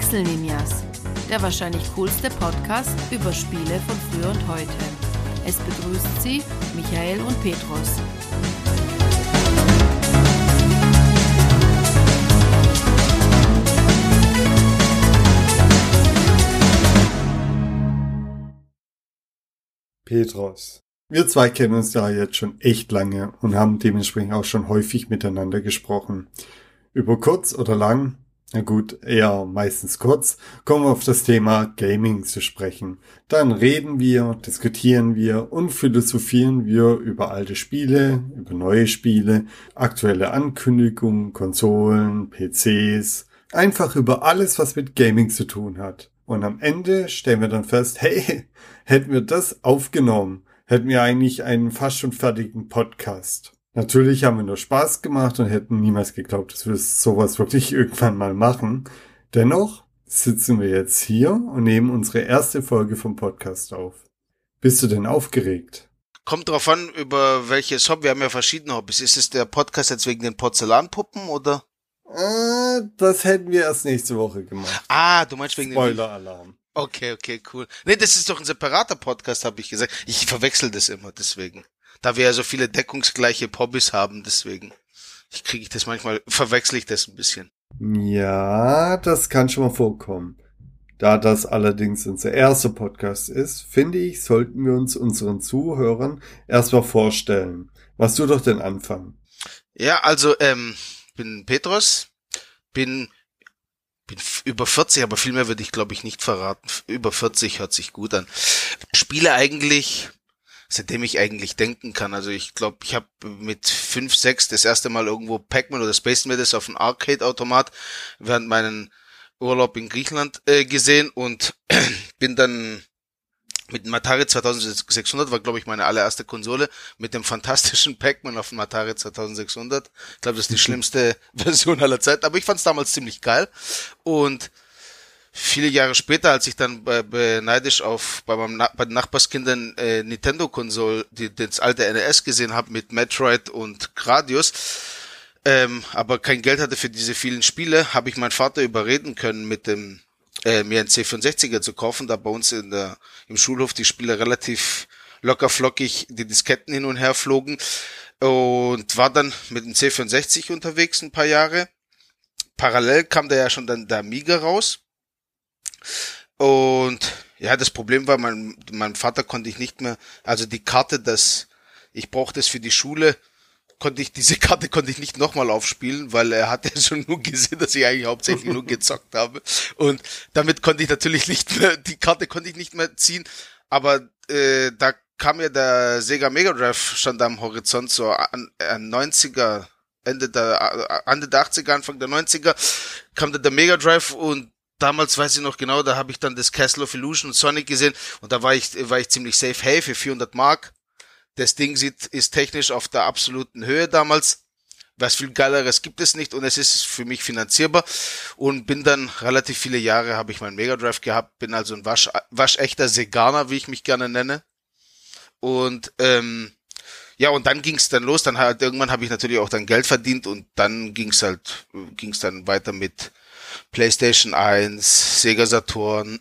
Pixel Ninjas, der wahrscheinlich coolste Podcast über Spiele von früher und heute. Es begrüßt Sie Michael und Petrus. Petros. Wir zwei kennen uns ja jetzt schon echt lange und haben dementsprechend auch schon häufig miteinander gesprochen. Über kurz oder lang, na gut, eher meistens kurz, kommen wir auf das Thema Gaming zu sprechen. Dann reden wir, diskutieren wir und philosophieren wir über alte Spiele, über neue Spiele, aktuelle Ankündigungen, Konsolen, PCs, einfach über alles, was mit Gaming zu tun hat. Und am Ende stellen wir dann fest, hey, hätten wir das aufgenommen, hätten wir eigentlich einen fast schon fertigen Podcast. Natürlich haben wir nur Spaß gemacht und hätten niemals geglaubt, dass wir sowas wirklich irgendwann mal machen. Dennoch sitzen wir jetzt hier und nehmen unsere erste Folge vom Podcast auf. Bist du denn aufgeregt? Kommt drauf an, über welches Hobby. Wir haben ja verschiedene Hobbys. Ist es der Podcast jetzt wegen den Porzellanpuppen oder? Äh, das hätten wir erst nächste Woche gemacht. Ah, du meinst wegen Spoiler-Alarm. Okay, okay, cool. Nee, das ist doch ein separater Podcast, habe ich gesagt. Ich verwechsel das immer, deswegen. Da wir ja so viele deckungsgleiche Hobbys haben, deswegen. Ich kriege ich das manchmal, verwechsel ich das ein bisschen. Ja, das kann schon mal vorkommen. Da das allerdings unser erster Podcast ist, finde ich, sollten wir uns unseren Zuhörern erstmal vorstellen. Was du doch den Anfang? Ja, also, ähm, bin Petros, bin, bin über 40, aber viel mehr würde ich glaube ich nicht verraten. Über 40 hört sich gut an. Spiele eigentlich, seitdem ich eigentlich denken kann. Also ich glaube, ich habe mit 5, 6 das erste Mal irgendwo Pac-Man oder Space Invaders auf dem Arcade-Automat während meinen Urlaub in Griechenland äh, gesehen und bin dann mit dem Atari 2600 war, glaube ich, meine allererste Konsole mit dem fantastischen Pac-Man auf dem Atari 2600. Ich glaube, das ist die schlimmste Version aller Zeiten, aber ich fand es damals ziemlich geil. Und viele Jahre später, als ich dann bei, bei neidisch auf bei, meinem, bei den Nachbarskindern äh, Nintendo-Konsole, die das alte NES gesehen habe mit Metroid und Gradius, ähm, aber kein Geld hatte für diese vielen Spiele, habe ich meinen Vater überreden können, mit dem äh, mir einen C64er zu kaufen, da bei uns in der, im Schulhof die Spiele relativ locker flockig die Disketten hin und her flogen und war dann mit dem C64 unterwegs ein paar Jahre. Parallel kam da ja schon dann der Amiga raus. Und ja, das Problem war, mein, mein Vater konnte ich nicht mehr, also die Karte, das, ich brauchte es für die Schule, konnte ich, diese Karte konnte ich nicht nochmal aufspielen, weil er hat ja schon nur gesehen, dass ich eigentlich hauptsächlich nur gezockt habe. Und damit konnte ich natürlich nicht mehr, die Karte konnte ich nicht mehr ziehen. Aber äh, da kam ja der Sega Mega Drive stand am Horizont, so an, an 90er, Ende der, Ende der 80er, Anfang der 90er, kam da der Mega Drive und damals weiß ich noch genau, da habe ich dann das Castle of Illusion und Sonic gesehen und da war ich, war ich ziemlich safe, hey, für 400 Mark das Ding sieht, ist technisch auf der absoluten Höhe damals. Was viel geileres gibt es nicht und es ist für mich finanzierbar und bin dann relativ viele Jahre habe ich meinen Mega Drive gehabt, bin also ein wasch, waschechter Seganer, wie ich mich gerne nenne. Und ähm, ja, und dann ging es dann los, dann halt irgendwann habe ich natürlich auch dann Geld verdient und dann ging es halt ging es dann weiter mit PlayStation 1, Sega Saturn,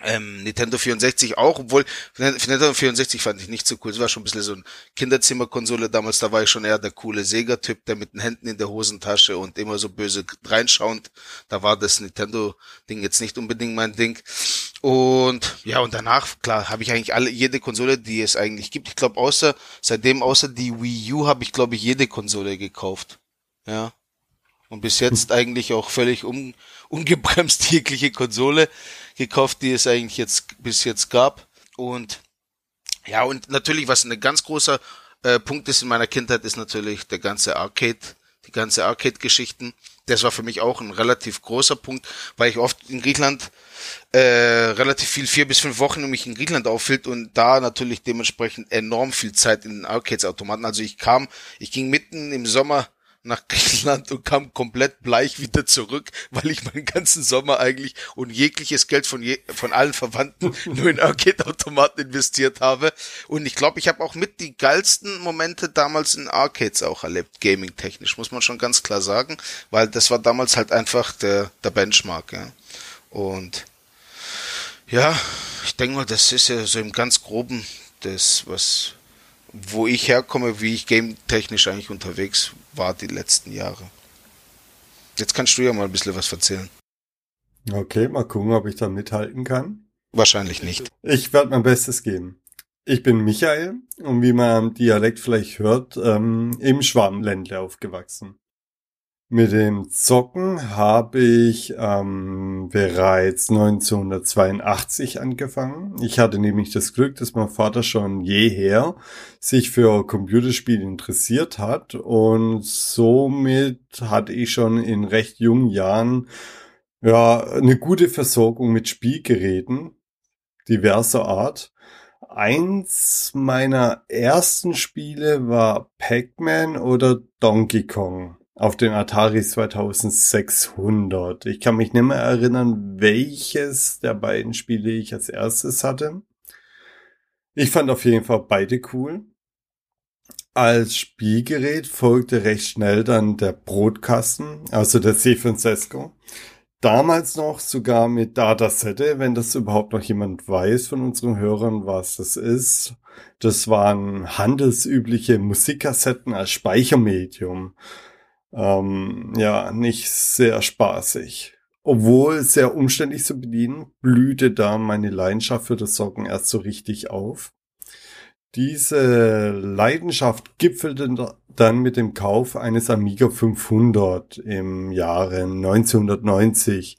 ähm, Nintendo 64 auch, obwohl Nintendo 64 fand ich nicht so cool. Es war schon ein bisschen so ein Kinderzimmerkonsole damals, da war ich schon eher der coole Sega-Typ, der mit den Händen in der Hosentasche und immer so böse reinschauend. Da war das Nintendo-Ding jetzt nicht unbedingt mein Ding. Und ja, und danach, klar, habe ich eigentlich alle, jede Konsole, die es eigentlich gibt. Ich glaube, außer, seitdem, außer die Wii U, habe ich, glaube ich, jede Konsole gekauft. Ja. Und bis jetzt eigentlich auch völlig un, ungebremst jegliche Konsole gekauft, die es eigentlich jetzt bis jetzt gab. Und ja, und natürlich, was ein ganz großer äh, Punkt ist in meiner Kindheit, ist natürlich der ganze Arcade, die ganze Arcade-Geschichten. Das war für mich auch ein relativ großer Punkt, weil ich oft in Griechenland äh, relativ viel, vier bis fünf Wochen mich in Griechenland aufhielt und da natürlich dementsprechend enorm viel Zeit in den Arcades-Automaten. Also ich kam, ich ging mitten im Sommer nach Griechenland und kam komplett bleich wieder zurück, weil ich meinen ganzen Sommer eigentlich und jegliches Geld von, je, von allen Verwandten nur in Arcade-Automaten investiert habe. Und ich glaube, ich habe auch mit die geilsten Momente damals in Arcades auch erlebt, gaming-technisch, muss man schon ganz klar sagen, weil das war damals halt einfach der, der Benchmark. Ja. Und ja, ich denke mal, das ist ja so im ganz groben das, was, wo ich herkomme, wie ich game-technisch eigentlich unterwegs war die letzten Jahre. Jetzt kannst du ja mal ein bisschen was erzählen. Okay, mal gucken, ob ich da mithalten kann. Wahrscheinlich nicht. Ich werde mein Bestes geben. Ich bin Michael und wie man am Dialekt vielleicht hört, ähm, im Schwarmländle aufgewachsen. Mit dem Zocken habe ich ähm, bereits 1982 angefangen. Ich hatte nämlich das Glück, dass mein Vater schon jeher sich für Computerspiele interessiert hat und somit hatte ich schon in recht jungen Jahren ja eine gute Versorgung mit Spielgeräten diverser Art. Eins meiner ersten Spiele war Pac-Man oder Donkey Kong auf den Atari 2600. Ich kann mich nicht mehr erinnern, welches der beiden Spiele ich als erstes hatte. Ich fand auf jeden Fall beide cool. Als Spielgerät folgte recht schnell dann der Brotkasten, also der C5 Damals noch sogar mit Datasette, wenn das überhaupt noch jemand weiß von unseren Hörern, was das ist. Das waren handelsübliche Musikkassetten als Speichermedium ähm, ja, nicht sehr spaßig. Obwohl sehr umständlich zu bedienen, blühte da meine Leidenschaft für das Socken erst so richtig auf. Diese Leidenschaft gipfelte dann mit dem Kauf eines Amiga 500 im Jahre 1990.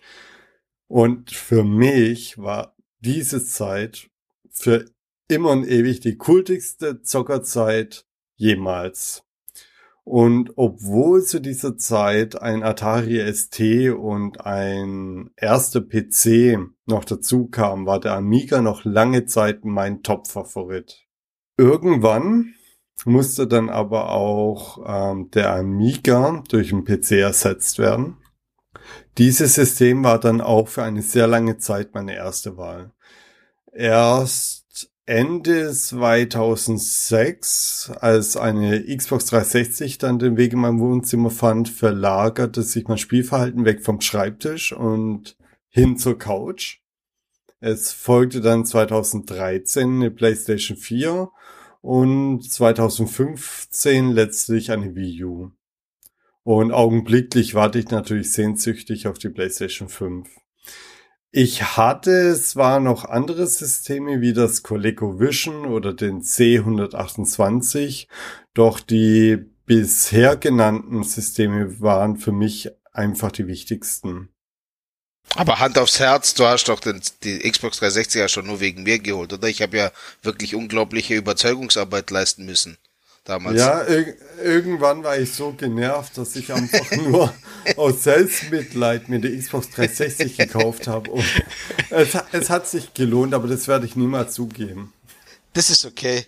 Und für mich war diese Zeit für immer und ewig die kultigste Zockerzeit jemals. Und obwohl zu dieser Zeit ein Atari ST und ein erster PC noch dazu kam, war der Amiga noch lange Zeit mein Top-Favorit. Irgendwann musste dann aber auch ähm, der Amiga durch einen PC ersetzt werden. Dieses System war dann auch für eine sehr lange Zeit meine erste Wahl. Erst Ende 2006, als eine Xbox 360 dann den Weg in mein Wohnzimmer fand, verlagerte sich mein Spielverhalten weg vom Schreibtisch und hin zur Couch. Es folgte dann 2013 eine PlayStation 4 und 2015 letztlich eine Wii U. Und augenblicklich warte ich natürlich sehnsüchtig auf die PlayStation 5. Ich hatte zwar noch andere Systeme wie das ColecoVision oder den C128, doch die bisher genannten Systeme waren für mich einfach die wichtigsten. Aber Hand aufs Herz, du hast doch den, die Xbox 360 ja schon nur wegen mir geholt, oder? Ich habe ja wirklich unglaubliche Überzeugungsarbeit leisten müssen damals. Ja, ir irgendwann war ich so genervt, dass ich einfach nur aus Selbstmitleid mir die Xbox 360 gekauft habe. Es, es hat sich gelohnt, aber das werde ich niemals zugeben. Das ist okay.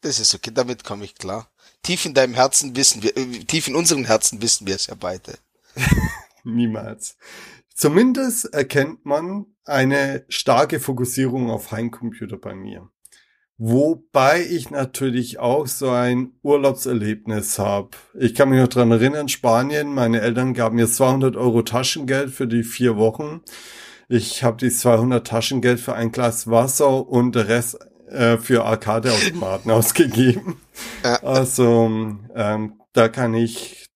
Das ist okay, damit komme ich klar. Tief in deinem Herzen wissen wir, äh, tief in unserem Herzen wissen wir es ja beide. Niemals. Zumindest erkennt man eine starke Fokussierung auf Heimcomputer bei mir. Wobei ich natürlich auch so ein Urlaubserlebnis habe. Ich kann mich noch dran erinnern, Spanien, meine Eltern gaben mir 200 Euro Taschengeld für die vier Wochen. Ich habe die 200 Taschengeld für ein Glas Wasser und der Rest äh, für Arcade-Automaten ausgegeben. Also ähm, da kann ich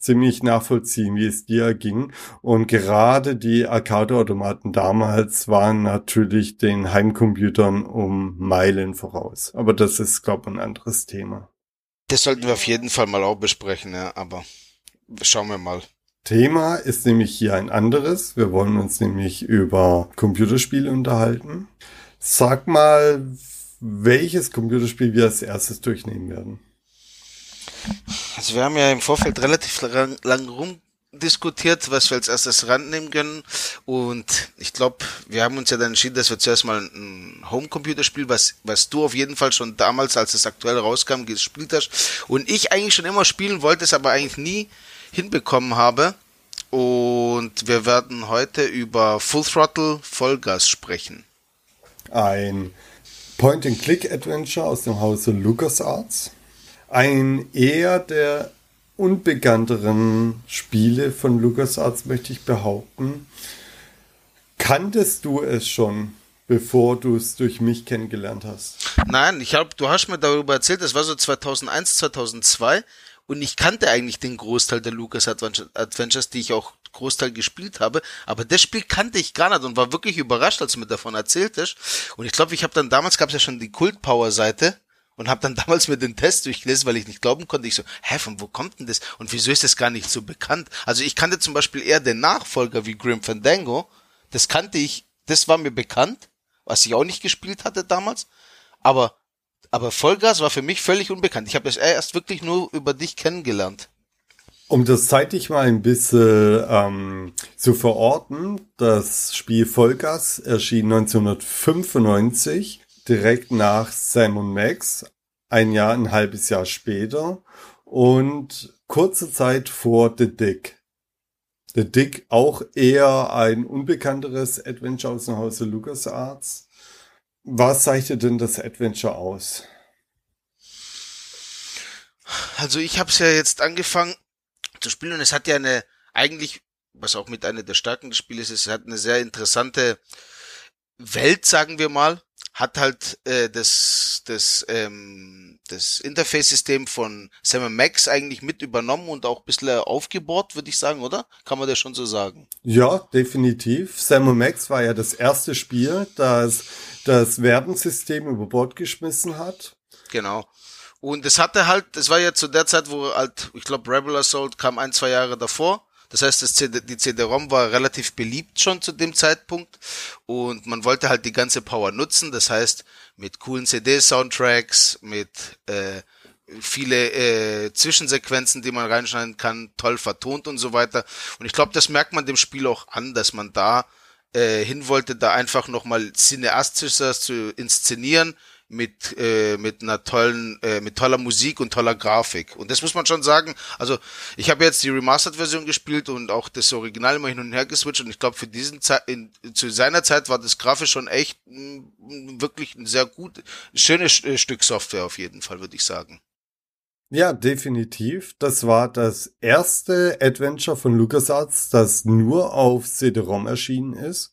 ziemlich nachvollziehen, wie es dir ging. Und gerade die Arcade-Automaten damals waren natürlich den Heimcomputern um Meilen voraus. Aber das ist, glaube ich, ein anderes Thema. Das sollten wir auf jeden Fall mal auch besprechen, ja, aber schauen wir mal. Thema ist nämlich hier ein anderes. Wir wollen uns nämlich über Computerspiele unterhalten. Sag mal, welches Computerspiel wir als erstes durchnehmen werden. Also wir haben ja im Vorfeld relativ lang, lang rumdiskutiert, was wir als erstes rannehmen können. Und ich glaube, wir haben uns ja dann entschieden, dass wir zuerst mal ein Homecomputerspiel, was, was du auf jeden Fall schon damals, als es aktuell rauskam, gespielt hast. Und ich eigentlich schon immer spielen wollte, es aber eigentlich nie hinbekommen habe. Und wir werden heute über Full Throttle Vollgas sprechen. Ein Point-and-Click-Adventure aus dem Hause LucasArts ein eher der unbekannteren Spiele von LucasArts, möchte ich behaupten. Kanntest du es schon, bevor du es durch mich kennengelernt hast? Nein, ich habe, du hast mir darüber erzählt, das war so 2001, 2002 und ich kannte eigentlich den Großteil der Lucas Adventures, die ich auch Großteil gespielt habe, aber das Spiel kannte ich gar nicht und war wirklich überrascht, als du mir davon erzählt hast. Und ich glaube, ich habe dann damals gab es ja schon die Kult Power Seite und habe dann damals mir den Test durchgelesen, weil ich nicht glauben konnte. Ich so, hä, von wo kommt denn das? Und wieso ist das gar nicht so bekannt? Also ich kannte zum Beispiel eher den Nachfolger wie Grim Fandango. Das kannte ich, das war mir bekannt, was ich auch nicht gespielt hatte damals. Aber aber Vollgas war für mich völlig unbekannt. Ich habe es erst wirklich nur über dich kennengelernt. Um das zeitlich mal ein bisschen ähm, zu verorten, das Spiel Vollgas erschien 1995, direkt nach Sam Max, ein Jahr, ein halbes Jahr später und kurze Zeit vor The Dick. The Dick auch eher ein unbekannteres Adventure aus dem Hause LucasArts. Was zeichnet denn das Adventure aus? Also ich habe es ja jetzt angefangen zu spielen und es hat ja eine eigentlich, was auch mit einer der Stärken des Spieles ist, es hat eine sehr interessante Welt, sagen wir mal. Hat halt äh, das das ähm, das Interface-System von Sam Max eigentlich mit übernommen und auch ein bisschen aufgebohrt, würde ich sagen, oder? Kann man das schon so sagen? Ja, definitiv. Sam Max war ja das erste Spiel, das das Werbensystem über Bord geschmissen hat. Genau. Und es hatte halt, das war ja zu der Zeit, wo halt, ich glaube, Rebel Assault kam ein, zwei Jahre davor. Das heißt, das CD, die CD-ROM war relativ beliebt schon zu dem Zeitpunkt und man wollte halt die ganze Power nutzen. Das heißt, mit coolen CD-Soundtracks, mit äh, viele äh, Zwischensequenzen, die man reinschneiden kann, toll vertont und so weiter. Und ich glaube, das merkt man dem Spiel auch an, dass man da äh, hin wollte, da einfach nochmal cineastischer zu inszenieren mit äh, mit einer tollen äh, mit toller Musik und toller Grafik und das muss man schon sagen also ich habe jetzt die remastered Version gespielt und auch das Original immer hin und her geswitcht und ich glaube für diesen Zeit in, zu seiner Zeit war das grafisch schon echt mh, mm, wirklich ein sehr gut schönes äh, Stück Software auf jeden Fall würde ich sagen ja, definitiv. Das war das erste Adventure von LucasArts, das nur auf CD-ROM erschienen ist.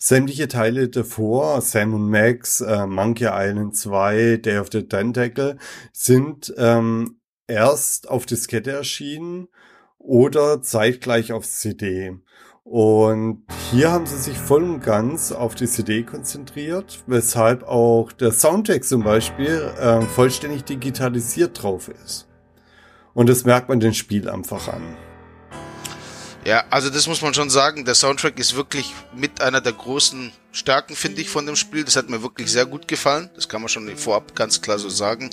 Sämtliche Teile davor, Sam Max, äh, Monkey Island 2, Day of the Tentacle, sind ähm, erst auf Diskette erschienen oder zeitgleich auf CD. Und hier haben sie sich voll und ganz auf die CD konzentriert, weshalb auch der Soundtrack zum Beispiel äh, vollständig digitalisiert drauf ist. Und das merkt man dem Spiel einfach an. Ja, also das muss man schon sagen. Der Soundtrack ist wirklich mit einer der großen Stärken, finde ich, von dem Spiel. Das hat mir wirklich sehr gut gefallen. Das kann man schon vorab ganz klar so sagen.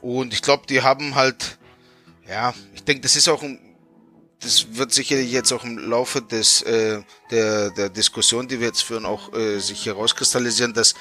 Und ich glaube, die haben halt, ja, ich denke, das ist auch ein das wird sicherlich jetzt auch im Laufe des äh, der der Diskussion, die wir jetzt führen, auch äh, sich herauskristallisieren, dass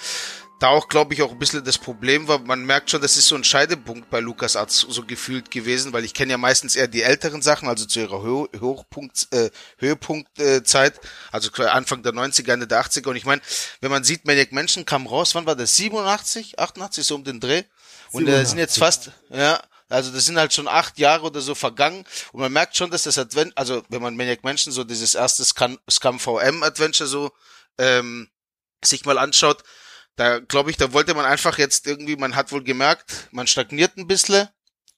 da auch, glaube ich, auch ein bisschen das Problem war, man merkt schon, das ist so ein Scheidepunkt bei Lukas Arzt so gefühlt gewesen, weil ich kenne ja meistens eher die älteren Sachen, also zu ihrer Hö Hochpunkt, äh, Höhepunktzeit, äh, also Anfang der 90er, Ende der 80er. Und ich meine, wenn man sieht, Maniac Menschen kam raus, wann war das? 87, 88, so um den Dreh. Und äh, sind jetzt fast, ja, also das sind halt schon acht Jahre oder so vergangen und man merkt schon, dass das Advent, also wenn man Maniac Mansion so dieses erste Scum, Scum VM Adventure so ähm, sich mal anschaut, da glaube ich, da wollte man einfach jetzt irgendwie, man hat wohl gemerkt, man stagniert ein bisschen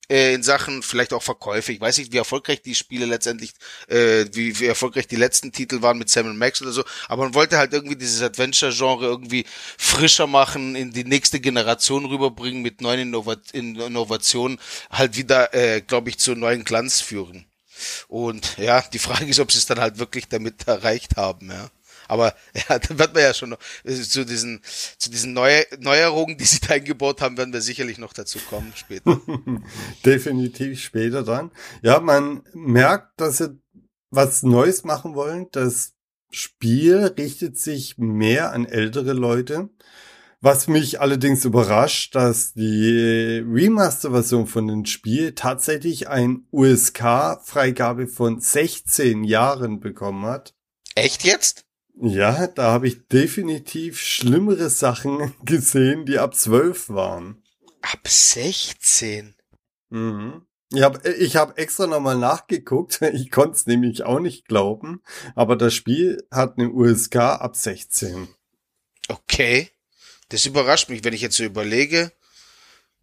äh, in Sachen vielleicht auch Verkäufe. Ich weiß nicht, wie erfolgreich die Spiele letztendlich, äh, wie, wie erfolgreich die letzten Titel waren mit Sam Max oder so, aber man wollte halt irgendwie dieses Adventure-Genre irgendwie frischer machen, in die nächste Generation rüberbringen, mit neuen Innovat Innovationen halt wieder, äh, glaube ich, zu neuen Glanz führen. Und ja, die Frage ist, ob sie es dann halt wirklich damit erreicht haben, ja. Aber ja, da wird man ja schon noch, äh, zu diesen, zu diesen Neu Neuerungen, die sie da eingebaut haben, werden wir sicherlich noch dazu kommen später. Definitiv später dann. Ja, man merkt, dass sie was Neues machen wollen. Das Spiel richtet sich mehr an ältere Leute. Was mich allerdings überrascht, dass die Remaster-Version von dem Spiel tatsächlich ein USK-Freigabe von 16 Jahren bekommen hat. Echt jetzt? Ja, da habe ich definitiv schlimmere Sachen gesehen, die ab 12 waren. Ab 16? Mhm. Ich habe ich hab extra nochmal nachgeguckt. Ich konnte es nämlich auch nicht glauben. Aber das Spiel hat eine USK ab 16. Okay. Das überrascht mich, wenn ich jetzt so überlege.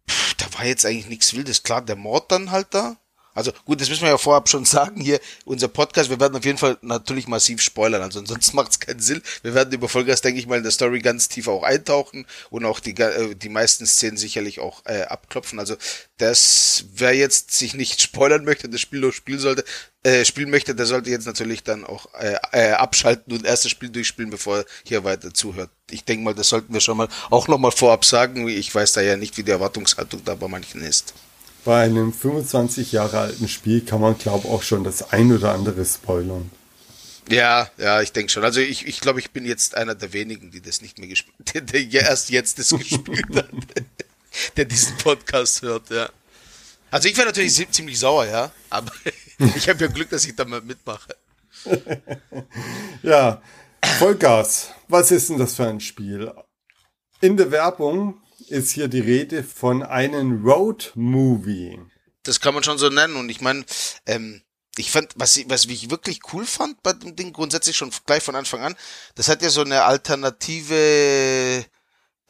Pff, da war jetzt eigentlich nichts Wildes. Klar, der Mord dann halt da. Also gut, das müssen wir ja vorab schon sagen hier, unser Podcast, wir werden auf jeden Fall natürlich massiv spoilern, also sonst macht es keinen Sinn. Wir werden über Vollgas, denke ich mal, in der Story ganz tief auch eintauchen und auch die, äh, die meisten Szenen sicherlich auch äh, abklopfen. Also das, wer jetzt sich nicht spoilern möchte, das Spiel noch spielen sollte, äh, spielen möchte, der sollte jetzt natürlich dann auch äh, äh, abschalten und erstes Spiel durchspielen, bevor er hier weiter zuhört. Ich denke mal, das sollten wir schon mal auch nochmal vorab sagen. Ich weiß da ja nicht, wie die Erwartungshaltung da bei manchen ist bei einem 25 Jahre alten Spiel kann man, glaube ich, auch schon das ein oder andere spoilern. Ja, ja, ich denke schon. Also ich, ich glaube, ich bin jetzt einer der wenigen, die das nicht mehr gespielt, der, der erst jetzt das gespielt hat, der diesen Podcast hört, ja. Also ich wäre natürlich ziemlich sauer, ja, aber ich habe ja Glück, dass ich da mal mitmache. ja, Vollgas. Was ist denn das für ein Spiel? In der Werbung ist hier die Rede von einem Road Movie. Das kann man schon so nennen. Und ich meine, ähm, ich fand, was, ich, was ich wirklich cool fand bei dem Ding grundsätzlich schon gleich von Anfang an, das hat ja so eine alternative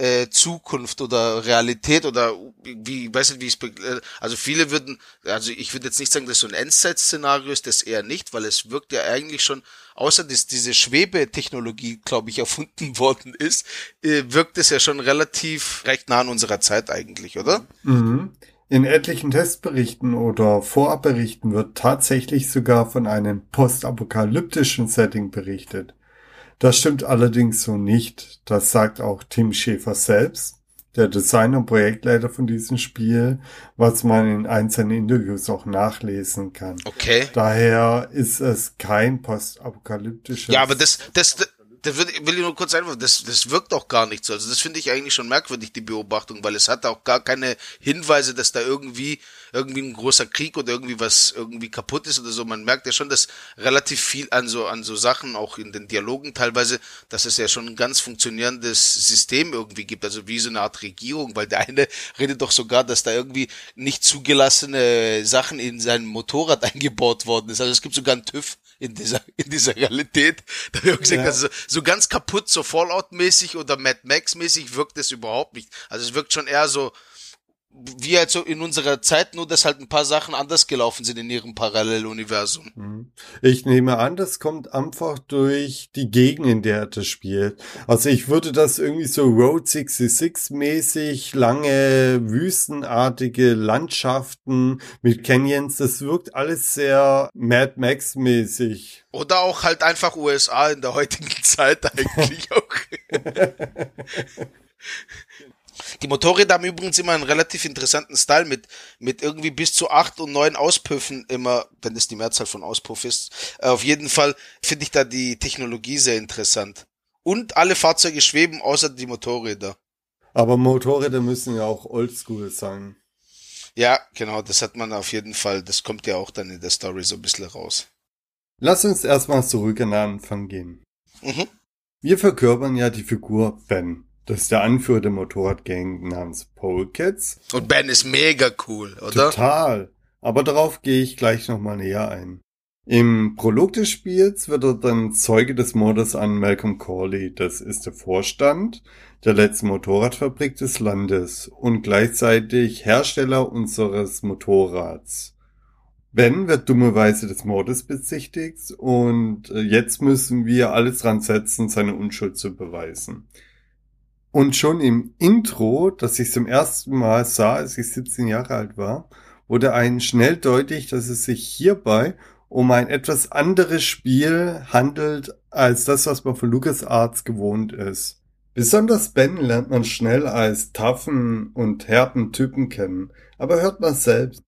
äh, Zukunft oder Realität oder wie, weiß nicht, wie ich es, äh, also viele würden, also ich würde jetzt nicht sagen, dass so ein Endzeit-Szenario ist, das eher nicht, weil es wirkt ja eigentlich schon, außer dass diese Schwebetechnologie, glaube ich, erfunden worden ist, äh, wirkt es ja schon relativ recht nah an unserer Zeit eigentlich, oder? Mhm. In etlichen Testberichten oder Vorabberichten wird tatsächlich sogar von einem postapokalyptischen Setting berichtet. Das stimmt allerdings so nicht. Das sagt auch Tim Schäfer selbst, der Designer und Projektleiter von diesem Spiel, was man in einzelnen Interviews auch nachlesen kann. Okay. Daher ist es kein postapokalyptisches. Ja, aber das, das, das will, will ich nur kurz einfach, das, das wirkt auch gar nicht so. Also das finde ich eigentlich schon merkwürdig, die Beobachtung, weil es hat auch gar keine Hinweise, dass da irgendwie, irgendwie ein großer Krieg oder irgendwie was irgendwie kaputt ist oder so. Man merkt ja schon, dass relativ viel an so, an so Sachen, auch in den Dialogen teilweise, dass es ja schon ein ganz funktionierendes System irgendwie gibt, also wie so eine Art Regierung, weil der eine redet doch sogar, dass da irgendwie nicht zugelassene Sachen in sein Motorrad eingebaut worden ist. Also es gibt sogar einen TÜV in dieser, in dieser Realität. Da habe ich gesagt, ja. also so ganz kaputt, so Fallout-mäßig oder Mad Max-mäßig wirkt es überhaupt nicht. Also es wirkt schon eher so, wie halt so in unserer Zeit, nur dass halt ein paar Sachen anders gelaufen sind in ihrem Paralleluniversum. Mhm. Ich nehme an, das kommt einfach durch die Gegend, in der er das spielt. Also ich würde das irgendwie so Road 66 mäßig, lange wüstenartige Landschaften mit Canyons, das wirkt alles sehr Mad Max mäßig. Oder auch halt einfach USA in der heutigen Zeit eigentlich auch. Die Motorräder haben übrigens immer einen relativ interessanten Style mit, mit irgendwie bis zu acht und neun Auspuffen immer, wenn das die Mehrzahl von Auspuff ist. Äh, auf jeden Fall finde ich da die Technologie sehr interessant. Und alle Fahrzeuge schweben, außer die Motorräder. Aber Motorräder müssen ja auch oldschool sein. Ja, genau, das hat man auf jeden Fall. Das kommt ja auch dann in der Story so ein bisschen raus. Lass uns erstmal zurück an den Anfang gehen. Mhm. Wir verkörpern ja die Figur Ben. Das ist der Anführer der Motorradgang namens Polecats. Und Ben ist mega cool, oder? Total. Aber darauf gehe ich gleich nochmal näher ein. Im Prolog des Spiels wird er dann Zeuge des Mordes an Malcolm Corley. Das ist der Vorstand der letzten Motorradfabrik des Landes und gleichzeitig Hersteller unseres Motorrads. Ben wird dummerweise des Mordes bezichtigt und äh, jetzt müssen wir alles dran setzen, seine Unschuld zu beweisen. Und schon im Intro, das ich zum ersten Mal sah, als ich 17 Jahre alt war, wurde ein schnell deutlich, dass es sich hierbei um ein etwas anderes Spiel handelt als das, was man von LucasArts gewohnt ist. Besonders Ben lernt man schnell als taffen und herben Typen kennen, aber hört man selbst.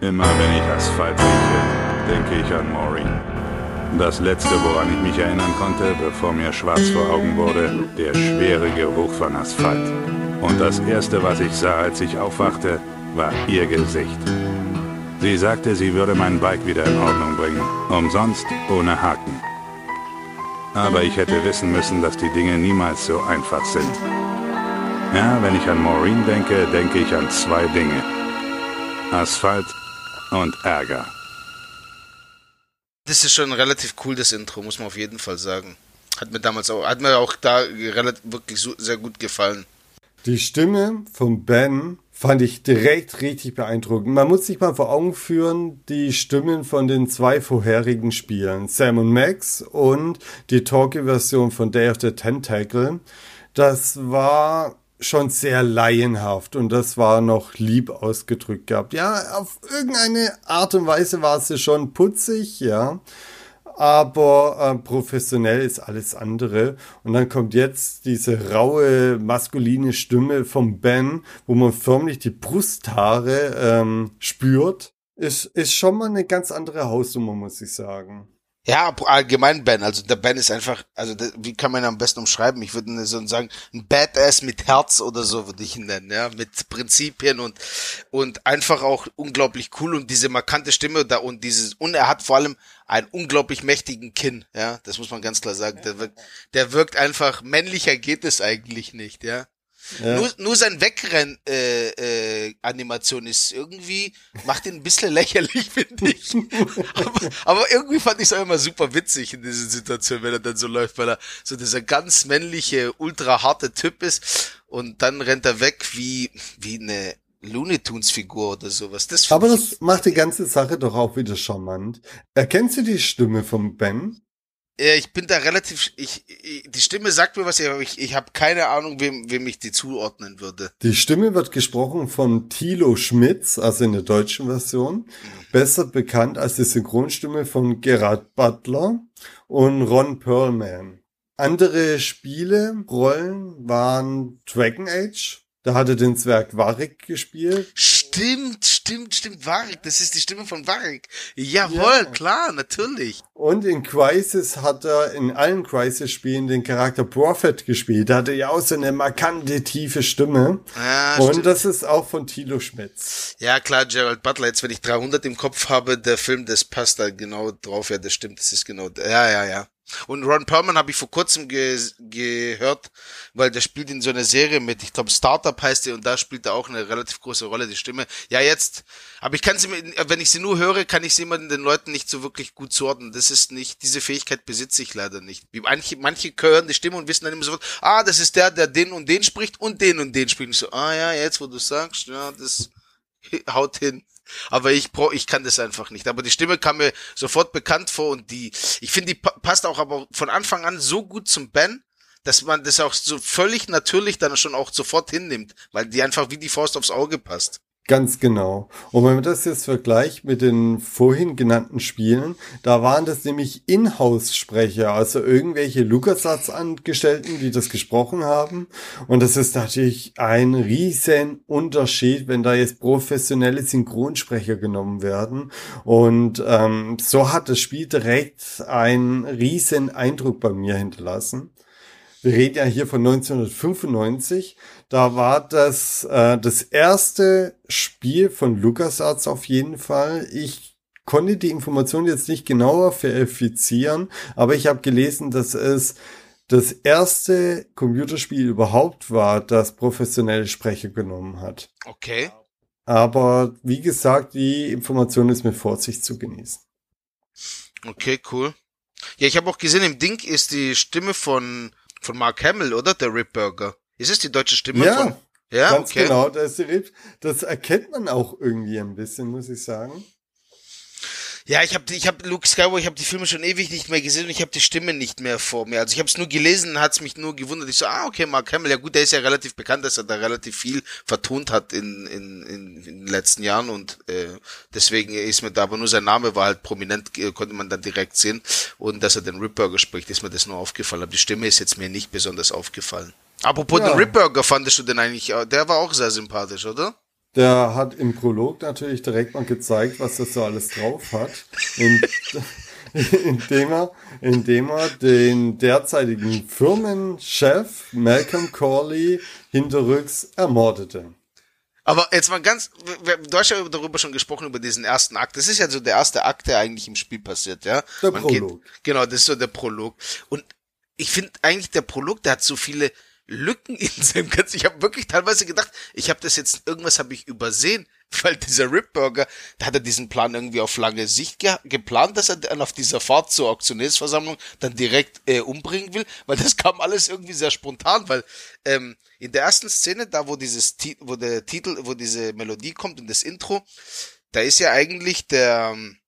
Immer wenn ich Asphalt rieche, denke ich an Maureen. Das letzte, woran ich mich erinnern konnte, bevor mir schwarz vor Augen wurde, der schwere Geruch von Asphalt. Und das erste, was ich sah, als ich aufwachte, war ihr Gesicht. Sie sagte, sie würde mein Bike wieder in Ordnung bringen. Umsonst, ohne Haken. Aber ich hätte wissen müssen, dass die Dinge niemals so einfach sind. Ja, wenn ich an Maureen denke, denke ich an zwei Dinge. Asphalt und Ärger. Das ist schon relativ cool, das Intro, muss man auf jeden Fall sagen. Hat mir damals auch, hat mir auch da relativ, wirklich so, sehr gut gefallen. Die Stimme von Ben fand ich direkt richtig beeindruckend. Man muss sich mal vor Augen führen, die Stimmen von den zwei vorherigen Spielen, Sam und Max und die Talkie-Version von Day of the Tentacle. Das war schon sehr laienhaft und das war noch lieb ausgedrückt gehabt. Ja, auf irgendeine Art und Weise war sie schon putzig, ja. Aber äh, professionell ist alles andere. Und dann kommt jetzt diese raue, maskuline Stimme vom Ben, wo man förmlich die Brusthaare ähm, spürt. Ist, ist schon mal eine ganz andere Hausnummer, muss ich sagen. Ja, allgemein Ben. Also der Ben ist einfach, also der, wie kann man ihn am besten umschreiben? Ich würde so sagen, ein Badass mit Herz oder so würde ich ihn nennen, ja, mit Prinzipien und und einfach auch unglaublich cool und diese markante Stimme da und dieses und er hat vor allem einen unglaublich mächtigen Kinn, ja, das muss man ganz klar sagen. Der wirkt, der wirkt einfach männlicher geht es eigentlich nicht, ja. Ja. Nur, nur sein Wegrenn äh, äh, Animation ist irgendwie macht ihn ein bisschen lächerlich, finde ich. aber, aber irgendwie fand ich es auch immer super witzig in dieser Situation, wenn er dann so läuft, weil er so dieser ganz männliche, ultra harte Typ ist und dann rennt er weg wie wie eine Looney Tunes Figur oder sowas. Das aber das macht die ganze Sache doch auch wieder charmant. Erkennst du die Stimme von Ben? Ja, ich bin da relativ, ich, ich die Stimme sagt mir was, aber ich, ich habe keine Ahnung, wem, wem ich die zuordnen würde. Die Stimme wird gesprochen von Thilo Schmitz, also in der deutschen Version, mhm. besser bekannt als die Synchronstimme von Gerard Butler und Ron Perlman. Andere Spiele, Rollen waren Dragon Age, da hat er den Zwerg Warwick gespielt. Stimmt, stimmt, stimmt, Warwick. Das ist die Stimme von Warwick. Jawohl, ja. klar, natürlich. Und in Crisis hat er in allen Crisis-Spielen den Charakter Prophet gespielt. Da hatte ja auch so eine markante, tiefe Stimme. Ja, Und stimmt. das ist auch von Thilo Schmitz. Ja, klar, Gerald Butler. Jetzt, wenn ich 300 im Kopf habe, der Film, das passt da genau drauf. Ja, das stimmt, das ist genau, ja, ja, ja. Und Ron Perlman habe ich vor kurzem ge gehört, weil der spielt in so einer Serie mit, ich glaube Startup heißt die und da spielt er auch eine relativ große Rolle, die Stimme. Ja, jetzt, aber ich kann sie, wenn ich sie nur höre, kann ich sie immer den Leuten nicht so wirklich gut zuordnen. Das ist nicht, diese Fähigkeit besitze ich leider nicht. Wie manche, manche hören die Stimme und wissen dann immer sofort, ah, das ist der, der den und den spricht und den und den spricht. Und so, ah ja, jetzt wo du sagst, ja, das haut hin. Aber ich ich kann das einfach nicht. Aber die Stimme kam mir sofort bekannt vor und die, ich finde, die passt auch aber von Anfang an so gut zum Ben, dass man das auch so völlig natürlich dann schon auch sofort hinnimmt, weil die einfach wie die Faust aufs Auge passt. Ganz genau. Und wenn man das jetzt vergleicht mit den vorhin genannten Spielen, da waren das nämlich Inhouse-Sprecher, also irgendwelche LucasArts-Angestellten, die das gesprochen haben. Und das ist natürlich ein riesen Unterschied, wenn da jetzt professionelle Synchronsprecher genommen werden. Und ähm, so hat das Spiel direkt einen riesen Eindruck bei mir hinterlassen. Wir reden ja hier von 1995. Da war das äh, das erste Spiel von LucasArts auf jeden Fall. Ich konnte die Information jetzt nicht genauer verifizieren, aber ich habe gelesen, dass es das erste Computerspiel überhaupt war, das professionelle Sprecher genommen hat. Okay. Aber wie gesagt, die Information ist mit Vorsicht zu genießen. Okay, cool. Ja, ich habe auch gesehen, im Ding ist die Stimme von, von Mark Hamill, oder? Der Rip Burger. Ist es die deutsche Stimme ja, von? Ja, ganz okay. genau. Das, das erkennt man auch irgendwie ein bisschen, muss ich sagen. Ja, ich habe ich hab Luke Skywalker, ich habe die Filme schon ewig nicht mehr gesehen und ich habe die Stimme nicht mehr vor mir. Also ich habe es nur gelesen, hat es mich nur gewundert. Ich so, ah, okay, Mark Hamill, ja gut, der ist ja relativ bekannt, dass er da relativ viel vertont hat in, in, in, in den letzten Jahren und äh, deswegen ist mir da, aber nur sein Name war halt prominent, äh, konnte man dann direkt sehen und dass er den Ripburger spricht, ist mir das nur aufgefallen. Aber die Stimme ist jetzt mir nicht besonders aufgefallen. Apropos ja. den Ripburger, fandest du den eigentlich, der war auch sehr sympathisch, oder? Der hat im Prolog natürlich direkt mal gezeigt, was das so alles drauf hat. Und indem er, indem er den derzeitigen Firmenchef Malcolm Corley hinterrücks ermordete. Aber jetzt mal ganz, du hast ja darüber schon gesprochen, über diesen ersten Akt. Das ist ja so der erste Akt, der eigentlich im Spiel passiert, ja. Der Man Prolog. Geht, genau, das ist so der Prolog. Und ich finde eigentlich der Prolog, der hat so viele Lücken in seinem Ganzen. Ich habe wirklich teilweise gedacht, ich habe das jetzt, irgendwas habe ich übersehen, weil dieser Ripburger, da hat er diesen Plan irgendwie auf lange Sicht ge geplant, dass er dann auf dieser Fahrt zur Auktionärsversammlung dann direkt äh, umbringen will, weil das kam alles irgendwie sehr spontan, weil ähm, in der ersten Szene, da wo dieses, wo der Titel, wo diese Melodie kommt und das Intro, da ist ja eigentlich der, ähm,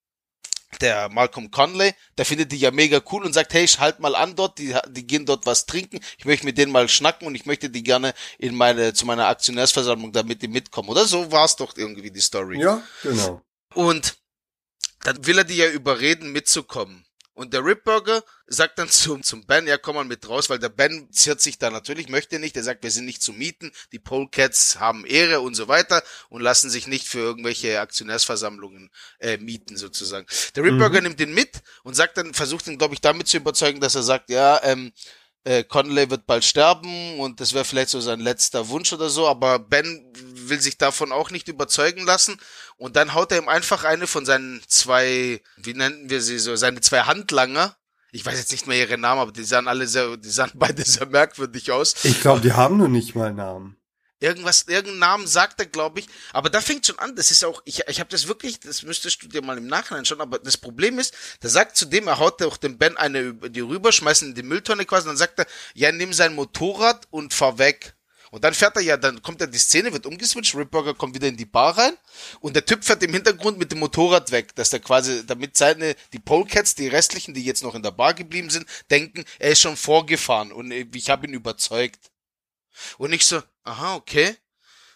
der Malcolm Conley, der findet die ja mega cool und sagt, hey, halt mal an dort, die, die gehen dort was trinken, ich möchte mit denen mal schnacken und ich möchte die gerne in meine, zu meiner Aktionärsversammlung, damit die mitkommen. Oder so war es doch irgendwie die Story. Ja, genau. Und dann will er die ja überreden, mitzukommen. Und der Ripburger sagt dann zum, zum Ben, ja, komm mal mit raus, weil der Ben ziert sich da natürlich, möchte nicht. Er sagt, wir sind nicht zu mieten, die Polecats haben Ehre und so weiter und lassen sich nicht für irgendwelche Aktionärsversammlungen äh, mieten sozusagen. Der Ripburger Mhm. nimmt ihn mit und sagt dann, versucht ihn, glaube ich, damit zu überzeugen, dass er sagt, ja, ähm, äh, Conley wird bald sterben und das wäre vielleicht so sein letzter Wunsch oder so, aber Ben will sich davon auch nicht überzeugen lassen und dann haut er ihm einfach eine von seinen zwei, wie nennen wir sie so, seine zwei Handlanger. Ich weiß jetzt nicht mehr ihre Namen, aber die sahen alle sehr, die sahen beide sehr merkwürdig aus. Ich glaube, die haben noch nicht mal Namen. Irgendwas, irgendeinen Namen sagt er, glaube ich. Aber da fängt schon an. Das ist auch, ich, ich habe das wirklich, das müsstest du dir mal im Nachhinein schauen. Aber das Problem ist, der sagt zu dem, er haut auch dem Ben eine die rüber, schmeißt in die Mülltonne quasi. Und dann sagt er, ja, nimm sein Motorrad und fahr weg. Und dann fährt er ja, dann kommt er die Szene, wird umgeswitcht, Ripburger kommt wieder in die Bar rein und der Typ fährt im Hintergrund mit dem Motorrad weg, dass der quasi, damit seine, die Polecats, die restlichen, die jetzt noch in der Bar geblieben sind, denken, er ist schon vorgefahren und ich habe ihn überzeugt. Und ich so, aha, okay.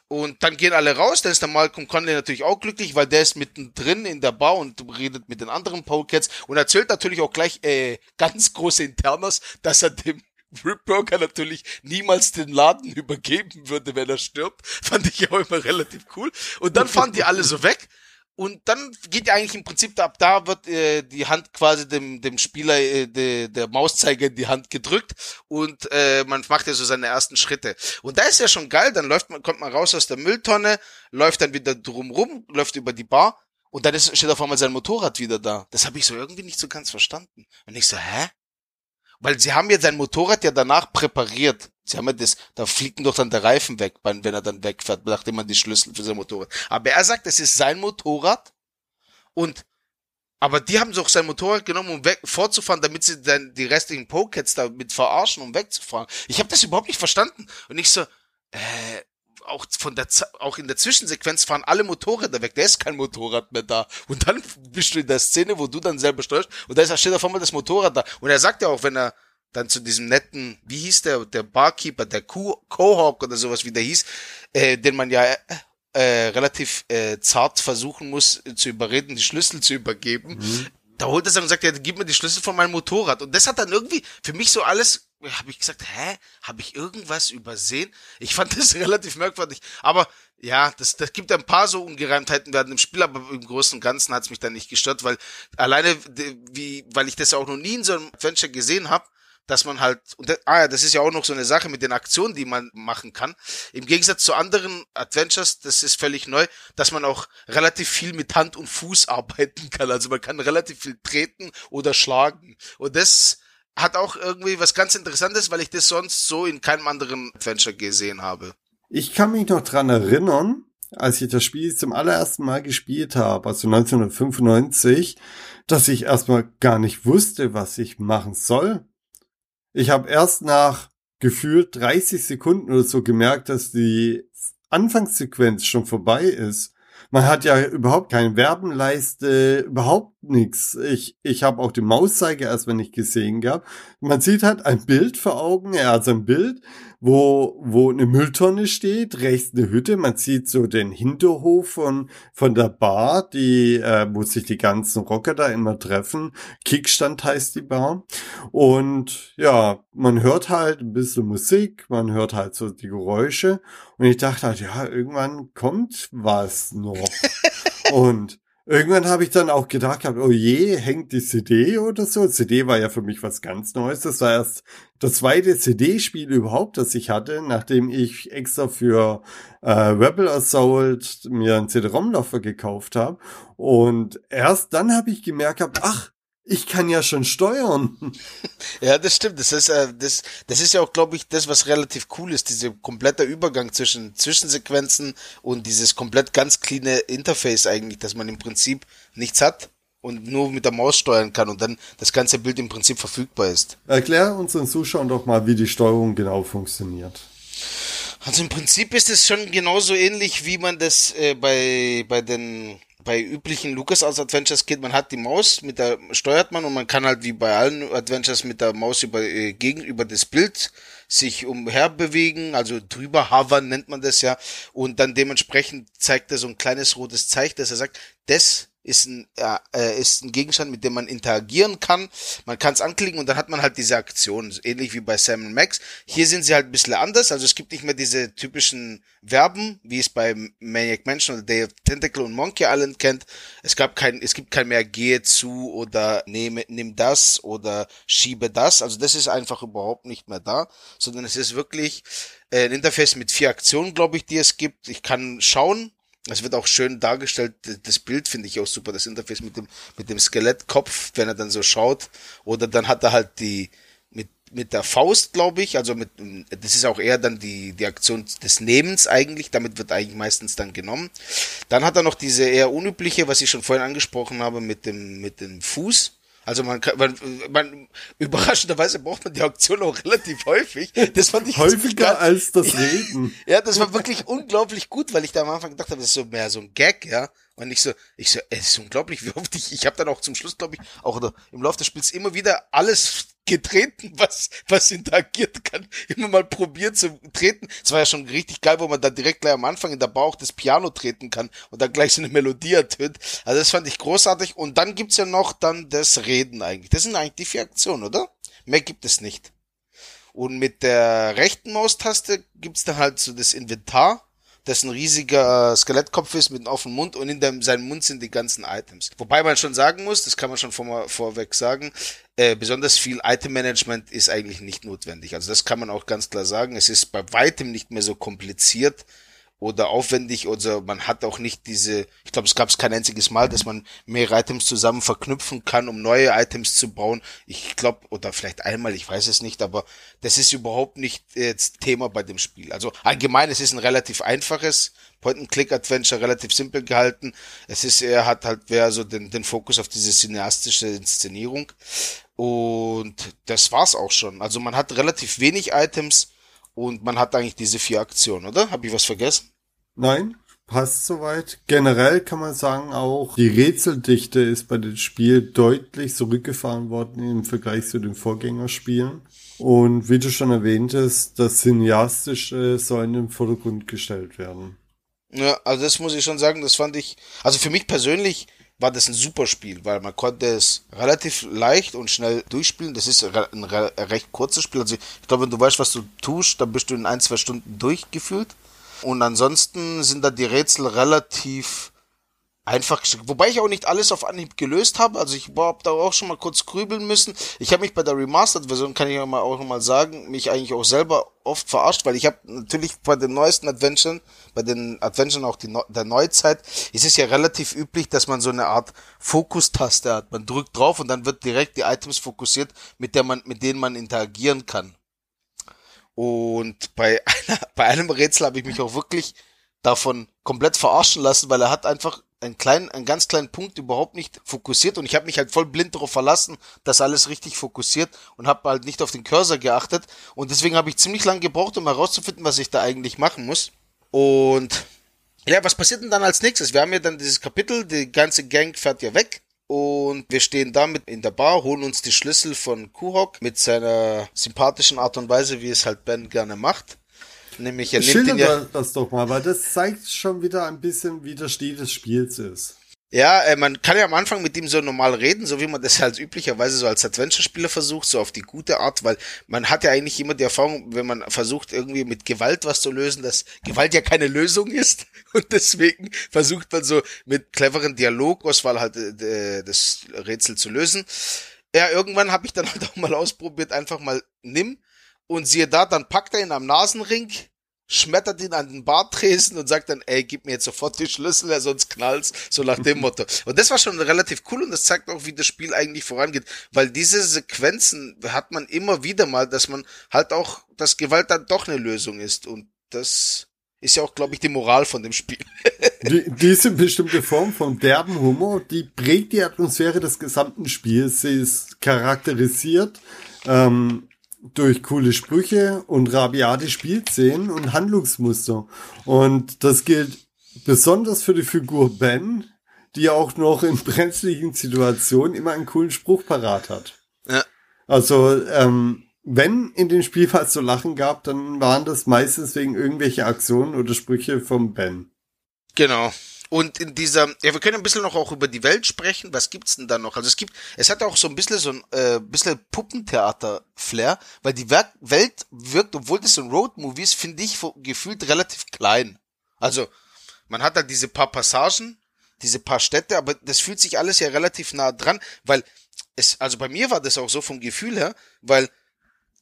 Und dann gehen alle raus, dann ist der Malcolm Conley natürlich auch glücklich, weil der ist mittendrin in der Bar und redet mit den anderen Polecats und erzählt natürlich auch gleich äh, ganz große Internas, dass er dem Ripburger natürlich niemals den Laden übergeben würde, wenn er stirbt. Fand ich auch immer relativ cool. Und dann fahren die alle so weg. Und dann geht ja eigentlich im Prinzip ab da wird äh, die Hand quasi dem dem Spieler äh, de, der Mauszeiger in die Hand gedrückt und äh, man macht ja so seine ersten Schritte. Und da ist ja schon geil, dann läuft man kommt man raus aus der Mülltonne, läuft dann wieder drumrum, läuft über die Bar und dann ist, steht auf einmal sein Motorrad wieder da. Das habe ich so irgendwie nicht so ganz verstanden. Und ich so, hä? Weil sie haben ja sein Motorrad ja danach präpariert. Sie haben ja das, da fliegt doch dann der Reifen weg, wenn er dann wegfährt, nachdem man die Schlüssel für sein Motorrad. Aber er sagt, es ist sein Motorrad und aber die haben doch sein Motorrad genommen, um weg, fortzufahren, damit sie dann die restlichen Pokets damit verarschen, um wegzufahren. Ich habe das überhaupt nicht verstanden. Und ich so, äh, auch von der auch in der Zwischensequenz fahren alle Motorräder weg. Da ist kein Motorrad mehr da. Und dann bist du in der Szene, wo du dann selber steuerst und da ist steht auf einmal das Motorrad da. Und er sagt ja auch, wenn er dann zu diesem netten, wie hieß der, der Barkeeper, der Co- Cohawk oder sowas, wie der hieß, äh, den man ja äh, äh, relativ äh, zart versuchen muss äh, zu überreden, die Schlüssel zu übergeben. Da holt er sich und sagt, ja, gib mir die Schlüssel von meinem Motorrad. Und das hat dann irgendwie für mich so alles, habe ich gesagt, hä, habe ich irgendwas übersehen? Ich fand das relativ merkwürdig. Aber ja, das, das gibt ein paar so Ungereimtheiten werden im Spiel, aber im Großen und Ganzen hat's mich dann nicht gestört, weil alleine, wie, weil ich das auch noch nie in so einem Adventure gesehen habe, dass man halt, und ah ja, das ist ja auch noch so eine Sache mit den Aktionen, die man machen kann. Im Gegensatz zu anderen Adventures, das ist völlig neu, dass man auch relativ viel mit Hand und Fuß arbeiten kann. Also man kann relativ viel treten oder schlagen. Und das hat auch irgendwie was ganz Interessantes, weil ich das sonst so in keinem anderen Adventure gesehen habe. Ich kann mich noch dran erinnern, als ich das Spiel zum allerersten Mal gespielt habe, also 1995, dass ich erstmal gar nicht wusste, was ich machen soll. Ich habe erst nach gefühlt 30 Sekunden oder so gemerkt, dass die Anfangssequenz schon vorbei ist. Man hat ja überhaupt keine Werbenleiste, überhaupt nichts. Ich, ich habe auch den Mauszeiger erstmal nicht gesehen gehabt. Man sieht halt ein Bild vor Augen, er hat so ein Bild, wo, wo eine Mülltonne steht, rechts eine Hütte, man sieht so den Hinterhof von, von der Bar, die, äh, wo sich die ganzen Rocker da immer treffen. Kickstand heißt die Bar. Und ja, man hört halt ein bisschen Musik, man hört halt so die Geräusche. Und ich dachte halt, ja, irgendwann kommt was noch. Und Irgendwann habe ich dann auch gedacht, oh je, hängt die CD oder so. CD war ja für mich was ganz Neues. Das war erst das zweite CD-Spiel überhaupt, das ich hatte, nachdem ich extra für äh, Rebel Assault mir einen CD-ROM-Laufwer gekauft habe. Und erst dann habe ich gemerkt, ach, ich kann ja schon steuern. Ja, das stimmt. Das ist, äh, das, das ist ja auch, glaube ich, das, was relativ cool ist, dieser komplette Übergang zwischen Zwischensequenzen und dieses komplett ganz clean Interface eigentlich, dass man im Prinzip nichts hat und nur mit der Maus steuern kann und dann das ganze Bild im Prinzip verfügbar ist. Erklär unseren Zuschauern doch mal, wie die Steuerung genau funktioniert. Also im Prinzip ist es schon genauso ähnlich, wie man das äh, bei, bei den bei üblichen LucasArts Adventures geht, man hat die Maus, mit der steuert man und man kann halt wie bei allen Adventures mit der Maus über, äh, gegenüber das Bild sich umherbewegen, also drüber hovern nennt man das ja, und dann dementsprechend zeigt er so ein kleines rotes Zeichen, dass er sagt, das ist ein, äh, ist ein Gegenstand, mit dem man interagieren kann. Man kann es anklicken und dann hat man halt diese Aktion, ähnlich wie bei Sam Max. Hier sind sie halt ein bisschen anders, also es gibt nicht mehr diese typischen Verben, wie es bei Maniac Mansion oder Day of Tentacle und Monkey Island kennt. Es gab kein, es gibt kein mehr gehe zu oder nehme, nimm das oder schiebe das. Also das ist einfach überhaupt nicht mehr da, sondern es ist wirklich äh, ein Interface mit vier Aktionen, glaube ich, die es gibt. Ich kann schauen, es wird auch schön dargestellt, das Bild finde ich auch super, das Interface mit dem, mit dem Skelettkopf, wenn er dann so schaut. Oder dann hat er halt die, mit, mit der Faust, glaube ich, also mit, das ist auch eher dann die, die Aktion des Nehmens eigentlich, damit wird eigentlich meistens dann genommen. Dann hat er noch diese eher unübliche, was ich schon vorhin angesprochen habe, mit dem, mit dem Fuß. Also man kann, man, man überraschenderweise braucht man die Auktion auch relativ häufig. Das fand ich häufiger als das Reden. ja, das war wirklich unglaublich gut, weil ich da am Anfang gedacht habe, das ist so mehr so ein Gag, ja. Und ich so, ich so, es ist unglaublich, wie oft ich, ich habe dann auch zum Schluss, glaube ich, auch im Laufe des Spiels immer wieder alles getreten, was, was interagiert kann. Immer mal probiert zu treten. Es war ja schon richtig geil, wo man da direkt gleich am Anfang in der Bauch das Piano treten kann und dann gleich so eine Melodie ertönt. Also das fand ich großartig. Und dann gibt's ja noch dann das Reden eigentlich. Das sind eigentlich die vier Aktionen, oder? Mehr gibt es nicht. Und mit der rechten Maustaste gibt's dann halt so das Inventar das ein riesiger Skelettkopf ist mit einem offenen Mund und in seinem Mund sind die ganzen Items. Wobei man schon sagen muss, das kann man schon vor, vorweg sagen, äh, besonders viel Item-Management ist eigentlich nicht notwendig. Also das kann man auch ganz klar sagen. Es ist bei weitem nicht mehr so kompliziert, oder aufwendig oder man hat auch nicht diese, ich glaube, es gab es kein einziges Mal, dass man mehrere Items zusammen verknüpfen kann, um neue Items zu bauen. Ich glaube, oder vielleicht einmal, ich weiß es nicht, aber das ist überhaupt nicht jetzt Thema bei dem Spiel. Also allgemein, es ist ein relativ einfaches Point-and-Click-Adventure, relativ simpel gehalten. Es ist, er hat halt wer so den, den Fokus auf diese cineastische Inszenierung. Und das war's auch schon. Also man hat relativ wenig Items, und man hat eigentlich diese vier Aktionen, oder? Habe ich was vergessen? Nein, passt soweit. Generell kann man sagen auch, die Rätseldichte ist bei dem Spiel deutlich zurückgefahren worden im Vergleich zu den Vorgängerspielen. Und wie du schon erwähntest, das Cineastische soll in den Vordergrund gestellt werden. Ja, also das muss ich schon sagen, das fand ich, also für mich persönlich war das ein super Spiel, weil man konnte es relativ leicht und schnell durchspielen. Das ist ein recht kurzes Spiel. Also ich glaube, wenn du weißt, was du tust, dann bist du in ein, zwei Stunden durchgefühlt. Und ansonsten sind da die Rätsel relativ einfach Wobei ich auch nicht alles auf Anhieb gelöst habe. Also ich habe da auch schon mal kurz grübeln müssen. Ich habe mich bei der Remastered-Version, kann ich auch mal, auch mal sagen, mich eigentlich auch selber oft verarscht, weil ich habe natürlich bei den neuesten Adventuren, bei den Adventuren auch die, der Neuzeit, ist es ja relativ üblich, dass man so eine Art Fokustaste hat. Man drückt drauf und dann wird direkt die Items fokussiert, mit der man, mit denen man interagieren kann. Und bei einer, bei einem Rätsel habe ich mich auch wirklich davon komplett verarschen lassen, weil er hat einfach einen kleinen, einen ganz kleinen Punkt überhaupt nicht fokussiert und ich habe mich halt voll blind darauf verlassen, dass alles richtig fokussiert und habe halt nicht auf den Cursor geachtet und deswegen habe ich ziemlich lange gebraucht, um herauszufinden, was ich da eigentlich machen muss. Und ja, was passiert denn dann als nächstes? Wir haben ja dann dieses Kapitel, die ganze Gang fährt ja weg und wir stehen da mit in der Bar, holen uns die Schlüssel von Kuhok mit seiner sympathischen Art und Weise, wie es halt Ben gerne macht. Nämlich er nimmt ihn ja das doch mal, weil das zeigt schon wieder ein bisschen, wie der Stil des Spiels ist. Ja, äh, man kann ja am Anfang mit ihm so normal reden, so wie man das halt üblicherweise so als Adventure-Spieler versucht, so auf die gute Art, weil man hat ja eigentlich immer die Erfahrung, wenn man versucht irgendwie mit Gewalt was zu lösen, dass Gewalt ja keine Lösung ist und deswegen versucht man so mit cleveren Dialogauswahl halt äh, das Rätsel zu lösen. Ja, irgendwann habe ich dann halt auch mal ausprobiert, einfach mal nimm und siehe da, dann packt er ihn am Nasenring schmettert ihn an den Bartresen und sagt dann, ey, gib mir jetzt sofort die Schlüssel, sonst knallt's, so nach dem Motto. Und das war schon relativ cool und das zeigt auch, wie das Spiel eigentlich vorangeht, weil diese Sequenzen hat man immer wieder mal, dass man halt auch, dass Gewalt dann doch eine Lösung ist und das ist ja auch, glaube ich, die Moral von dem Spiel. die, diese bestimmte Form von derben Humor, die prägt die Atmosphäre des gesamten Spiels. Sie ist charakterisiert ähm, durch coole Sprüche und rabiate Spielszenen und Handlungsmuster. Und das gilt besonders für die Figur Ben, die auch noch in brenzligen Situationen immer einen coolen Spruch parat hat. Ja. Also, ähm, wenn in dem Spiel was zu lachen gab, dann waren das meistens wegen irgendwelche Aktionen oder Sprüche vom Ben. Genau. Und in dieser, ja, wir können ein bisschen noch auch über die Welt sprechen. Was gibt's denn da noch? Also es gibt, es hat auch so ein bisschen so ein äh, bisschen Puppentheater-Flair, weil die Welt wirkt, obwohl das ein Road-Movie ist, finde ich gefühlt relativ klein. Also man hat da diese paar Passagen, diese paar Städte, aber das fühlt sich alles ja relativ nah dran, weil es, also bei mir war das auch so vom Gefühl her, weil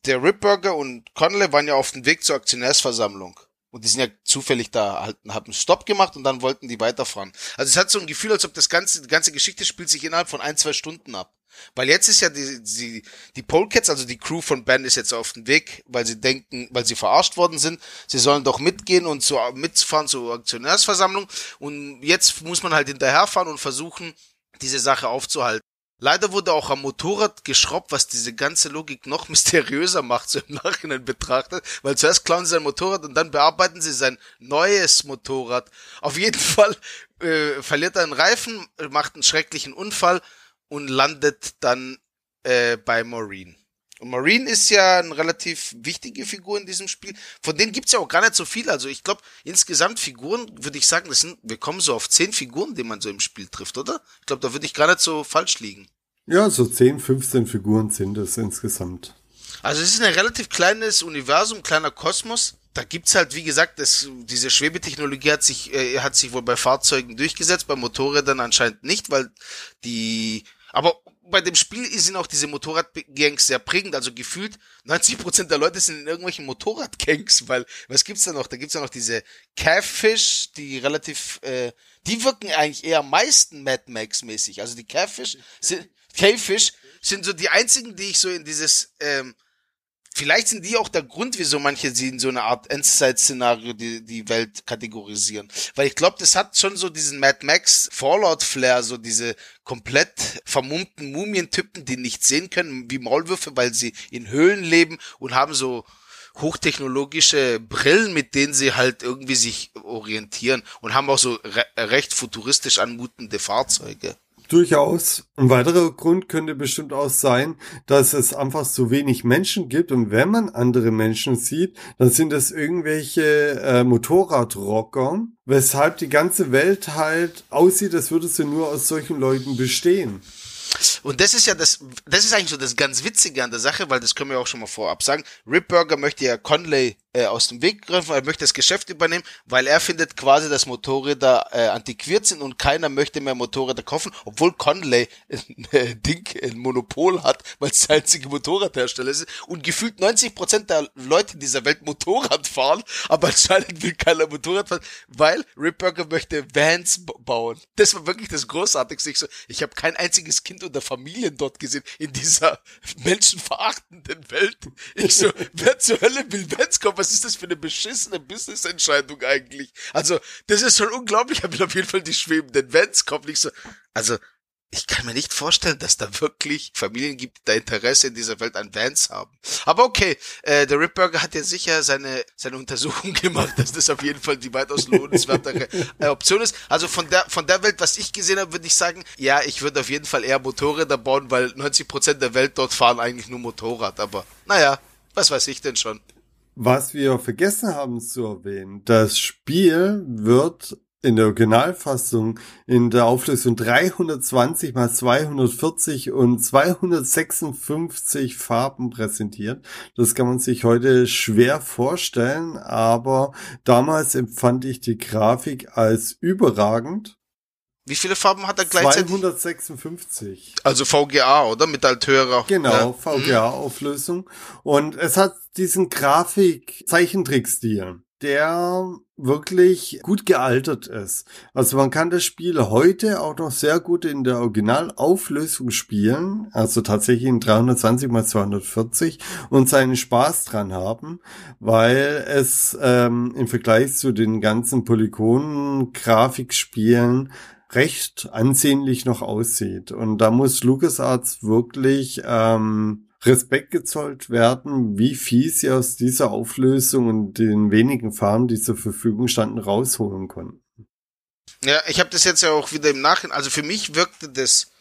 der Ripburger und Connolly waren ja auf dem Weg zur Aktionärsversammlung. Und die sind ja zufällig da halt, haben einen Stopp gemacht und dann wollten die weiterfahren. Also es hat so ein Gefühl, als ob das ganze, die ganze Geschichte spielt sich innerhalb von ein, zwei Stunden ab. Weil jetzt ist ja die, die, die Polecats, also die Crew von Ben ist jetzt auf dem Weg, weil sie denken, weil sie verarscht worden sind, sie sollen doch mitgehen und so mitfahren zur Aktionärsversammlung. Und jetzt muss man halt hinterherfahren und versuchen, diese Sache aufzuhalten. Leider wurde auch am Motorrad geschraubt, was diese ganze Logik noch mysteriöser macht, so im Nachhinein betrachtet, weil zuerst klauen sie sein Motorrad und dann bearbeiten sie sein neues Motorrad. Auf jeden Fall äh, verliert er einen Reifen, macht einen schrecklichen Unfall und landet dann äh, bei Maureen. Und Marine ist ja eine relativ wichtige Figur in diesem Spiel. Von denen gibt's ja auch gar nicht so viel. Also ich glaube, insgesamt Figuren würde ich sagen, das sind, wir kommen so auf zehn Figuren, die man so im Spiel trifft, oder? Ich glaube, da würde ich gar nicht so falsch liegen. Ja, so 10, 15 Figuren sind es insgesamt. Also es ist ein relativ kleines Universum, kleiner Kosmos. Da gibt's halt, wie gesagt, das, diese Schwebetechnologie hat sich, äh, hat sich wohl bei Fahrzeugen durchgesetzt, bei Motorrädern anscheinend nicht, weil die, aber bei dem Spiel sind auch diese Motorradgangs sehr prägend, also gefühlt 90% der Leute sind in irgendwelchen Motorradgangs, weil was gibt's da noch? Da gibt's ja noch diese Catfish, die relativ, äh, die wirken eigentlich eher am meisten Mad Max mäßig. Also die Catfish sind, Catfish sind so die einzigen, die ich so in dieses ähm, Vielleicht sind die auch der Grund, wieso manche sie in so eine Art Endzeit-Szenario die, die Welt kategorisieren. Weil ich glaube, das hat schon so diesen Mad Max Fallout-Flair, so diese komplett vermummten Mumientypen, die nicht sehen können wie Maulwürfe, weil sie in Höhlen leben und haben so hochtechnologische Brillen, mit denen sie halt irgendwie sich orientieren und haben auch so re recht futuristisch anmutende Fahrzeuge. Durchaus. Ein weiterer Grund könnte bestimmt auch sein, dass es einfach so wenig Menschen gibt und wenn man andere Menschen sieht, dann sind es irgendwelche äh, Motorradrocker, weshalb die ganze Welt halt aussieht, als würde sie nur aus solchen Leuten bestehen. Und das ist ja das, das ist eigentlich so das ganz Witzige an der Sache, weil das können wir auch schon mal vorab sagen. Rip Burger möchte ja Conley äh, aus dem Weg greifen, er möchte das Geschäft übernehmen, weil er findet quasi, dass Motorräder äh, antiquiert sind und keiner möchte mehr Motorräder kaufen, obwohl Conley ein äh, Ding, ein Monopol hat, weil es der einzige Motorradhersteller ist und gefühlt 90% der Leute in dieser Welt Motorrad fahren, aber anscheinend will keiner Motorrad fahren, weil Rip Burger möchte Vans bauen. Das war wirklich das Großartigste. Ich, so, ich habe kein einziges Kind oder Familien dort gesehen in dieser menschenverachtenden Welt. Ich so, wer zur Hölle will Vans kaufen? Was ist das für eine beschissene Business-Entscheidung eigentlich? Also, das ist schon unglaublich. Ich habe auf jeden Fall die schwebenden Vans kommt nicht so. Also, ich kann mir nicht vorstellen, dass da wirklich Familien gibt, die da Interesse in dieser Welt an Vans haben. Aber okay, äh, der Ripburger hat ja sicher seine, seine Untersuchung gemacht, dass das auf jeden Fall die weitaus lohnenswertere äh, Option ist. Also von der, von der Welt, was ich gesehen habe, würde ich sagen, ja, ich würde auf jeden Fall eher Motorräder bauen, weil 90% der Welt dort fahren eigentlich nur Motorrad. Aber naja, was weiß ich denn schon. Was wir vergessen haben zu erwähnen, das Spiel wird in der Originalfassung in der Auflösung 320 mal 240 und 256 Farben präsentiert. Das kann man sich heute schwer vorstellen, aber damals empfand ich die Grafik als überragend. Wie viele Farben hat er gleichzeitig? 256. Also VGA, oder? Mit halt höherer. Genau, Ja. VGA-Auflösung. Und es hat diesen Grafik-Zeichentrick-Stil, der wirklich gut gealtert ist. Also man kann das Spiel heute auch noch sehr gut in der Originalauflösung spielen, also tatsächlich in 320 x 240 und seinen Spaß dran haben, weil es ähm, im Vergleich zu den ganzen Polygonen-Grafikspielen recht ansehnlich noch aussieht. Und da muss LucasArts wirklich ähm, Respekt gezollt werden, wie viel sie aus dieser Auflösung und den wenigen Farben, die zur Verfügung standen, rausholen konnten. Ja, ich habe das jetzt ja auch wieder im Nachhinein. Also für mich wirkte das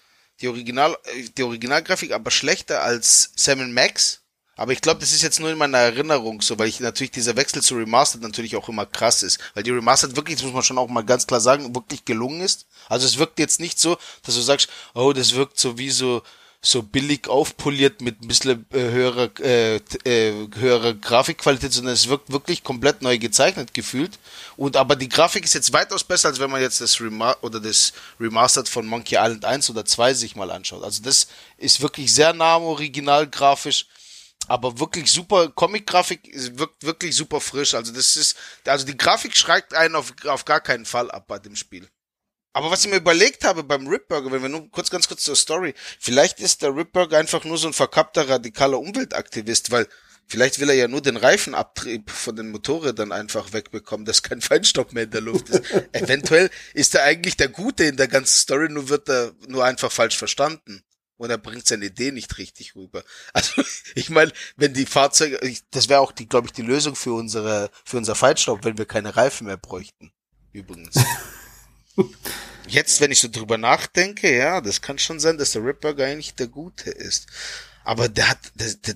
die Original äh, die Originalgrafik aber schlechter als Sam Max. Aber ich glaube, das ist jetzt nur in meiner Erinnerung so, weil ich natürlich dieser Wechsel zu Remastered natürlich auch immer krass ist. Weil die Remastered wirklich, das muss man schon auch mal ganz klar sagen, wirklich gelungen ist. Also es wirkt jetzt nicht so, dass du sagst, oh, das wirkt so wie so so billig aufpoliert mit ein bisschen äh, höherer, äh, äh, höherer Grafikqualität, sondern es wirkt wirklich komplett neu gezeichnet gefühlt. Und aber die Grafik ist jetzt weitaus besser, als wenn man jetzt das Rema oder das Remastered von Monkey Island 1 oder 2 sich mal anschaut. Also das ist wirklich sehr nah am Original grafisch, aber wirklich super Comic-Grafik wirkt wirklich super frisch. Also das ist, also die Grafik schreckt einen auf, auf gar keinen Fall ab bei dem Spiel. Aber was ich mir überlegt habe beim Ripburger, wenn wir nur kurz, ganz kurz zur Story, vielleicht ist der Ripburger einfach nur so ein verkappter radikaler Umweltaktivist, weil vielleicht will er ja nur den Reifenabtrieb von den Motorrädern einfach wegbekommen, dass kein Feinstaub mehr in der Luft ist. Eventuell ist er eigentlich der Gute in der ganzen Story, nur wird er nur einfach falsch verstanden. Und er bringt seine Idee nicht richtig rüber. Also, ich meine, wenn die Fahrzeuge, das wäre auch die, glaube ich, die Lösung für unsere, für unser Feinstaub, wenn wir keine Reifen mehr bräuchten. Übrigens. Jetzt, wenn ich so drüber nachdenke, ja, das kann schon sein, dass der Ripburger eigentlich der Gute ist. Aber der hat, der, der,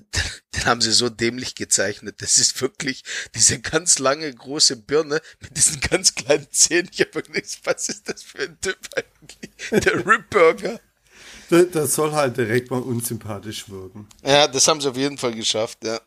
den haben sie so dämlich gezeichnet. Das ist wirklich diese ganz lange große Birne mit diesen ganz kleinen Zähnen. Ich habe nichts, was ist das für ein Typ eigentlich? Der Ripburger. Das, das soll halt direkt mal unsympathisch wirken. Ja, das haben sie auf jeden Fall geschafft, ja.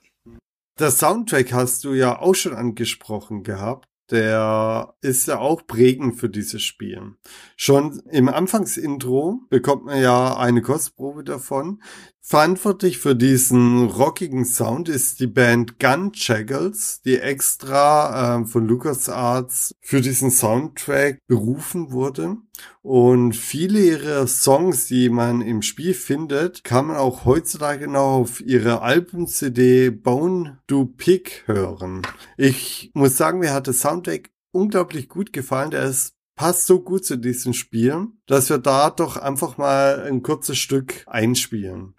Der Soundtrack hast du ja auch schon angesprochen gehabt. Der ist ja auch prägend für dieses Spiel. Schon im Anfangsintro bekommt man ja eine Kostprobe davon. Verantwortlich für diesen rockigen Sound ist die Band Gun die extra ähm, von LucasArts für diesen Soundtrack berufen wurde. Und viele ihrer Songs, die man im Spiel findet, kann man auch heutzutage noch auf ihrer Album-CD Bone Do Pick hören. Ich muss sagen, mir hat der Soundtrack unglaublich gut gefallen. Der ist passt so gut zu diesem Spiel, dass wir da doch einfach mal ein kurzes Stück einspielen.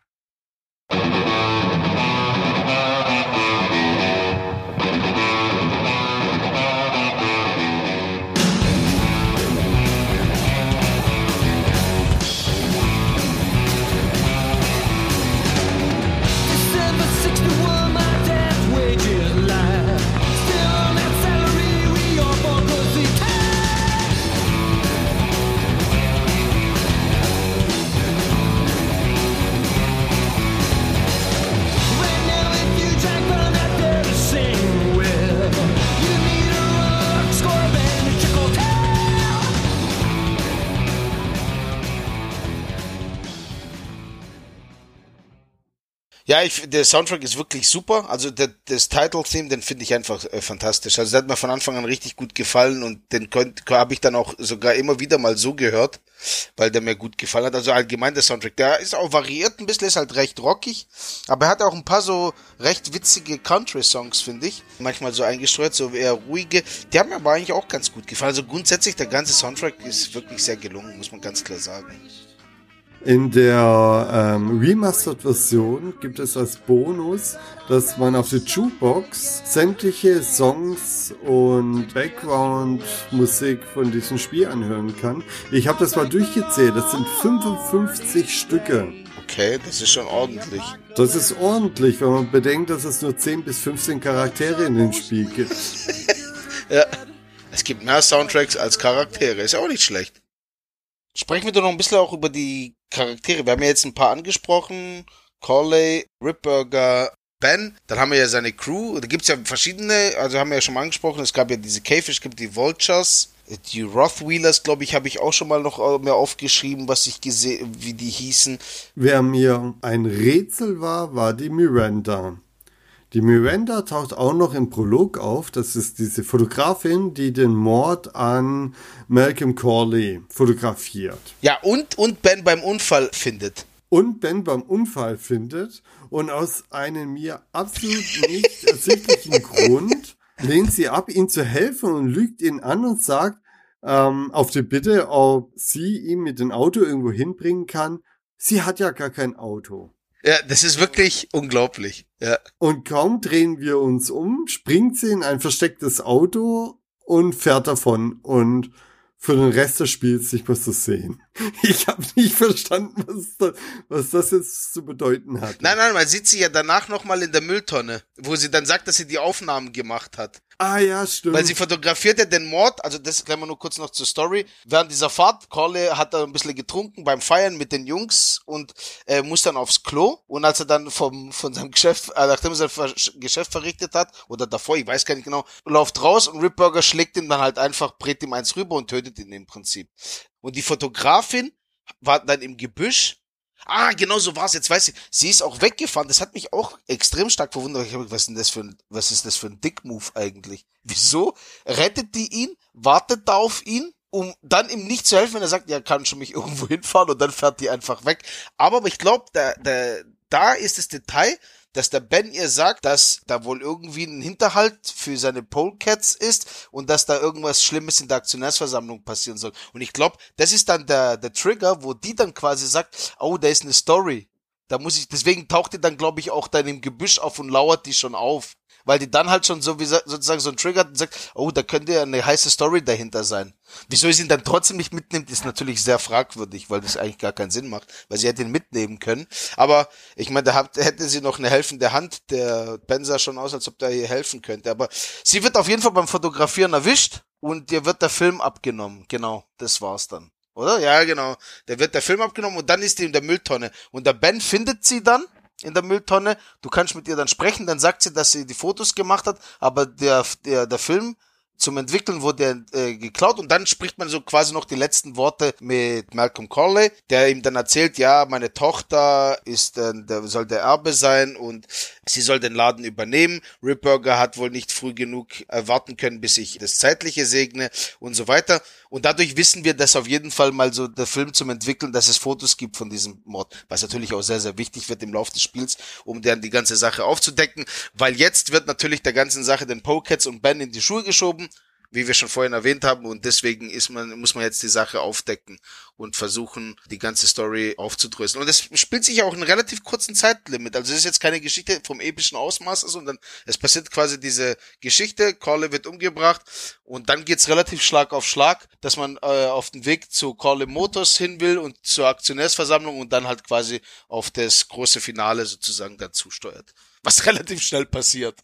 Thank you. Ja, ich, der Soundtrack ist wirklich super. Also der, das Title-Theme, den finde ich einfach äh, fantastisch. Also der hat mir von Anfang an richtig gut gefallen und den habe ich dann auch sogar immer wieder mal so gehört, weil der mir gut gefallen hat. Also allgemein der Soundtrack, der ist auch variiert ein bisschen, ist halt recht rockig, aber er hat auch ein paar so recht witzige Country-Songs, finde ich. Manchmal so eingestreut, so eher ruhige. Die haben mir aber eigentlich auch ganz gut gefallen. Also grundsätzlich, der ganze Soundtrack ist wirklich sehr gelungen, muss man ganz klar sagen. In der ähm, Remastered-Version gibt es als Bonus, dass man auf der Jukebox sämtliche Songs und Background-Musik von diesem Spiel anhören kann. Ich habe das mal durchgezählt, das sind 55 Stücke. Okay, das ist schon ordentlich. Das ist ordentlich, wenn man bedenkt, dass es nur 10 bis 15 Charaktere in dem Spiel gibt. Ja. Es gibt mehr Soundtracks als Charaktere. Ist ja auch nicht schlecht. Sprechen wir doch noch ein bisschen auch über die Charaktere. Wir haben ja jetzt ein paar angesprochen. Corley, Ripburger, Ben. Dann haben wir ja seine Crew. Da gibt's ja verschiedene, also haben wir ja schon mal angesprochen. Es gab ja diese Käfisch, es gibt die Vultures. Die Rothwheelers, glaube ich, habe ich auch schon mal noch äh, mehr aufgeschrieben, was ich gesehen, wie die hießen. Wer mir ein Rätsel war, war die Miranda. Die Miranda taucht auch noch im Prolog auf. Das ist diese Fotografin, die den Mord an Malcolm Corley fotografiert. Ja, und, und Ben beim Unfall findet. Und Ben beim Unfall findet und aus einem mir absolut nicht ersichtlichen Grund lehnt sie ab, ihm zu helfen und lügt ihn an und sagt ähm, auf die Bitte, ob sie ihn mit dem Auto irgendwo hinbringen kann. Sie hat ja gar kein Auto. Ja, das ist wirklich unglaublich. Ja. Und kaum drehen wir uns um, springt sie in ein verstecktes Auto und fährt davon. Und für den Rest des Spiels, ich muss das sehen. Ich habe nicht verstanden, was, da, was das jetzt zu bedeuten hat. Nein, nein, man sieht sie ja danach nochmal in der Mülltonne, wo sie dann sagt, dass sie die Aufnahmen gemacht hat. Ah ja, stimmt. Weil sie fotografiert ja den Mord, also das gleich mal nur kurz noch zur Story. Während dieser Fahrt, Corley hat da ein bisschen getrunken beim Feiern mit den Jungs und äh, muss dann aufs Klo. Und als er dann vom, von seinem Geschäft, äh, nachdem er sein Ver Geschäft verrichtet hat, oder davor, ich weiß gar nicht genau, läuft raus und Ripburger schlägt ihm dann halt einfach, brät ihm eins rüber und tötet ihn im Prinzip. Und die Fotografin war dann im Gebüsch Ah, genau so war's. Jetzt weiß ich. Sie ist auch weggefahren. Das hat mich auch extrem stark verwundert. Ich habe was ist denn das für ein, was ist das für ein Dick-Move eigentlich? Wieso rettet die ihn, wartet da auf ihn, um dann ihm nicht zu helfen, wenn er sagt, ja, kann schon mich irgendwo hinfahren und dann fährt die einfach weg. Aber ich glaube, da, da, da ist das Detail, dass der Ben ihr sagt, dass da wohl irgendwie ein Hinterhalt für seine Polecats ist und dass da irgendwas Schlimmes in der Aktionärsversammlung passieren soll. Und ich glaube, das ist dann der, der Trigger, wo die dann quasi sagt, oh, da ist eine Story. Da muss ich, deswegen taucht die dann, glaube ich, auch dann im Gebüsch auf und lauert die schon auf. Weil die dann halt schon so wie sa- sozusagen so ein Trigger und sagt, oh, da könnte ja eine heiße Story dahinter sein. Wieso sie ihn dann trotzdem nicht mitnimmt, ist natürlich sehr fragwürdig, weil das eigentlich gar keinen Sinn macht, weil sie hätte ihn mitnehmen können. Aber ich meine, da hat, hätte sie noch eine helfende Hand. Der Ben sah schon aus, als ob der ihr helfen könnte. Aber sie wird auf jeden Fall beim Fotografieren erwischt und ihr wird der Film abgenommen. Genau, das war's dann. Oder? Ja, genau. Da wird der Film abgenommen und dann ist die in der Mülltonne. Und der Ben findet sie dann in der Mülltonne. Du kannst mit ihr dann sprechen, dann sagt sie, dass sie die Fotos gemacht hat, aber der, der, der Film zum Entwickeln wurde er äh, geklaut und dann spricht man so quasi noch die letzten Worte mit Malcolm Corley, der ihm dann erzählt, ja, meine Tochter ist, äh, der soll der Erbe sein und sie soll den Laden übernehmen. Ripburger hat wohl nicht früh genug erwarten können, bis ich das Zeitliche segne und so weiter. Und dadurch wissen wir, dass auf jeden Fall mal so der Film zum Entwickeln, dass es Fotos gibt von diesem Mord, was natürlich auch sehr, sehr wichtig wird im Laufe des Spiels, um dann die ganze Sache aufzudecken, weil jetzt wird natürlich der ganzen Sache den Pokets und Ben in die Schuhe geschoben, wie wir schon vorhin erwähnt haben, und deswegen ist man, muss man jetzt die Sache aufdecken und versuchen, die ganze Story aufzudröseln. Und es spielt sich ja auch in relativ kurzen Zeitlimit. Also es ist jetzt keine Geschichte vom epischen Ausmaß, sondern es passiert quasi diese Geschichte, Corley wird umgebracht und dann geht's relativ Schlag auf Schlag, dass man äh, auf den Weg zu Corley Motors hin will und zur Aktionärsversammlung und dann halt quasi auf das große Finale sozusagen dazu steuert. Was relativ schnell passiert.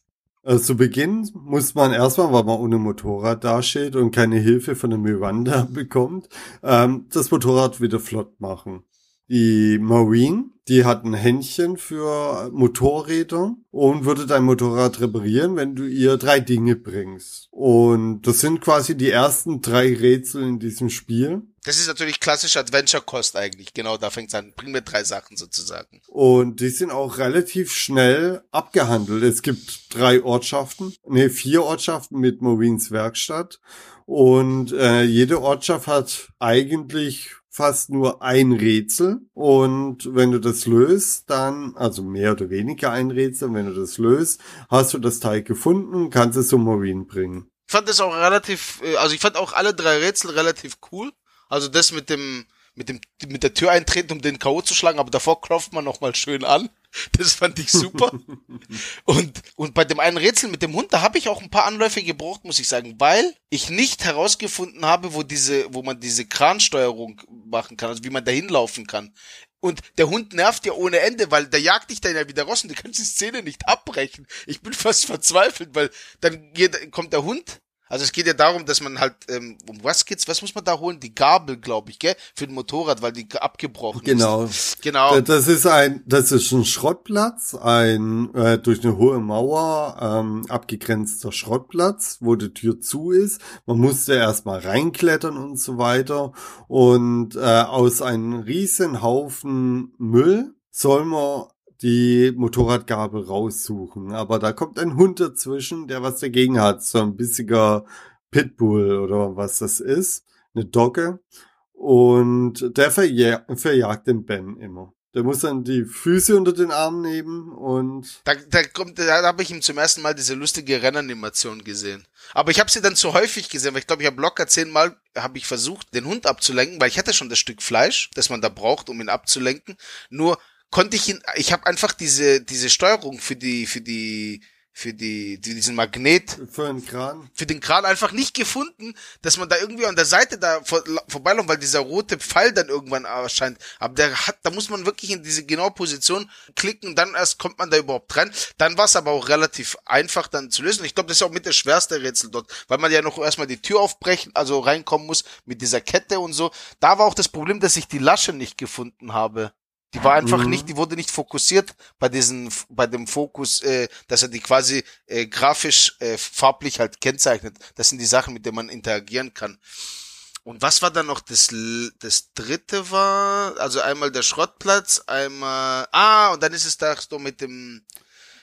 Also zu Beginn muss man erstmal, weil man ohne Motorrad dasteht und keine Hilfe von der Miranda bekommt, ähm, das Motorrad wieder flott machen. Die Marine, die hat ein Händchen für Motorräder und würde dein Motorrad reparieren, wenn du ihr drei Dinge bringst. Und das sind quasi die ersten drei Rätsel in diesem Spiel. Das ist natürlich klassisch Adventure-Kost eigentlich. Genau, da fängt's an. Bring mir drei Sachen sozusagen. Und die sind auch relativ schnell abgehandelt. Es gibt drei Ortschaften, nee, vier Ortschaften mit Marines Werkstatt. Und äh, jede Ortschaft hat eigentlich fast nur ein Rätsel. Und wenn du das löst, dann, also mehr oder weniger ein Rätsel, wenn du das löst, hast du das Teil gefunden, kannst es zum Marine bringen. Ich fand das auch relativ, äh, also ich fand auch alle drei Rätsel relativ cool. Also das mit dem, mit dem, mit der Tür eintreten, um den K.O. zu schlagen, aber davor klopft man nochmal schön an. Das fand ich super. und, und bei dem einen Rätsel mit dem Hund, da habe ich auch ein paar Anläufe gebraucht, muss ich sagen, weil ich nicht herausgefunden habe, wo diese, wo man diese Kransteuerung machen kann, also wie man da hinlaufen kann. Und der Hund nervt ja ohne Ende, weil der jagt dich dann ja wieder raus und du kannst die Szene nicht abbrechen. Ich bin fast verzweifelt, weil dann geht, kommt der Hund Also es geht ja darum, dass man halt, ähm, um was geht's, was muss man da holen? Die Gabel, glaube ich, gell? Für den Motorrad, weil die abgebrochen Genau. ist. Genau. Das ist ein, das ist ein Schrottplatz, ein äh, durch eine hohe Mauer ähm, abgegrenzter Schrottplatz, wo die Tür zu ist. Man musste erstmal reinklettern und so weiter. Und äh, aus einem riesen Haufen Müll soll man die Motorradgabel raussuchen. Aber da kommt ein Hund dazwischen, der was dagegen hat. So ein bissiger Pitbull oder was das ist. Eine Dogge. Und der verjag verjagt den Ben immer. Der muss dann die Füße unter den Arm nehmen und Da, da kommt, da habe ich ihm zum ersten Mal diese lustige Rennanimation gesehen. Aber ich habe sie dann zu häufig gesehen, weil ich glaube, ich habe locker zehnmal habe ich versucht, den Hund abzulenken, weil ich hatte schon das Stück Fleisch, das man da braucht, um ihn abzulenken. Nur konnte ich ihn, ich habe einfach diese diese Steuerung für die für die für die, die diesen Magnet für einen Kran. für den Kran einfach nicht gefunden, dass man da irgendwie an der Seite da vor, vorbeiläuft, weil dieser rote Pfeil dann irgendwann erscheint. Aber der hat, da muss man wirklich in diese genaue Position klicken, dann erst kommt man da überhaupt rein. Dann war es aber auch relativ einfach dann zu lösen. Ich glaube, das ist auch mit das schwerste Rätsel dort, weil man ja noch erstmal die Tür aufbrechen, also reinkommen muss mit dieser Kette und so. Da war auch das Problem, dass ich die Lasche nicht gefunden habe. Die war einfach Mhm. nicht, die wurde nicht fokussiert bei diesen, bei dem Fokus, äh, dass er die quasi äh, grafisch, äh, farblich halt kennzeichnet. Das sind die Sachen, mit denen man interagieren kann. Und was war dann noch das, das dritte war? Also einmal der Schrottplatz, einmal, ah, und dann ist es da so mit dem,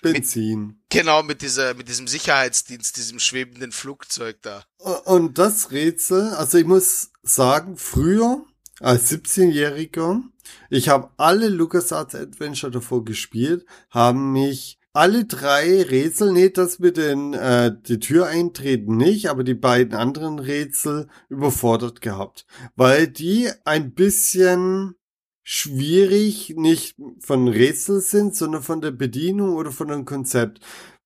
Benzin. genau, mit dieser, mit diesem Sicherheitsdienst, diesem schwebenden Flugzeug da. Und das Rätsel, also ich muss sagen, früher als 17-Jähriger, ich habe alle LucasArts Adventure davor gespielt, haben mich alle drei Rätsel, nee, das mit den äh, die Tür eintreten nicht, aber die beiden anderen Rätsel überfordert gehabt, weil die ein bisschen schwierig nicht von Rätsel sind, sondern von der Bedienung oder von dem Konzept.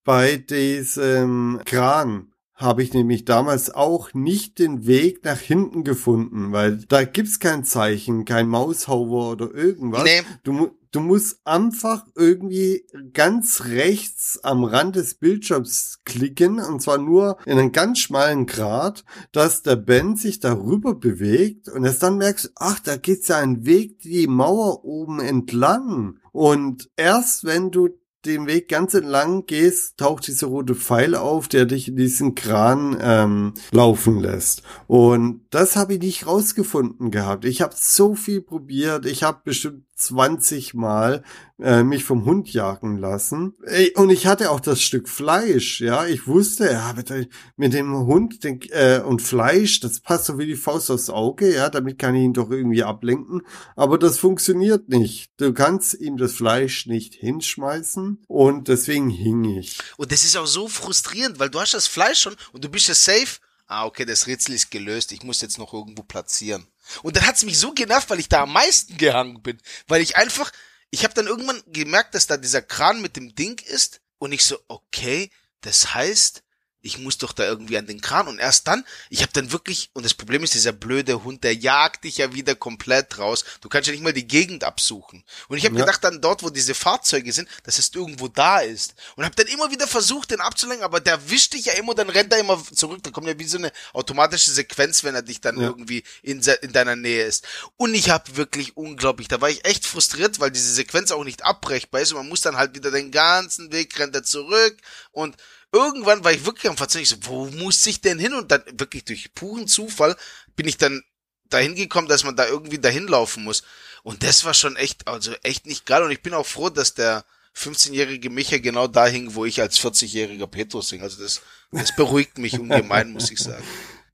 Bei diesem Kran habe ich nämlich damals auch nicht den Weg nach hinten gefunden, weil da gibt's kein Zeichen, kein Maushauer oder irgendwas. Nee. Du, du musst einfach irgendwie ganz rechts am Rand des Bildschirms klicken und zwar nur in einen ganz schmalen Grad, dass der Ben sich darüber bewegt und erst dann merkst ach, da geht's ja einen Weg die Mauer oben entlang. Und erst wenn du den Weg ganz entlang gehst, taucht dieser rote Pfeil auf, der dich in diesen Kran ähm, laufen lässt. Und das habe ich nicht rausgefunden gehabt. Ich habe so viel probiert. Ich habe bestimmt 20 Mal äh, mich vom Hund jagen lassen. Ey, Und ich hatte auch das Stück Fleisch. Ja, ich wusste, ja, mit, mit dem Hund den, äh, und Fleisch, das passt so wie die Faust aufs Auge. Ja, damit kann ich ihn doch irgendwie ablenken. Aber das funktioniert nicht. Du kannst ihm das Fleisch nicht hinschmeißen und deswegen hing ich. Und das ist auch so frustrierend, weil du hast das Fleisch schon und du bist ja safe. Ah, okay, das Rätsel ist gelöst. Ich muss jetzt noch irgendwo platzieren. Und dann hat's mich so genervt, weil ich da am meisten gehangen bin. Weil ich einfach, ich habe dann irgendwann gemerkt, dass da dieser Kran mit dem Ding ist. Und ich so, okay, das heißt, ich muss doch da irgendwie an den Kran. Und erst dann, ich habe dann wirklich, und das Problem ist, dieser blöde Hund, der jagt dich ja wieder komplett raus. Du kannst ja nicht mal die Gegend absuchen. Und ich habe Ja. gedacht dann dort, wo diese Fahrzeuge sind, dass es irgendwo da ist. Und habe dann immer wieder versucht, den abzulenken, aber der wischt dich ja immer, dann rennt er immer zurück. Da kommt ja wie so eine automatische Sequenz, wenn er dich dann Ja. irgendwie in, in deiner Nähe ist. Und ich habe wirklich unglaublich, da war ich echt frustriert, weil diese Sequenz auch nicht abbrechbar ist und man muss dann halt wieder den ganzen Weg rennt er zurück und irgendwann war ich wirklich am Verzeichnen, ich so, wo muss ich denn hin? Und dann wirklich durch puren Zufall bin ich dann dahin gekommen, dass man da irgendwie dahin laufen muss. Und das war schon echt, also echt nicht geil. Und ich bin auch froh, dass der 15-jährige Micha genau da hing, wo ich als 40-jähriger Petrus hing. Also das, das beruhigt mich ungemein, muss ich sagen.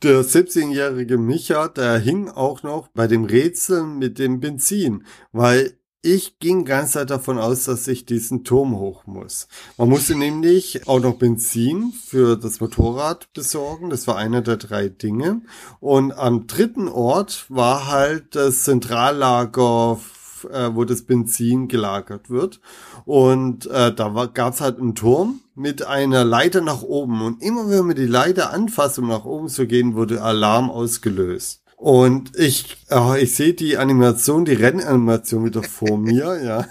Der 17-jährige Micha, der hing auch noch bei dem Rätsel mit dem Benzin, weil ich ging ganz Zeit davon aus, dass ich diesen Turm hoch muss. Man musste nämlich auch noch Benzin für das Motorrad besorgen. Das war einer der drei Dinge. Und am dritten Ort war halt das Zentrallager, äh, wo das Benzin gelagert wird. Und äh, da gab es halt einen Turm mit einer Leiter nach oben. Und immer wenn man die Leiter anfasst, um nach oben zu gehen, wurde Alarm ausgelöst. Und ich, äh, ich sehe die Animation, die Rennanimation wieder vor mir, ja.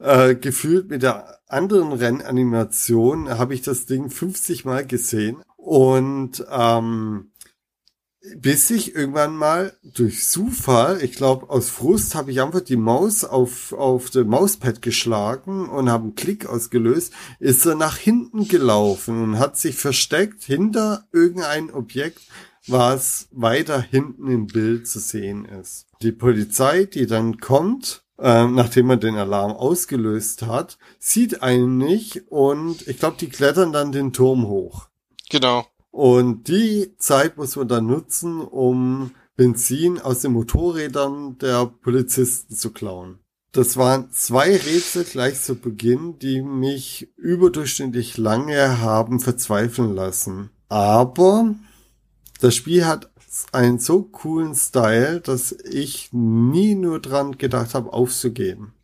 Äh, gefühlt mit der anderen Rennanimation habe ich das Ding 50 Mal gesehen Und ähm, bis ich irgendwann mal durch Zufall, ich glaube aus Frust, habe ich einfach die Maus auf auf das Mauspad geschlagen und habe einen Klick ausgelöst, ist er nach hinten gelaufen und hat sich versteckt hinter irgendein Objekt, was weiter hinten im Bild zu sehen ist. Die Polizei, die dann kommt, ähm, nachdem man den Alarm ausgelöst hat, sieht einen nicht und ich glaube, die klettern dann den Turm hoch. Genau. Und die Zeit muss man dann nutzen, um Benzin aus den Motorrädern der Polizisten zu klauen. Das waren zwei Rätsel gleich zu Beginn, die mich überdurchschnittlich lange haben verzweifeln lassen. Aber das Spiel hat einen so coolen Style, dass ich nie nur dran gedacht habe, aufzugeben.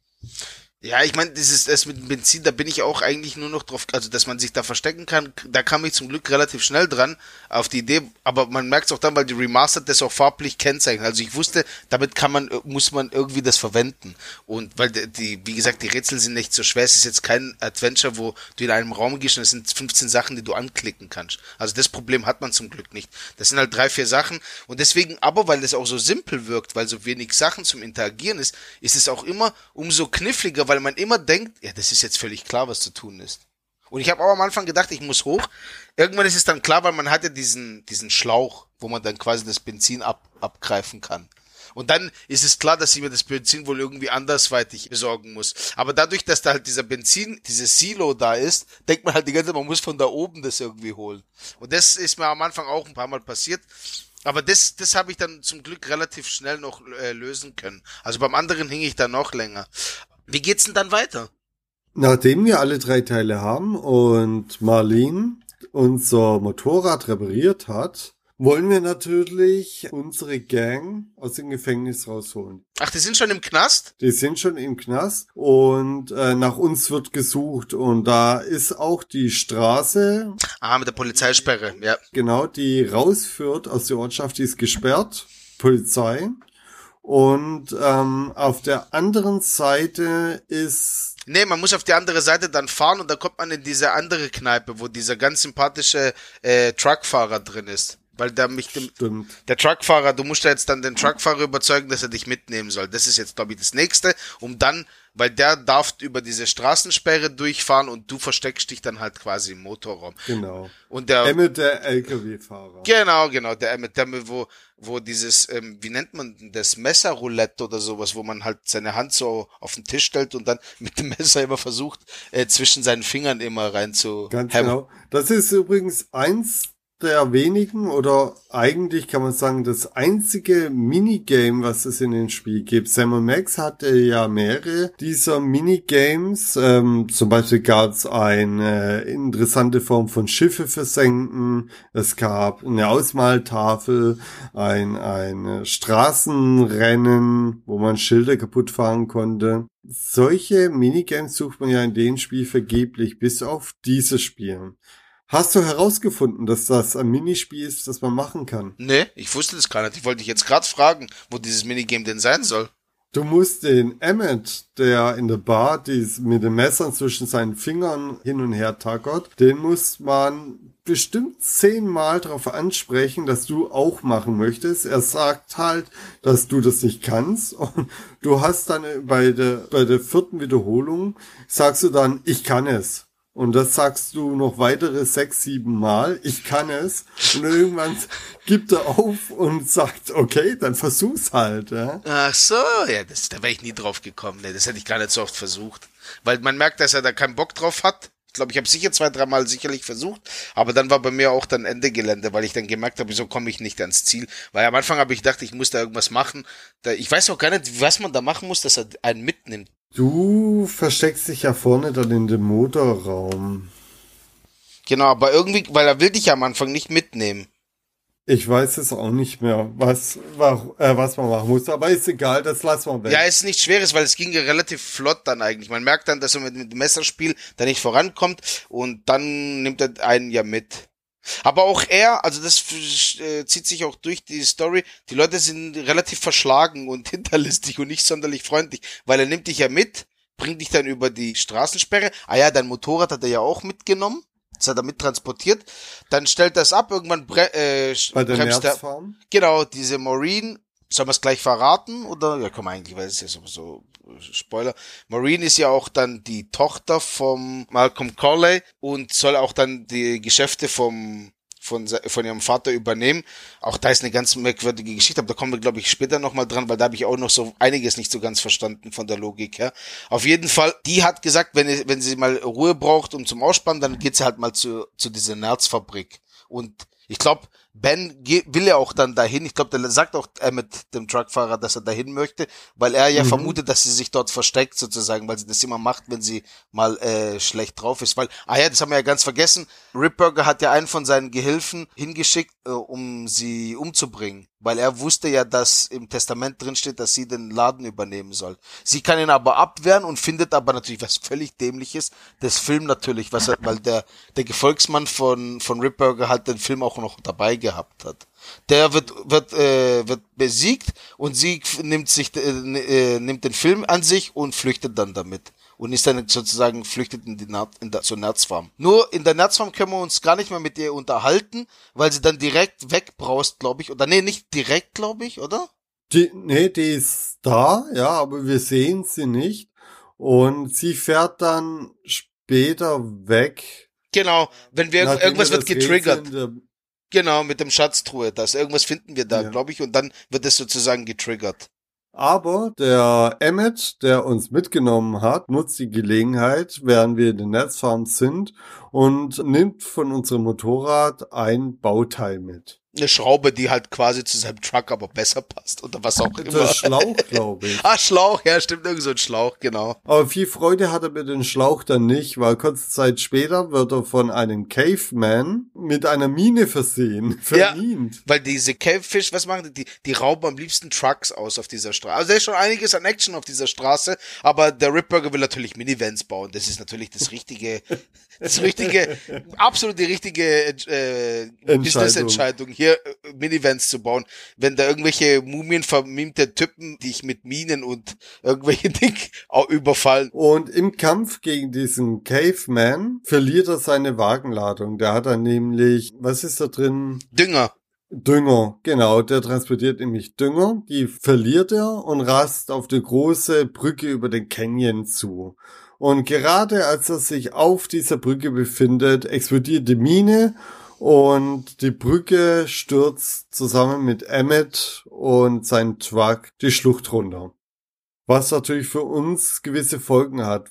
Ja, ich meine, dieses das mit dem Benzin, da bin ich auch eigentlich nur noch drauf, also dass man sich da verstecken kann, da kam ich zum Glück relativ schnell dran auf die Idee, aber man merkt es auch dann, weil die Remastered das auch farblich kennzeichnen. Also ich wusste, damit kann man, muss man irgendwie das verwenden. Und weil die, die, wie gesagt, die Rätsel sind nicht so schwer, es ist jetzt kein Adventure, wo du in einem Raum gehst und es sind 15 Sachen, die du anklicken kannst. Also das Problem hat man zum Glück nicht. Das sind halt drei, vier Sachen und deswegen, aber weil es auch so simpel wirkt, weil so wenig Sachen zum Interagieren ist, ist es auch immer umso kniffliger, weil man immer denkt, ja, das ist jetzt völlig klar, was zu tun ist. Und ich habe auch am Anfang gedacht, ich muss hoch. Irgendwann ist es dann klar, weil man hat ja diesen, diesen Schlauch, wo man dann quasi das Benzin ab, abgreifen kann. Und dann ist es klar, dass ich mir das Benzin wohl irgendwie andersweitig besorgen muss. Aber dadurch, dass da halt dieser Benzin, dieses Silo da ist, denkt man halt die ganze Zeit, man muss von da oben das irgendwie holen. Und das ist mir am Anfang auch ein paar Mal passiert. Aber das, das habe ich dann zum Glück relativ schnell noch äh, lösen können. Also beim anderen hing ich da noch länger. Wie geht's denn dann weiter? Nachdem wir alle drei Teile haben und Marlene unser Motorrad repariert hat, wollen wir natürlich unsere Gang aus dem Gefängnis rausholen. Ach, die sind schon im Knast? Die sind schon im Knast und äh, nach uns wird gesucht und da ist auch die Straße, Ah, mit der Polizeisperre, ja. genau, die rausführt aus der Ortschaft, die ist gesperrt, Polizei. Und ähm, auf der anderen Seite ist Nee, man muss auf die andere Seite dann fahren und da kommt man in diese andere Kneipe, wo dieser ganz sympathische äh, Truckfahrer drin ist. Weil der mich dem, stimmt. der Truckfahrer, du musst ja jetzt dann den Truckfahrer überzeugen, dass er dich mitnehmen soll. Das ist jetzt, glaube ich, das nächste, um dann, weil der darf über diese Straßensperre durchfahren und du versteckst dich dann halt quasi im Motorraum. Genau. Und der, Emmett, der LKW-Fahrer. genau, genau, der Emmett, der, wo, wo dieses, ähm, wie nennt man das Messerroulette oder sowas, wo man halt seine Hand so auf den Tisch stellt und dann mit dem Messer immer versucht, äh, zwischen seinen Fingern immer rein zu Ganz hämmern. genau. Das ist übrigens eins der wenigen oder eigentlich kann man sagen das einzige Minigame, was es in dem Spiel gibt. Sam Max hatte ja mehrere dieser Minigames. Ähm, zum Beispiel gab es eine interessante Form von Schiffe versenken. Es gab eine Ausmaltafel, ein, ein Straßenrennen, wo man Schilder kaputt fahren konnte. Solche Minigames sucht man ja in dem Spiel vergeblich, bis auf dieses Spiel. Hast du herausgefunden, dass das ein Minispiel ist, das man machen kann? Nee, ich wusste das gar nicht. Ich wollte dich jetzt gerade fragen, wo dieses Minigame denn sein soll. Du musst den Emmet, der in der Bar dies mit den Messern zwischen seinen Fingern hin und her tackert, den muss man bestimmt zehnmal darauf ansprechen, dass du auch machen möchtest. Er sagt halt, dass du das nicht kannst und du hast dann bei der, bei der vierten Wiederholung, sagst du dann, ich kann es. Und das sagst du noch weitere sechs, sieben Mal. Ich kann es. Und irgendwann gibt er auf und sagt, okay, dann versuch's halt. Ja? Ach so, ja, das, da wäre ich nie drauf gekommen. Nee, das hätte ich gar nicht so oft versucht. Weil man merkt, dass er da keinen Bock drauf hat. Ich glaube, ich habe sicher zwei, dreimal sicherlich versucht, aber dann war bei mir auch dann Ende Gelände, weil ich dann gemerkt habe, wieso komme ich nicht ans Ziel. Weil am Anfang habe ich gedacht, ich muss da irgendwas machen. Da, ich weiß auch gar nicht, was man da machen muss, dass er einen mitnimmt. Du versteckst dich ja vorne dann in dem Motorraum. Genau, aber irgendwie, weil er will dich ja am Anfang nicht mitnehmen. Ich weiß es auch nicht mehr, was, wa- äh, was man machen muss, aber ist egal, das lassen wir weg. Ja, ist nicht schweres, weil es ging ja relativ flott dann eigentlich. Man merkt dann, dass er mit, mit dem Messerspiel da nicht vorankommt und dann nimmt er einen ja mit. Aber auch er, also das äh, zieht sich auch durch die Story, die Leute sind relativ verschlagen und hinterlistig und nicht sonderlich freundlich, weil er nimmt dich ja mit, bringt dich dann über die Straßensperre. Ah ja, dein Motorrad hat er ja auch mitgenommen. Das hat er mit transportiert. Dann stellt er es ab, irgendwann bre äh, Bei der bremst er. Genau, diese Maureen. Sollen wir es gleich verraten? Oder? Ja, komm eigentlich, weil es ist ja sowieso Spoiler. Maureen ist ja auch dann die Tochter vom Malcolm Corley und soll auch dann die Geschäfte vom von, von ihrem Vater übernehmen. Auch da ist eine ganz merkwürdige Geschichte, aber da kommen wir, glaube ich, später nochmal dran, weil da habe ich auch noch so einiges nicht so ganz verstanden von der Logik her. Auf jeden Fall, die hat gesagt, wenn, wenn sie mal Ruhe braucht, um zum Ausspannen, dann geht sie halt mal zu, zu dieser Nerzfabrik. Und ich glaube, Ben will ja auch dann dahin. Ich glaube, der sagt auch äh, mit dem Truckfahrer, dass er dahin möchte, weil er ja vermutet, dass sie sich dort versteckt sozusagen, weil sie das immer macht, wenn sie mal äh, schlecht drauf ist. Weil, ah ja, das haben wir ja ganz vergessen. Ripburger hat ja einen von seinen Gehilfen hingeschickt, äh, um sie umzubringen, weil er wusste ja, dass im Testament drin steht, dass sie den Laden übernehmen soll. Sie kann ihn aber abwehren und findet aber natürlich was völlig dämliches, das Film natürlich, was weil der der Gefolgsmann von von Ripburger halt den Film auch noch dabei gehabt hat. Der wird wird äh, wird besiegt und sie nimmt sich äh, äh, nimmt den Film an sich und flüchtet dann damit und ist dann sozusagen flüchtet in die Ner in der, zur Nerzfarm. Nur in der Nerzfarm können wir uns gar nicht mehr mit ihr unterhalten, weil sie dann direkt wegbraust, glaube ich, oder nee, nicht direkt, glaube ich, oder? Die, nee, die ist da, ja, aber wir sehen sie nicht. Und sie fährt dann später weg. Genau, wenn wir nachdem irgendwas wir wird getriggert. Genau, mit dem Schatztruhe, das irgendwas finden wir da, Ja. glaube ich, und dann wird es sozusagen getriggert. Aber der Emmet, der uns mitgenommen hat, nutzt die Gelegenheit, während wir in den Netzfarm sind und nimmt von unserem Motorrad ein Bauteil mit. Eine Schraube, die halt quasi zu seinem Truck aber besser passt oder was auch immer. Der Schlauch, glaube ich. Ah, Schlauch, ja, stimmt, irgend so ein Schlauch, genau. Aber viel Freude hat er mit dem Schlauch dann nicht, weil kurze Zeit später wird er von einem Caveman mit einer Mine versehen, Ja. vermint. Weil diese Cavefish, was machen die? Die, die rauben am liebsten Trucks aus auf dieser Straße. Also da ist schon einiges an Action auf dieser Straße, aber der Ripburger will natürlich Minivans bauen. Das ist natürlich das richtige, das richtige, absolut die richtige äh, Business-Entscheidung, hier äh, Minivans zu bauen. Wenn da irgendwelche mumienvermimte Typen dich mit Minen und irgendwelche Dinge überfallen. Und im Kampf gegen diesen Caveman verliert er seine Wagenladung. Der hat dann nämlich, was ist da drin? Dünger. Dünger, genau, der transportiert nämlich Dünger, die verliert er und rast auf die große Brücke über den Canyon zu. Und gerade als er sich auf dieser Brücke befindet, explodiert die Mine und die Brücke stürzt zusammen mit Emmett und seinem Truck die Schlucht runter. Was natürlich für uns gewisse Folgen hat.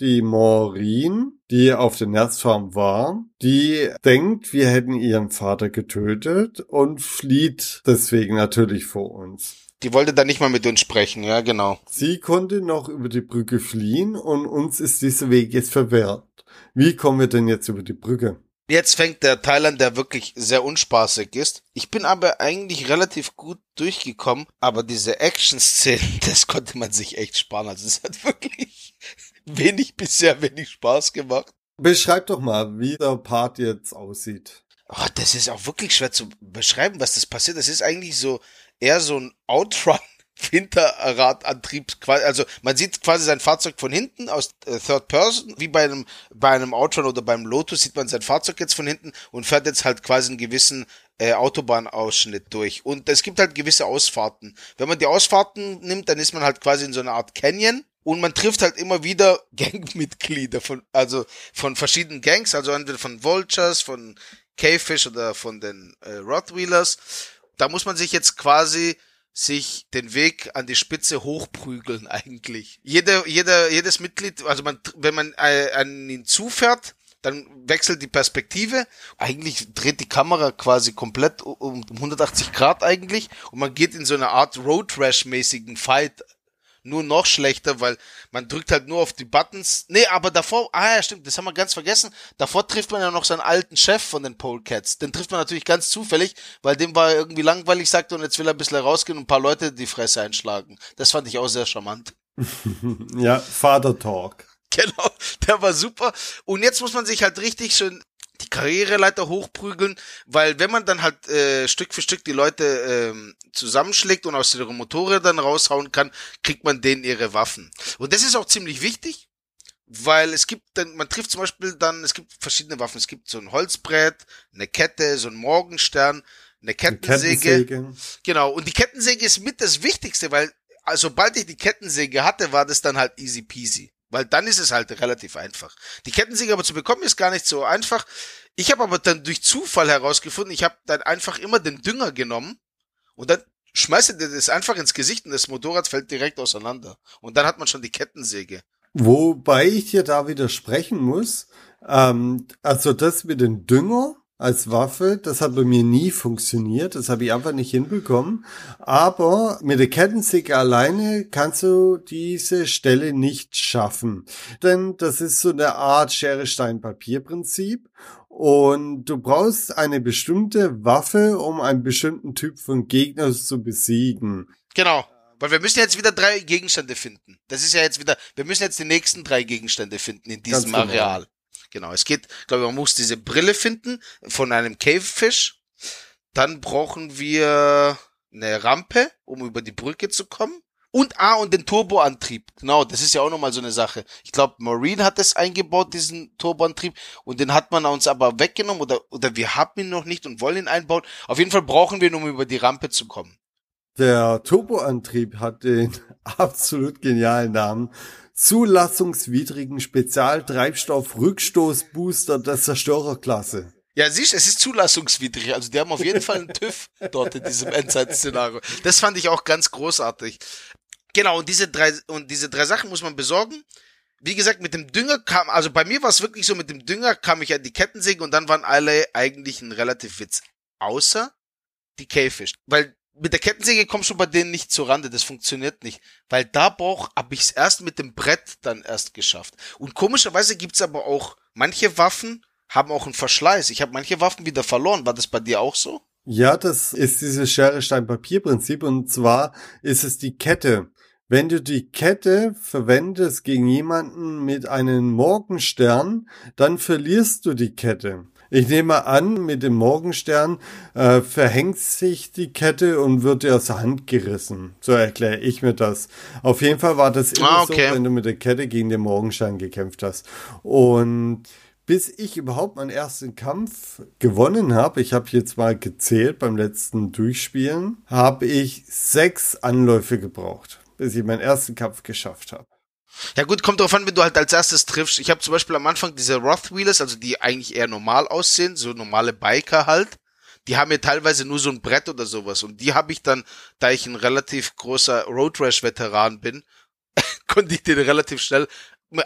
Die Maureen, die auf der Nerzfarm war, die denkt, wir hätten ihren Vater getötet und flieht deswegen natürlich vor uns. Die wollte dann nicht mal mit uns sprechen, ja, genau. Sie konnte noch über die Brücke fliehen und uns ist dieser Weg jetzt verwehrt. Wie kommen wir denn jetzt über die Brücke? Jetzt fängt der Teil an, der wirklich sehr unspaßig ist. Ich bin aber eigentlich relativ gut durchgekommen, aber diese Action-Szenen, das konnte man sich echt sparen. Also es hat wirklich wenig bisher wenig Spaß gemacht. Beschreib doch mal, wie der Part jetzt aussieht. Oh, das ist auch wirklich schwer zu beschreiben, was das passiert. Das ist eigentlich so eher so ein Outrun. Hinterradantrieb, also man sieht quasi sein Fahrzeug von hinten aus äh, Third Person, wie bei einem bei einem Outrun oder beim Lotus sieht man sein Fahrzeug jetzt von hinten und fährt jetzt halt quasi einen gewissen äh, Autobahnausschnitt durch. Und es gibt halt gewisse Ausfahrten. Wenn man die Ausfahrten nimmt, dann ist man halt quasi in so einer Art Canyon und man trifft halt immer wieder Gangmitglieder von, also von verschiedenen Gangs, also entweder von Vultures, von Cavefish oder von den äh, Rottweilers. Da muss man sich jetzt quasi sich den Weg an die Spitze hochprügeln eigentlich. Jeder, jeder, jedes Mitglied, also man, wenn man äh, an ihn zufährt, dann wechselt die Perspektive. Eigentlich dreht die Kamera quasi komplett um, um 180 Grad eigentlich und man geht in so eine Art Road Rash mäßigen Fight nur noch schlechter, weil man drückt halt nur auf die Buttons. Nee, aber davor, ah ja, stimmt, das haben wir ganz vergessen. Davor trifft man ja noch seinen alten Chef von den Polecats. Den trifft man natürlich ganz zufällig, weil dem war irgendwie langweilig, sagte, und jetzt will er ein bisschen rausgehen und ein paar Leute die Fresse einschlagen. Das fand ich auch sehr charmant. Ja, Father Talk. Genau, der war super. Und jetzt muss man sich halt richtig schön die Karriereleiter hochprügeln, weil wenn man dann halt äh, Stück für Stück die Leute ähm, zusammenschlägt und aus ihren Motorrädern raushauen kann, kriegt man denen ihre Waffen. Und das ist auch ziemlich wichtig, weil es gibt dann, man trifft zum Beispiel dann, es gibt verschiedene Waffen. Es gibt so ein Holzbrett, eine Kette, so ein Morgenstern, eine Kettensäge. Kettensäge. Genau, und die Kettensäge ist mit das Wichtigste, weil also, sobald ich die Kettensäge hatte, war das dann halt easy peasy. Weil dann ist es halt relativ einfach. Die Kettensäge aber zu bekommen ist gar nicht so einfach. Ich habe aber dann durch Zufall herausgefunden, ich habe dann einfach immer den Dünger genommen und dann schmeißt er das einfach ins Gesicht und das Motorrad fällt direkt auseinander. Und dann hat man schon die Kettensäge. Wobei ich dir da widersprechen muss. Ähm, also das mit dem Dünger als Waffe, das hat bei mir nie funktioniert. Das habe ich einfach nicht hinbekommen. Aber mit der Kettensäge alleine kannst du diese Stelle nicht schaffen. Denn das ist so eine Art Schere-Stein-Papier-Prinzip. Und du brauchst eine bestimmte Waffe, um einen bestimmten Typ von Gegner zu besiegen. Genau. Weil wir müssen jetzt wieder drei Gegenstände finden. Das ist ja jetzt wieder, wir müssen jetzt die nächsten drei Gegenstände finden in diesem genau. Areal. Genau. Es geht, glaube ich, man muss diese Brille finden von einem Cavefish. Dann brauchen wir eine Rampe, um über die Brücke zu kommen. Und ah, und den Turboantrieb. Genau, das ist ja auch nochmal so eine Sache. Ich glaube, Marine hat das eingebaut, diesen Turboantrieb, und den hat man uns aber weggenommen oder, oder wir haben ihn noch nicht und wollen ihn einbauen. Auf jeden Fall brauchen wir ihn, um über die Rampe zu kommen. Der Turboantrieb hat den absolut genialen Namen. Zulassungswidrigen Spezialtreibstoff-Rückstoßbooster der Zerstörerklasse. Ja, siehst, es ist zulassungswidrig. Also die haben auf jeden Fall einen TÜV dort in diesem Endzeit-Szenario. Das fand ich auch ganz großartig. Genau, und diese drei, und diese drei Sachen muss man besorgen. Wie gesagt, mit dem Dünger kam, also bei mir war es wirklich so, mit dem Dünger kam ich an die Kettensäge und dann waren alle eigentlich ein relativ Witz. Außer die Cavefish. Weil mit der Kettensäge kommst du bei denen nicht zur Rande, das funktioniert nicht. Weil da brauch, hab ich's erst mit dem Brett dann erst geschafft. Und komischerweise gibt's aber auch, manche Waffen haben auch einen Verschleiß. Ich habe manche Waffen wieder verloren. War das bei dir auch so? Ja, das ist dieses Schere-Stein-Papier-Prinzip und zwar ist es die Kette. Wenn du die Kette verwendest gegen jemanden mit einem Morgenstern, dann verlierst du die Kette. Ich nehme an, mit dem Morgenstern äh, verhängt sich die Kette und wird dir aus der Hand gerissen. So erkläre ich mir das. Auf jeden Fall war das immer Ah, okay. so, wenn du mit der Kette gegen den Morgenstern gekämpft hast. Und bis ich überhaupt meinen ersten Kampf gewonnen habe, ich habe jetzt mal gezählt beim letzten Durchspielen, habe ich sechs Anläufe gebraucht, bis ich meinen ersten Kampf geschafft habe. Ja gut, kommt drauf an, wenn du halt als erstes triffst. Ich habe zum Beispiel am Anfang diese Rothwheelers, also die eigentlich eher normal aussehen, so normale Biker halt. Die haben ja teilweise nur so ein Brett oder sowas. Und die habe ich dann, da ich ein relativ großer Road Rash Veteran bin, konnte ich den relativ schnell,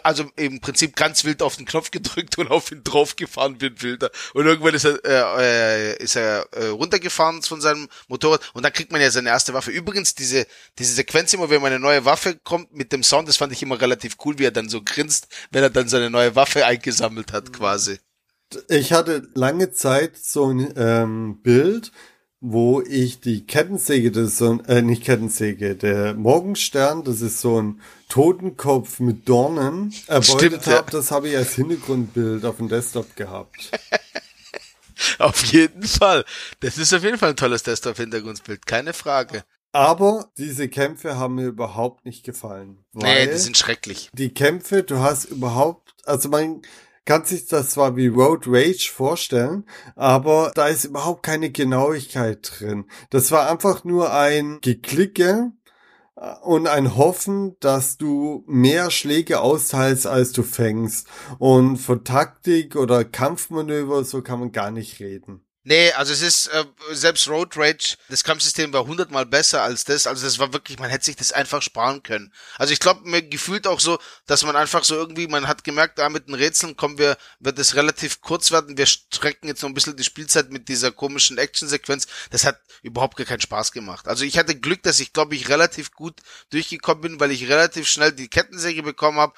also im Prinzip ganz wild auf den Knopf gedrückt und auf ihn draufgefahren ein Wilder. Und irgendwann ist er, äh, äh, ist er äh, runtergefahren von seinem Motorrad und dann kriegt man ja seine erste Waffe. Übrigens, diese, diese Sequenz immer, wenn man eine neue Waffe kommt mit dem Sound, das fand ich immer relativ cool, wie er dann so grinst, wenn er dann seine neue Waffe eingesammelt hat, quasi. Ich hatte lange Zeit so ein ähm, Bild, wo ich die Kettensäge, das ist so ein, äh, nicht Kettensäge, der Morgenstern, das ist so ein Totenkopf mit Dornen, erbeutet Stimmt, ja. habe. Das habe ich als Hintergrundbild auf dem Desktop gehabt. Auf jeden Fall. Das ist auf jeden Fall ein tolles Desktop-Hintergrundbild, keine Frage. Aber diese Kämpfe haben mir überhaupt nicht gefallen. Nee, Weil die sind schrecklich. die Kämpfe, du hast überhaupt, also man kann sich das zwar wie Road Rage vorstellen, aber da ist überhaupt keine Genauigkeit drin. Das war einfach nur ein Geklicke äh, und ein Hoffen, dass du mehr Schläge austeilst, als du fängst. Und von Taktik oder Kampfmanöver, so kann man gar nicht reden. Nee, also es ist, äh, selbst Road Rage, das Kampfsystem war hundertmal besser als das. Also das war wirklich, man hätte sich das einfach sparen können. Also ich glaube, mir gefühlt auch so, dass man einfach so irgendwie, man hat gemerkt, da mit den Rätseln kommen wir, wird es relativ kurz werden. Wir strecken jetzt noch ein bisschen die Spielzeit mit dieser komischen Actionsequenz. Das hat überhaupt gar keinen Spaß gemacht. Also ich hatte Glück, dass ich, glaube ich, relativ gut durchgekommen bin, weil ich relativ schnell die Kettensäge bekommen habe.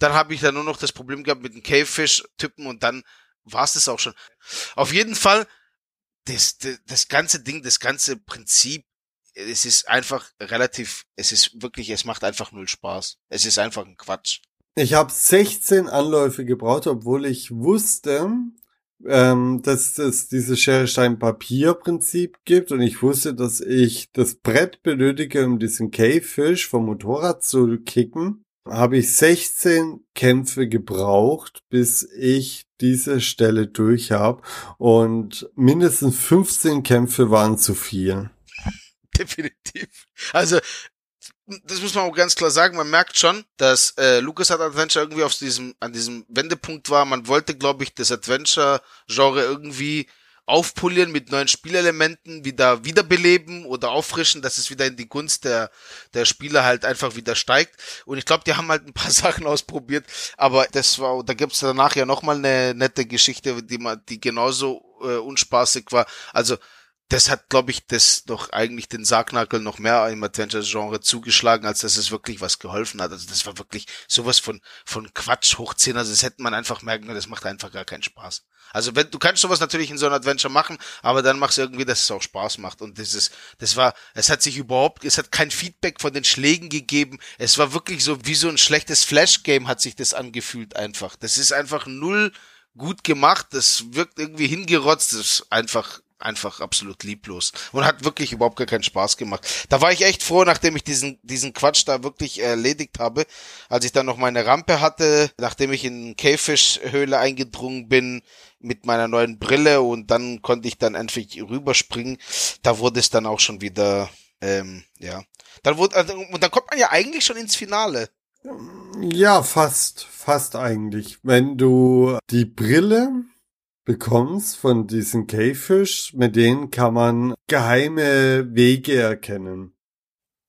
Dann habe ich da nur noch das Problem gehabt mit den Cavefish-Typen und dann war es das auch schon. Auf jeden Fall, das, das, das ganze Ding, das ganze Prinzip, es ist einfach relativ, es ist wirklich, es macht einfach null Spaß. Es ist einfach ein Quatsch. Ich habe 16 Anläufe gebraucht, obwohl ich wusste, ähm, dass es dieses Schere-Stein-Papier-Prinzip gibt und ich wusste, dass ich das Brett benötige, um diesen Cavefish vom Motorrad zu kicken. Habe ich 16 Kämpfe gebraucht, bis ich diese Stelle durch habe und mindestens 15 Kämpfe waren zu viel. Definitiv. Also, das muss man auch ganz klar sagen. Man merkt schon, dass äh, Lucas hat Adventure irgendwie auf diesem, an diesem Wendepunkt war. Man wollte, glaube ich, das Adventure-Genre irgendwie aufpolieren mit neuen Spielelementen, wieder wiederbeleben oder auffrischen, dass es wieder in die Gunst der, der Spieler halt einfach wieder steigt. Und ich glaube, die haben halt ein paar Sachen ausprobiert, aber das war, da gibt's danach ja nochmal eine nette Geschichte, die man, die genauso äh, unspaßig war. Also das hat, glaube ich, das doch eigentlich den Sargnagel noch mehr im Adventure-Genre zugeschlagen, als dass es wirklich was geholfen hat. Also das war wirklich sowas von, von Quatsch hochziehen. Also das hätte man einfach merken können, das macht einfach gar keinen Spaß. Also wenn, du kannst sowas natürlich in so einem Adventure machen, aber dann machst du irgendwie, dass es auch Spaß macht. Und das ist, das war, es hat sich überhaupt, es hat kein Feedback von den Schlägen gegeben. Es war wirklich so, wie so ein schlechtes Flash-Game hat sich das angefühlt einfach. Das ist einfach null gut gemacht. Das wirkt irgendwie hingerotzt. Das ist einfach einfach absolut lieblos und hat wirklich überhaupt gar keinen Spaß gemacht. Da war ich echt froh, nachdem ich diesen diesen Quatsch da wirklich erledigt habe, als ich dann noch meine Rampe hatte, nachdem ich in Käfischhöhle eingedrungen bin mit meiner neuen Brille und dann konnte ich dann endlich rüberspringen. Da wurde es dann auch schon wieder ähm, ja. Dann wurde also, und dann kommt man ja eigentlich schon ins Finale. Ja, fast, fast eigentlich. Wenn du die Brille bekommst von diesen Käfisch, mit denen kann man geheime Wege erkennen.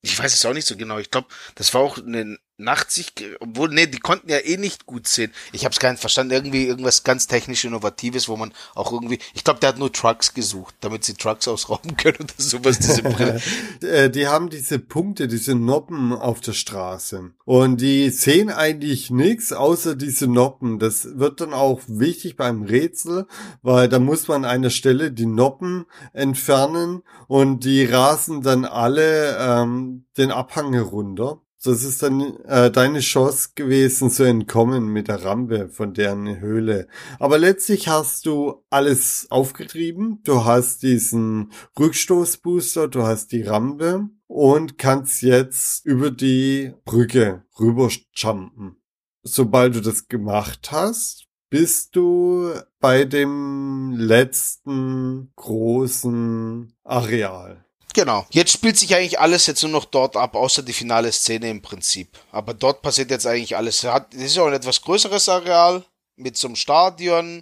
Ich weiß es auch nicht so genau. Ich glaube, das war auch eine Nachtsicht, obwohl, nee, die konnten ja eh nicht gut sehen. Ich habe es gar nicht verstanden. Irgendwie irgendwas ganz technisch Innovatives, wo man auch irgendwie, ich glaube, der hat nur Trucks gesucht, damit sie Trucks ausrauben können oder sowas, diese Brille. Äh, die haben diese Punkte, diese Noppen auf der Straße. Und die sehen eigentlich nichts außer diese Noppen. Das wird dann auch wichtig beim Rätsel, weil da muss man an einer Stelle die Noppen entfernen und die rasen dann alle ähm, den Abhang herunter. Das ist dann äh, deine Chance gewesen zu entkommen mit der Rampe von deren Höhle. Aber letztlich hast du alles aufgetrieben. Du hast diesen Rückstoßbooster, du hast die Rampe und kannst jetzt über die Brücke rüber jumpen. Sobald du das gemacht hast, bist du bei dem letzten großen Areal. Genau. Jetzt spielt sich eigentlich alles jetzt nur noch dort ab, außer die finale Szene im Prinzip. Aber dort passiert jetzt eigentlich alles. Es hat- es ist auch ein etwas größeres Areal mit so einem Stadion.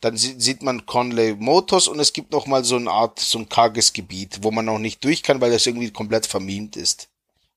Dann sie- sieht man Conley Motors und es gibt noch mal so eine Art, so ein karges Gebiet, wo man noch nicht durch kann, weil das irgendwie komplett vermint ist.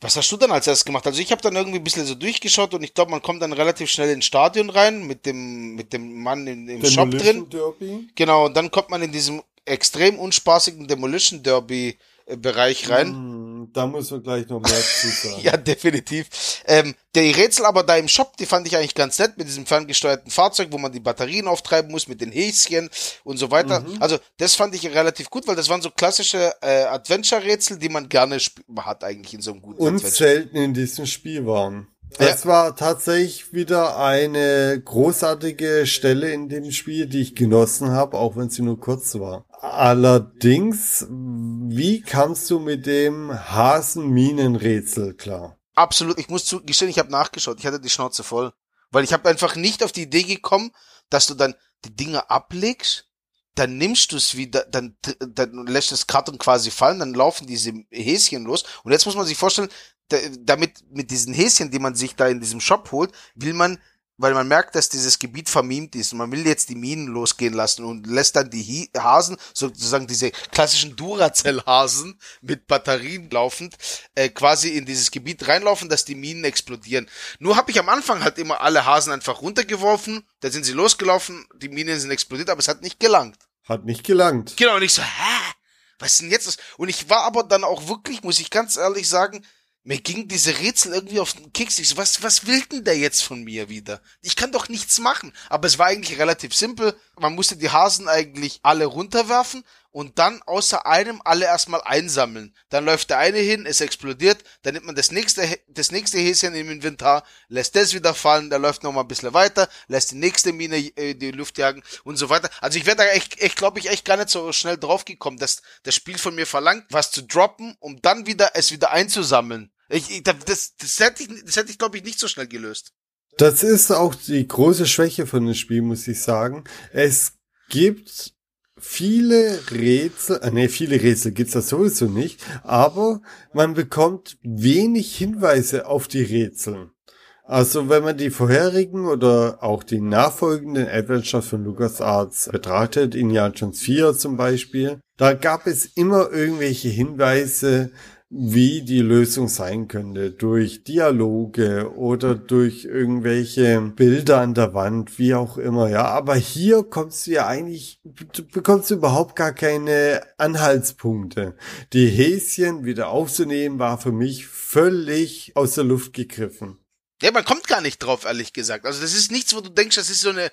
Was hast du dann als erstes gemacht? Also ich habe dann irgendwie ein bisschen so durchgeschaut und ich glaube, man kommt dann relativ schnell ins Stadion rein mit dem mit dem Mann in, im Shop drin. Demolition Derby. Genau, und dann kommt man in diesem extrem unspaßigen Demolition Derby Bereich rein. Hm, Da muss man gleich noch mehr zu sagen. Ja, definitiv. Ähm, die Rätsel aber da im Shop, die fand ich eigentlich ganz nett mit diesem ferngesteuerten Fahrzeug, wo man die Batterien auftreiben muss mit den Häschen und so weiter. Mhm. Also das fand ich relativ gut, weil das waren so klassische äh, Adventure-Rätsel, die man gerne hat eigentlich in so einem guten und Adventure. selten in diesem Spiel waren. Das war tatsächlich wieder eine großartige Stelle in dem Spiel, die ich genossen habe, auch wenn sie nur kurz war. Allerdings, wie kamst du mit dem Hasenminenrätsel klar? Absolut, ich muss zugestehen, ich habe nachgeschaut, ich hatte die Schnauze voll. Weil ich habe einfach nicht auf die Idee gekommen, dass du dann die Dinge ablegst, dann nimmst du es wieder, dann, dann lässt das Karton quasi fallen, dann laufen diese Häschen los. Und jetzt muss man sich vorstellen, da, damit mit diesen Häschen, die man sich da in diesem Shop holt, will man, weil man merkt, dass dieses Gebiet vermint ist und man will jetzt die Minen losgehen lassen und lässt dann die Hasen, sozusagen diese klassischen Duracell-Hasen mit Batterien laufend, äh, quasi in dieses Gebiet reinlaufen, dass die Minen explodieren. Nur habe ich am Anfang halt immer alle Hasen einfach runtergeworfen, dann sind sie losgelaufen, die Minen sind explodiert, aber es hat nicht gelangt. Hat nicht gelangt. Genau, und ich so, hä? Was ist denn jetzt das? Und ich war aber dann auch wirklich, muss ich ganz ehrlich sagen, mir ging diese Rätsel irgendwie auf den Keks. Ich so, was, was will denn der jetzt von mir wieder? Ich kann doch nichts machen. Aber es war eigentlich relativ simpel. Man musste die Hasen eigentlich alle runterwerfen und dann außer einem alle erstmal einsammeln. Dann läuft der eine hin, es explodiert, dann nimmt man das nächste, das nächste Häschen im Inventar, lässt das wieder fallen, der läuft noch mal ein bisschen weiter, lässt die nächste Mine äh, die Luft jagen und so weiter. Also ich wäre da echt, echt glaube ich, echt gar nicht so schnell drauf gekommen, dass das Spiel von mir verlangt, was zu droppen, um dann wieder es wieder einzusammeln. Ich, ich, das, das hätte ich, das hätte ich, glaube ich, nicht so schnell gelöst. Das ist auch die große Schwäche von dem Spiel, muss ich sagen. Es gibt viele Rätsel, äh, nee, viele Rätsel gibt's das sowieso nicht, aber man bekommt wenig Hinweise auf die Rätsel. Also wenn man die vorherigen oder auch die nachfolgenden Adventures von LucasArts betrachtet, Indiana Jones 4 zum Beispiel, da gab es immer irgendwelche Hinweise, wie die Lösung sein könnte. Durch Dialoge oder durch irgendwelche Bilder an der Wand, wie auch immer, ja. Aber hier kommst du ja eigentlich, du bekommst überhaupt gar keine Anhaltspunkte. Die Häschen wieder aufzunehmen war für mich völlig aus der Luft gegriffen. Ja, man kommt gar nicht drauf, ehrlich gesagt. Also das ist nichts, wo du denkst, das ist so eine,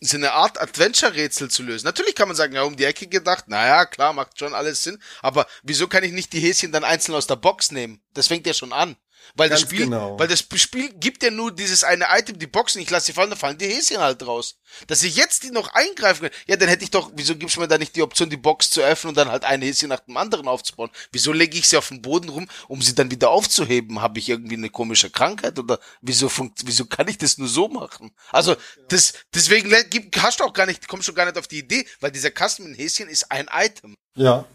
so eine Art Adventure-Rätsel zu lösen. Natürlich kann man sagen, ja, um die Ecke gedacht, naja, klar, macht schon alles Sinn, aber wieso kann ich nicht die Häschen dann einzeln aus der Box nehmen? Das fängt ja schon an. Weil das Ganz Spiel, genau. weil das Spiel gibt ja nur dieses eine Item, die Boxen, ich lasse sie fallen, da fallen die Häschen halt raus. Dass ich jetzt die noch eingreifen kann, ja, dann hätte ich doch, wieso gibst du mir da nicht die Option, die Box zu öffnen und dann halt ein Häschen nach dem anderen aufzubauen? Wieso lege ich sie auf den Boden rum, um sie dann wieder aufzuheben? Habe ich irgendwie eine komische Krankheit oder wieso funkt, wieso kann ich das nur so machen? Also, das, deswegen le- gib- hast du auch gar nicht, kommst du gar nicht auf die Idee, weil dieser Kasten mit den Häschen ist ein Item. Ja,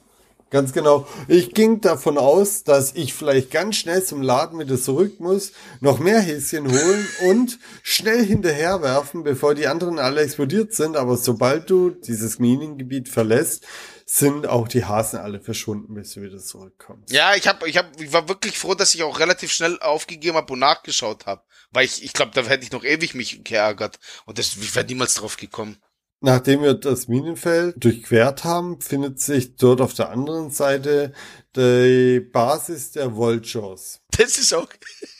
ganz genau. Ich ging davon aus, dass ich vielleicht ganz schnell zum Laden wieder zurück muss, noch mehr Häschen holen und schnell hinterherwerfen, bevor die anderen alle explodiert sind. Aber sobald du dieses Minengebiet verlässt, sind auch die Hasen alle verschwunden, bis du wieder zurückkommst. Ja, ich hab, ich hab, ich war wirklich froh, dass ich auch relativ schnell aufgegeben habe und nachgeschaut habe. Weil ich, ich glaube, da hätte ich noch ewig mich geärgert. Und das, ich wäre niemals drauf gekommen. Nachdem wir das Minenfeld durchquert haben, findet sich dort auf der anderen Seite die Basis der Vultures. Das ist auch,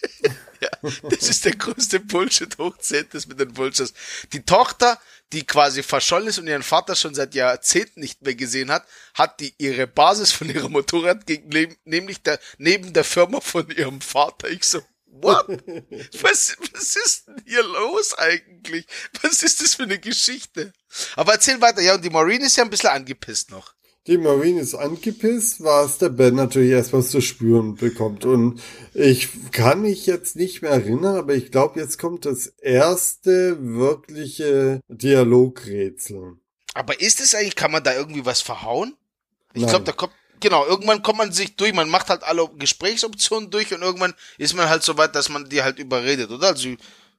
ja, das ist der größte Bullshit hoch 10, das mit den Vultures. Die Tochter, die quasi verschollen ist und ihren Vater schon seit Jahrzehnten nicht mehr gesehen hat, hat die ihre Basis von ihrem Motorrad gegen, nämlich der, neben der Firma von ihrem Vater. Ich so, what? Was, was ist denn hier los eigentlich? Was ist das für eine Geschichte? Aber erzähl weiter. Ja, und die Maureen ist ja ein bisschen angepisst noch. Die Marine ist angepisst, was der Ben natürlich erstmal zu spüren bekommt. Und ich kann mich jetzt nicht mehr erinnern, aber ich glaube, jetzt kommt das erste wirkliche Dialogrätsel. Aber ist es eigentlich, kann man da irgendwie was verhauen? Ich glaube, da kommt, genau, irgendwann kommt man sich durch, man macht halt alle Gesprächsoptionen durch und irgendwann ist man halt so weit, dass man die halt überredet, oder? Also,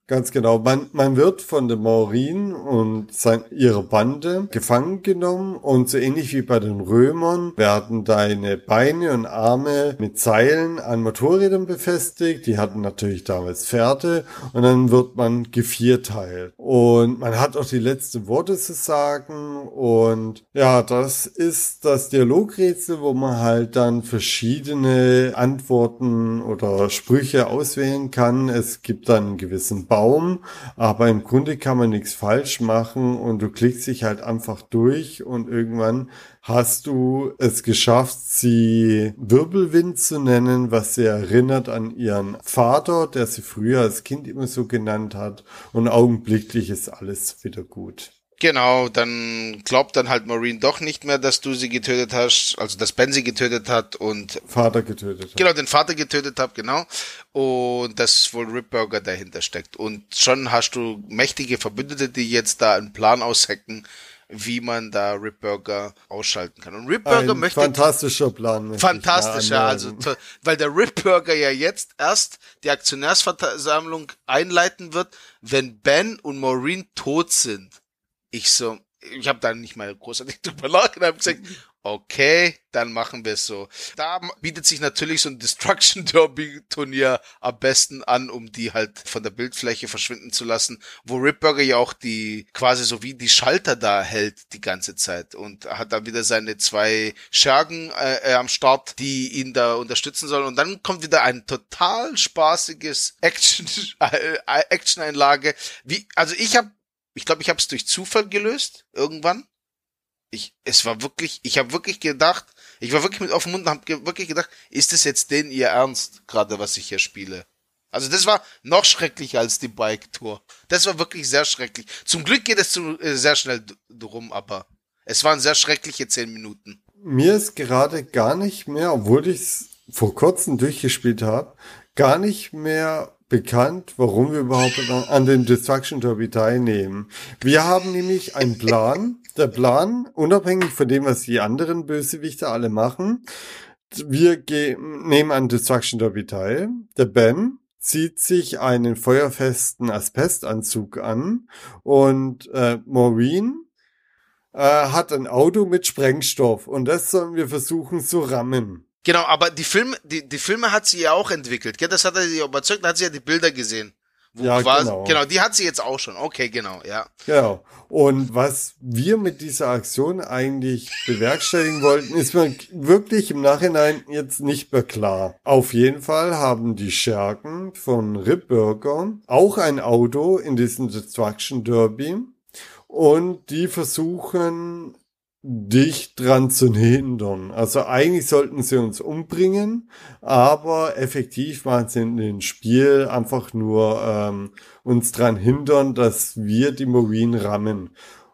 Ganz genau. Man, man wird von der Maureen und sein, ihrer Bande gefangen genommen und so ähnlich wie bei den Römern werden deine Beine und Arme mit Seilen an Motorrädern befestigt. Die hatten natürlich damals Pferde und dann wird man gevierteilt. Und man hat auch die letzten Worte zu sagen und ja, das ist das Dialogrätsel, wo man halt dann verschiedene Antworten oder Sprüche auswählen kann. Es gibt dann einen gewissen Baum, aber im Grunde kann man nichts falsch machen und du klickst dich halt einfach durch und irgendwann hast du es geschafft, sie Wirbelwind zu nennen, was sie erinnert an ihren Vater, der sie früher als Kind immer so genannt hat und augenblicklich ist alles wieder gut. Genau, dann glaubt dann halt Maureen doch nicht mehr, dass du sie getötet hast, also dass Ben sie getötet hat und Vater getötet hat. genau den Vater getötet hat, genau. Und dass wohl Rip Burger dahinter steckt. Und schon hast du mächtige Verbündete, die jetzt da einen Plan aushacken, wie man da Rip Burger ausschalten kann. Und Rip Burger Ein möchte fantastischer Plan. Fantastischer, also, weil der Rip Burger ja jetzt erst die Aktionärsversammlung einleiten wird, wenn Ben und Maureen tot sind. Ich so, ich habe da nicht mal großartig drüber nachgedacht, hab gesagt, okay, dann machen wir es so. Da bietet sich natürlich so ein Destruction Derby Turnier am besten an, um die halt von der Bildfläche verschwinden zu lassen, wo Rip Burger ja auch die quasi so wie die Schalter da hält die ganze Zeit und hat dann wieder seine zwei Schergen äh, äh, am Start, die ihn da unterstützen sollen und dann kommt wieder ein total spaßiges Action äh, äh, Action Einlage. Wie also ich habe ich glaube, ich habe es durch Zufall gelöst irgendwann. Ich, es war wirklich, ich habe wirklich gedacht, ich war wirklich mit offenem Mund und habe wirklich gedacht, ist es jetzt denn ihr Ernst, gerade was ich hier spiele? Also das war noch schrecklicher als die Bike Tour. Das war wirklich sehr schrecklich. Zum Glück geht es zu, äh, sehr schnell drum, aber es waren sehr schreckliche zehn Minuten. Mir ist gerade gar nicht mehr, obwohl ich es vor kurzem durchgespielt habe, gar nicht mehr bekannt, warum wir überhaupt an- den Destruction Derby teilnehmen. Wir haben nämlich einen Plan. Der Plan, unabhängig von dem, was die anderen Bösewichte alle machen, wir nehmen an Destruction Derby teil. Der Ben zieht sich einen feuerfesten Asbestanzug an und äh, Maureen äh, hat ein Auto mit Sprengstoff und das sollen wir versuchen zu rammen. Genau, aber die Filme, die, die Filme hat sie ja auch entwickelt, gell? Das hat er sie ja überzeugt, da hat sie ja die Bilder gesehen. Wo Ja, quasi, genau. genau, die hat sie jetzt auch schon. Okay, genau, ja. Genau. Und was wir mit dieser Aktion eigentlich bewerkstelligen wollten, ist mir wirklich im Nachhinein jetzt nicht mehr klar. Auf jeden Fall haben die Schergen von Rip Burger auch ein Auto in diesem Destruction Derby und die versuchen dich dran zu hindern. Also eigentlich sollten sie uns umbringen, aber effektiv machen sie in dem Spiel einfach nur ähm, uns dran hindern, dass wir die Marine rammen.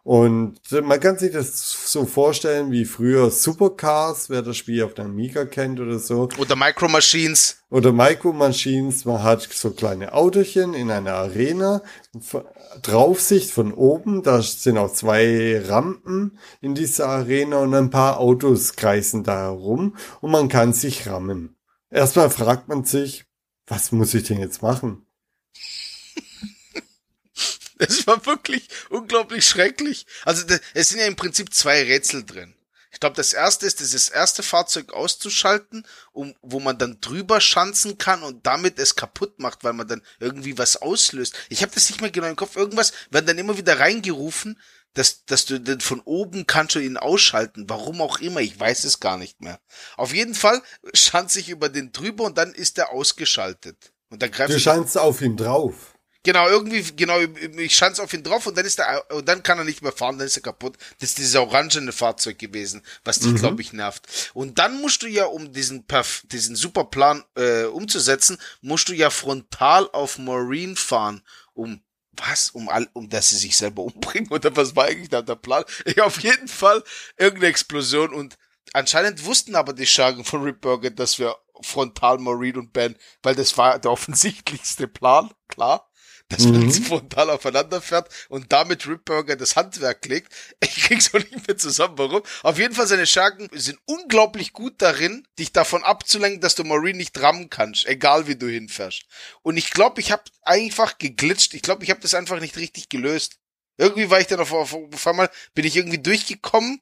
Und man kann sich das so vorstellen wie früher Supercars, wer das Spiel auf der Amiga kennt oder so. Oder Micro Machines. Oder Micro Machines, man hat so kleine Autochen in einer Arena, Draufsicht von oben, da sind auch zwei Rampen in dieser Arena und ein paar Autos kreisen da herum und man kann sich rammen. Erstmal fragt man sich, was muss ich denn jetzt machen? Es war wirklich unglaublich schrecklich. Also es sind ja im Prinzip zwei Rätsel drin. Ich glaube, das erste ist, dieses erste Fahrzeug auszuschalten, um, wo man dann drüber schanzen kann und damit es kaputt macht, weil man dann irgendwie was auslöst. Ich habe das nicht mehr genau im Kopf. Irgendwas werden dann immer wieder reingerufen, dass, dass du dann von oben kannst du ihn ausschalten. Warum auch immer, ich weiß es gar nicht mehr. Auf jeden Fall schanze ich über den drüber und dann ist er ausgeschaltet. Und dann greift Du scheinst auf ihn drauf. Genau, irgendwie, genau, ich schanze auf ihn drauf und dann ist er, und dann kann er nicht mehr fahren, dann ist er kaputt. Das ist dieses orangene Fahrzeug gewesen, was dich, glaube ich, nervt. Und dann musst du ja, um diesen, Perf diesen super Plan äh, umzusetzen, musst du ja frontal auf Maureen fahren, um was? Um all, um dass sie sich selber umbringen? Oder was war eigentlich da der Plan? Ja, auf jeden Fall irgendeine Explosion und anscheinend wussten aber die Schergen von Rip Burger, dass wir frontal Maureen und Ben, weil das war der offensichtlichste Plan, klar dass man Mhm. jetzt frontal aufeinander fährt und damit Rip Burger das Handwerk legt. Ich krieg's auch nicht mehr zusammen, warum. Auf jeden Fall, seine Schergen sind unglaublich gut darin, dich davon abzulenken, dass du Maureen nicht rammen kannst, egal wie du hinfährst. Und ich glaube, ich habe einfach geglitscht. Ich glaube, ich habe das einfach nicht richtig gelöst. Irgendwie war ich dann auf, auf, auf einmal, bin ich irgendwie durchgekommen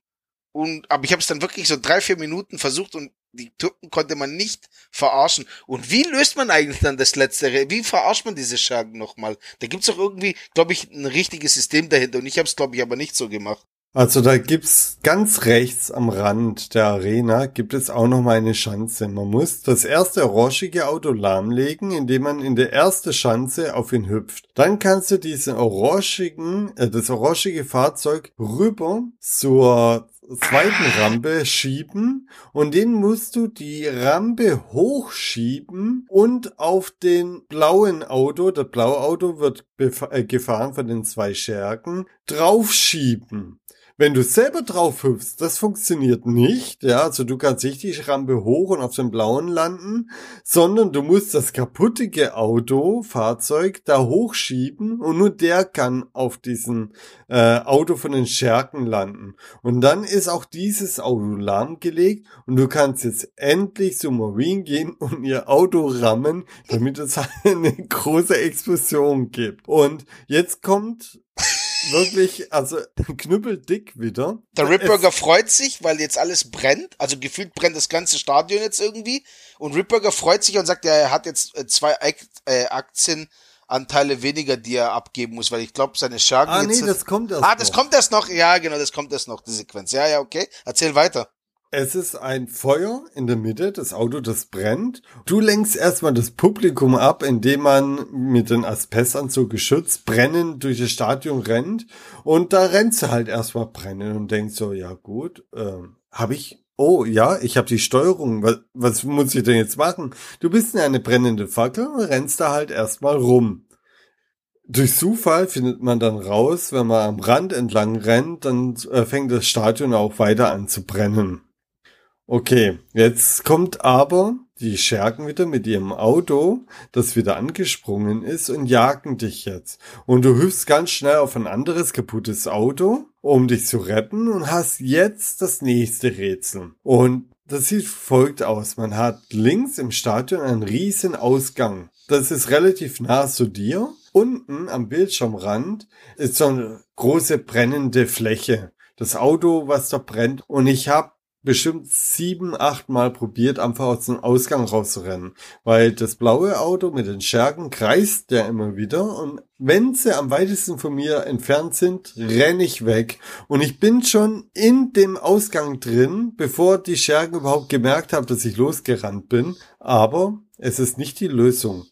und, aber ich habe es dann wirklich so drei, vier Minuten versucht und die Türken konnte man nicht verarschen. Und wie löst man eigentlich dann das Letztere? Wie verarscht man diese Schergen nochmal? Da gibt's doch irgendwie, glaube ich, ein richtiges System dahinter. Und ich habe es, glaube ich, aber nicht so gemacht. Also da gibt's ganz rechts am Rand der Arena gibt es auch noch mal eine Schanze. Man muss das erste orangige Auto lahmlegen, indem man in der erste Schanze auf ihn hüpft. Dann kannst du diesen orangigen, äh, das orangige Fahrzeug rüber zur zweiten Rampe schieben und den musst du die Rampe hochschieben und auf den blauen Auto, das blaue Auto wird äh, gefahren von den zwei Schergen, draufschieben. Wenn du selber drauf hüpfst, das funktioniert nicht, ja, also du kannst nicht die Rampe hoch und auf dem blauen landen, sondern du musst das kaputtige Auto, Fahrzeug da hochschieben und nur der kann auf diesen äh, Auto von den Schergen landen. Und dann ist auch dieses Auto lahmgelegt und du kannst jetzt endlich zu Marine gehen und ihr Auto rammen, damit es eine große Explosion gibt. Und jetzt kommt wirklich, also knüppeldick wieder. Der Rip Es- Burger freut sich, weil jetzt alles brennt. Also gefühlt brennt das ganze Stadion jetzt irgendwie. Und Rip Burger freut sich und sagt, er hat jetzt äh, zwei äh, Aktienanteile weniger, die er abgeben muss, weil ich glaube, seine Schergen Ah, nee, das kommt erst ah, das noch. kommt erst noch. Ja, genau, das kommt erst noch, die Sequenz. Ja, ja, okay. Erzähl weiter. Es ist ein Feuer in der Mitte, das Auto, das brennt. Du lenkst erstmal das Publikum ab, indem man mit dem Asbestanzug geschützt brennend durch das Stadion rennt. Und da rennst du halt erstmal brennen und denkst so, ja gut, ähm, habe ich, oh ja, ich habe die Steuerung, was, was muss ich denn jetzt machen? Du bist in eine brennende Fackel und rennst da halt erstmal rum. Durch Zufall findet man dann raus, wenn man am Rand entlang rennt, dann äh, fängt das Stadion auch weiter an zu brennen. Okay, jetzt kommt aber die Schergen wieder mit ihrem Auto, das wieder angesprungen ist und jagen dich jetzt. Und du hüpfst ganz schnell auf ein anderes kaputtes Auto, um dich zu retten und hast jetzt das nächste Rätsel. Und das sieht folgt aus. Man hat links im Stadion einen riesen Ausgang. Das ist relativ nah zu dir. Unten am Bildschirmrand ist so eine große brennende Fläche. Das Auto, was da brennt. Und ich habe bestimmt sieben, acht Mal probiert, einfach aus dem Ausgang rauszurennen. Weil das blaue Auto mit den Schergen kreist ja immer wieder und wenn sie am weitesten von mir entfernt sind, renne ich weg. Und ich bin schon in dem Ausgang drin, bevor die Schergen überhaupt gemerkt haben, dass ich losgerannt bin. Aber es ist nicht die Lösung.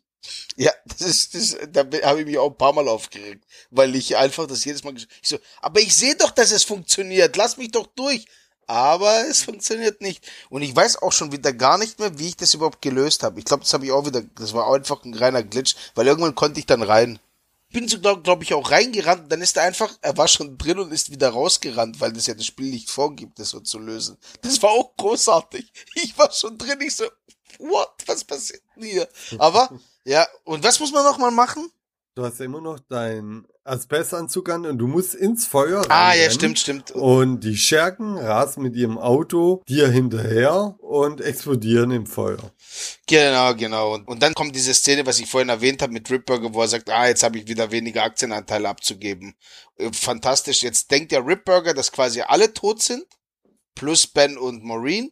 Ja, das ist, das, da habe ich mich auch ein paar Mal aufgeregt, weil ich einfach das jedes Mal, ich so, aber ich sehe doch, dass es funktioniert, lass mich doch durch. Aber es funktioniert nicht. Und ich weiß auch schon wieder gar nicht mehr, wie ich das überhaupt gelöst habe. Ich glaube, das habe ich auch wieder, das war einfach ein reiner Glitch, weil irgendwann konnte ich dann rein. Bin so, glaube glaub ich, auch reingerannt, dann ist er einfach, er war schon drin und ist wieder rausgerannt, weil das ja das Spiel nicht vorgibt, das so zu lösen. Das war auch großartig. Ich war schon drin, ich so, what, was passiert denn hier? Aber, ja, und was muss man nochmal machen? Du hast immer noch deinen Asbestanzug an und du musst ins Feuer Ah, ja, stimmt, stimmt. Und die Schergen rasen mit ihrem Auto dir hinterher und explodieren im Feuer. Genau, genau. Und, und dann kommt diese Szene, was ich vorhin erwähnt habe mit Ripburger, wo er sagt, ah, jetzt habe ich wieder weniger Aktienanteile abzugeben. Äh, Fantastisch. Jetzt denkt der Ripburger, dass quasi alle tot sind, plus Ben und Maureen.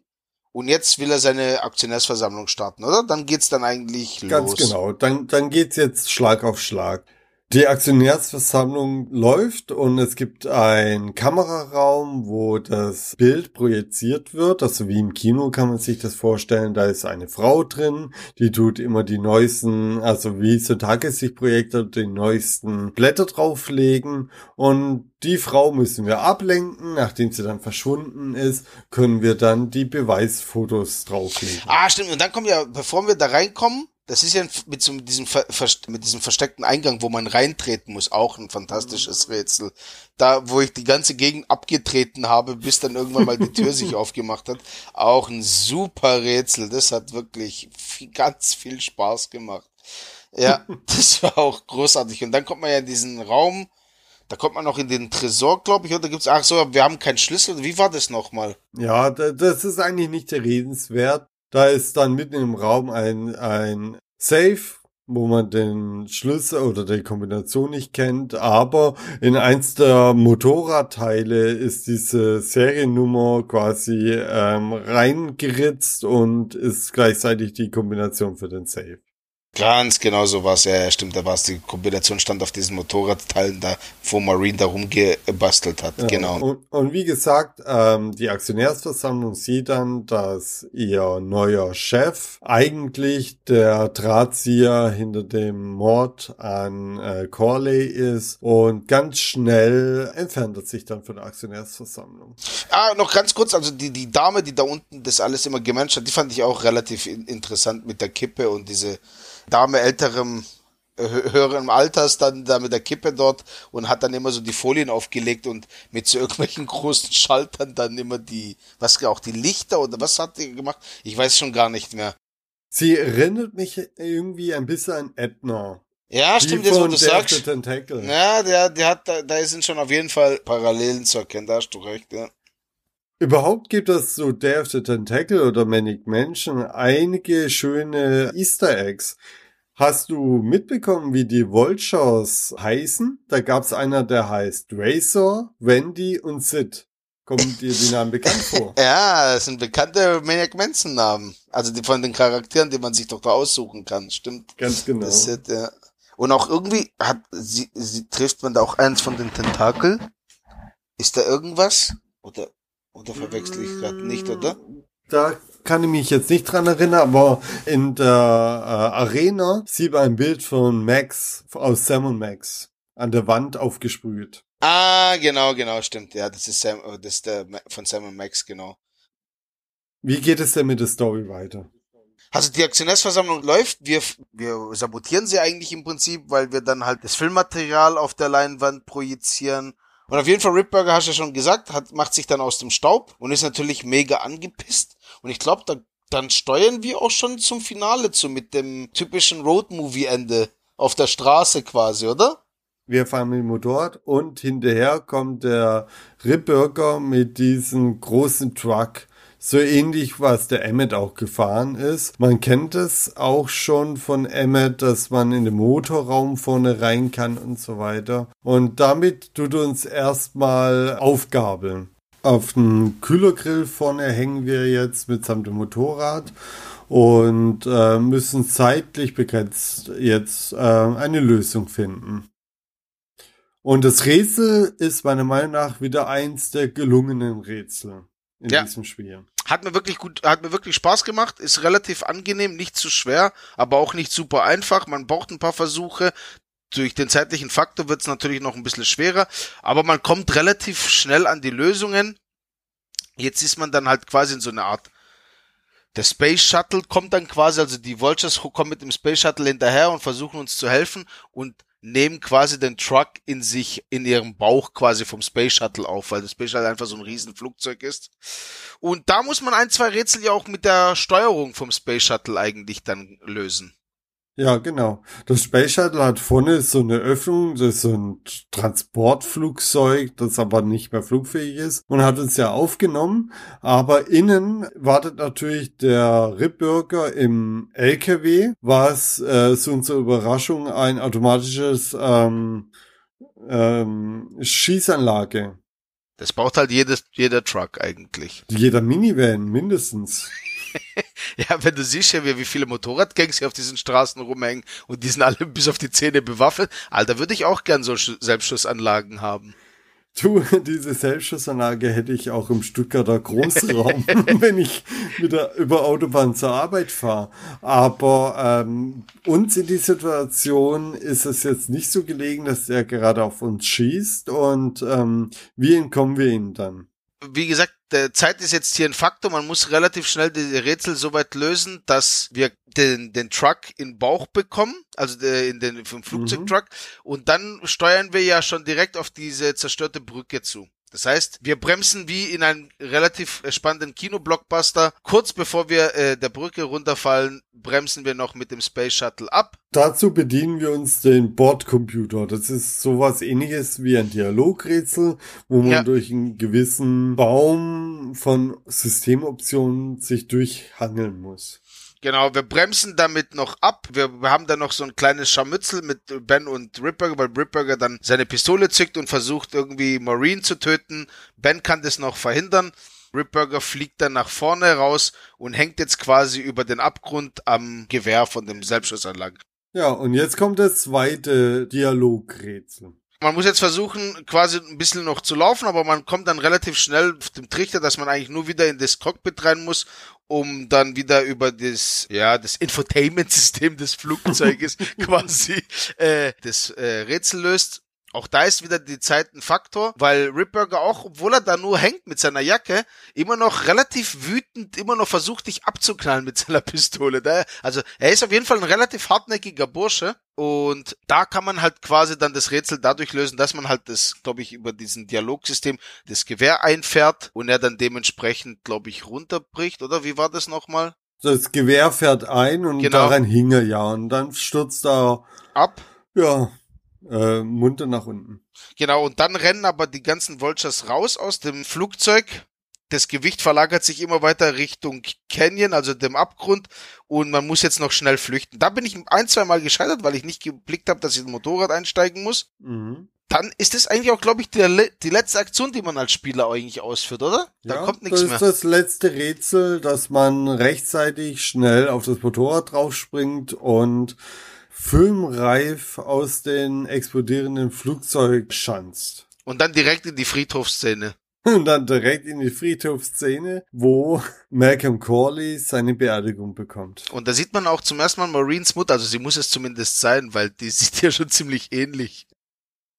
Und jetzt will er seine Aktionärsversammlung starten, oder? Dann geht's dann eigentlich Ganz los. genau. Dann, dann geht's jetzt Schlag auf Schlag. Die Aktionärsversammlung läuft und es gibt einen Kameraraum, wo das Bild projiziert wird. Also wie im Kino kann man sich das vorstellen. Da ist eine Frau drin, die tut immer die neuesten, also wie so Tageslichtprojekte, die neuesten Blätter drauflegen. Und die Frau müssen wir ablenken. Nachdem sie dann verschwunden ist, können wir dann die Beweisfotos drauflegen. Ah, stimmt. Und dann kommen ja, bevor wir da reinkommen, das ist ja mit so mit diesem, mit diesem versteckten Eingang, wo man reintreten muss, auch ein fantastisches Rätsel. Da, wo ich die ganze Gegend abgetreten habe, bis dann irgendwann mal die Tür sich aufgemacht hat. Auch ein super Rätsel. Das hat wirklich viel, ganz viel Spaß gemacht. Ja, das war auch großartig. Und dann kommt man ja in diesen Raum, da kommt man noch in den Tresor, glaube ich, oder gibt's, ach so, wir haben keinen Schlüssel. Wie war das nochmal? Ja, da- das ist eigentlich nicht redenswert. Da ist dann mitten im Raum ein, ein Safe, wo man den Schlüssel oder die Kombination nicht kennt, aber in eins der Motorradteile ist diese Seriennummer quasi ähm, reingeritzt und ist gleichzeitig die Kombination für den Safe. Ganz genau so war's. Ja, ja, stimmt, da war's. Die Kombination stand auf diesen Motorradteilen da, wo Marine da rumgebastelt hat. Ja, Genau. Und, und wie gesagt, ähm, die Aktionärsversammlung sieht dann, dass ihr neuer Chef eigentlich der Drahtzieher hinter dem Mord an äh, Corley ist und ganz schnell entfernt er sich dann von der Aktionärsversammlung. Ah, noch ganz kurz, also die, die Dame, die da unten das alles immer gemanagt hat, die fand ich auch relativ in, interessant mit der Kippe und diese Dame älterem, äh, hö- höherem Alters dann da mit der Kippe dort und hat dann immer so die Folien aufgelegt und mit so irgendwelchen großen Schaltern dann immer die, was auch die Lichter oder was hat die gemacht? Ich weiß schon gar nicht mehr. Sie erinnert mich irgendwie ein bisschen an Edna. Ja, Die stimmt, jetzt wo du sagst. Ja, der, der hat, da, da sind schon auf jeden Fall Parallelen zu erkennen, da hast du recht, ja. Überhaupt gibt es so Day of the Tentacle oder Manic Mansion einige schöne Easter Eggs. Hast du mitbekommen, wie die Vultures heißen? Da gab's einer, der heißt Razor, Wendy und Sid. Kommen dir die Namen bekannt vor? Ja, das sind bekannte Maniac Manson Namen. Also die von den Charakteren, die man sich doch da aussuchen kann, stimmt. Ganz genau. Ist, ja. Und auch irgendwie hat sie, sie trifft man da auch eins von den Tentakel. Ist da irgendwas? Oder, oder verwechsel ich gerade nicht, oder? Da kann ich mich jetzt nicht dran erinnern, aber in der äh, Arena sieht man ein Bild von Max aus Sam und Max an der Wand aufgesprüht. Ah, genau, genau, stimmt. Ja, das ist Sam, äh, das ist der von Sam und Max, genau. Wie geht es denn mit der Story weiter? Also die Aktionärsversammlung läuft, wir, wir sabotieren sie eigentlich im Prinzip, weil wir dann halt das Filmmaterial auf der Leinwand projizieren. Und auf jeden Fall, Ripburger, hast du ja schon gesagt, hat, macht sich dann aus dem Staub und ist natürlich mega angepisst. Und ich glaube, da dann steuern wir auch schon zum Finale zu mit dem typischen Road-Movie-Ende auf der Straße quasi, oder? Wir fahren mit dem Motorrad und hinterher kommt der Ripburger mit diesem großen Truck. So ähnlich, was der Emmet auch gefahren ist. Man kennt es auch schon von Emmet, dass man in den Motorraum vorne rein kann und so weiter. Und damit tut uns erstmal aufgabeln. Auf dem Kühlergrill vorne hängen wir jetzt mitsamt dem Motorrad und äh, müssen zeitlich begrenzt jetzt äh, eine Lösung finden. Und das Rätsel ist meiner Meinung nach wieder eins der gelungenen Rätsel in Ja. diesem Spiel. Hat mir wirklich gut, hat mir wirklich Spaß gemacht, ist relativ angenehm, nicht zu schwer, aber auch nicht super einfach. Man braucht ein paar Versuche. Durch den zeitlichen Faktor wird es natürlich noch ein bisschen schwerer, aber man kommt relativ schnell an die Lösungen. Jetzt ist man dann halt quasi in so eine Art. Der Space Shuttle kommt dann quasi, also die Vultures kommen mit dem Space Shuttle hinterher und versuchen uns zu helfen und nehmen quasi den Truck in sich, in ihrem Bauch quasi vom Space Shuttle auf, weil das Space Shuttle einfach so ein Riesenflugzeug ist. Und da muss man ein, zwei Rätsel ja auch mit der Steuerung vom Space Shuttle eigentlich dann lösen. Ja, genau. Das Space Shuttle hat vorne so eine Öffnung, das ist so ein Transportflugzeug, das aber nicht mehr flugfähig ist und hat uns ja aufgenommen. Aber innen wartet natürlich der Ripburger im LKW, was äh, zu unserer Überraschung ein automatisches ähm, ähm, Schießanlage. Das braucht halt jedes, jeder Truck eigentlich. Jeder Minivan mindestens. Ja, wenn du siehst ja, wie, viele Motorradgangs hier auf diesen Straßen rumhängen und die sind alle bis auf die Zähne bewaffnet, Alter, würde ich auch gern so Sch- Selbstschussanlagen haben. Du, diese Selbstschussanlage hätte ich auch im Stuttgarter Großraum, wenn ich wieder über Autobahn zur Arbeit fahre. Aber ähm, uns in die Situation ist es jetzt nicht so gelegen, dass er gerade auf uns schießt und ähm, wie entkommen wir ihm dann? Wie gesagt, der Zeit ist jetzt hier ein Faktor. Man muss relativ schnell die Rätsel so weit lösen, dass wir den, den Truck in den Bauch bekommen, also in den vom Flugzeugtruck, und dann steuern wir ja schon direkt auf diese zerstörte Brücke zu. Das heißt, wir bremsen wie in einem relativ spannenden Kinoblockbuster. Kurz bevor wir äh, der Brücke runterfallen, bremsen wir noch mit dem Space Shuttle ab. Dazu bedienen wir uns den Bordcomputer. Das ist sowas ähnliches wie ein Dialogrätsel, wo man Ja. durch einen gewissen Baum von Systemoptionen sich durchhangeln muss. Genau, wir bremsen damit noch ab. Wir, haben dann noch so ein kleines Scharmützel mit Ben und Ripburger, weil Ripburger dann seine Pistole zückt und versucht irgendwie Maureen zu töten. Ben kann das noch verhindern. Ripburger fliegt dann nach vorne raus und hängt jetzt quasi über den Abgrund am Gewehr von dem Selbstschussanlagen. Ja, und jetzt kommt das zweite Dialogrätsel. Man muss jetzt versuchen, quasi ein bisschen noch zu laufen, aber man kommt dann relativ schnell auf dem Trichter, dass man eigentlich nur wieder in das Cockpit rein muss, um dann wieder über das, ja, das Infotainment-System des Flugzeuges quasi äh, das äh, Rätsel löst. Auch da ist wieder die Zeit ein Faktor, weil Ripburger auch, obwohl er da nur hängt mit seiner Jacke, immer noch relativ wütend, immer noch versucht, dich abzuknallen mit seiner Pistole. Da, also er ist auf jeden Fall ein relativ hartnäckiger Bursche. Und da kann man halt quasi dann das Rätsel dadurch lösen, dass man halt das, glaube ich, über diesen Dialogsystem das Gewehr einfährt und er dann dementsprechend, glaube ich, runterbricht, oder? Wie war das nochmal? Das Gewehr fährt ein und Genau. daran hing er ja. Und dann stürzt er, Ab. ja, äh, munter nach unten. Genau, und dann rennen aber die ganzen Vultures raus aus dem Flugzeug. Das Gewicht verlagert sich immer weiter Richtung Canyon, also dem Abgrund, und man muss jetzt noch schnell flüchten. Da bin ich ein, zwei Mal gescheitert, weil ich nicht geblickt habe, dass ich ins Motorrad einsteigen muss. Mhm. Dann ist es eigentlich auch, glaube ich, die, die letzte Aktion, die man als Spieler eigentlich ausführt, oder? Da ja, kommt nichts das mehr. ist das letzte Rätsel, dass man rechtzeitig schnell auf das Motorrad draufspringt und filmreif aus den explodierenden Flugzeug schanzt. Und dann direkt in die Friedhofsszene. Und dann direkt in die Friedhofsszene, wo Malcolm Corley seine Beerdigung bekommt. Und da sieht man auch zum ersten Mal Maureen's Mutter, also sie muss es zumindest sein, weil die sieht ja schon ziemlich ähnlich.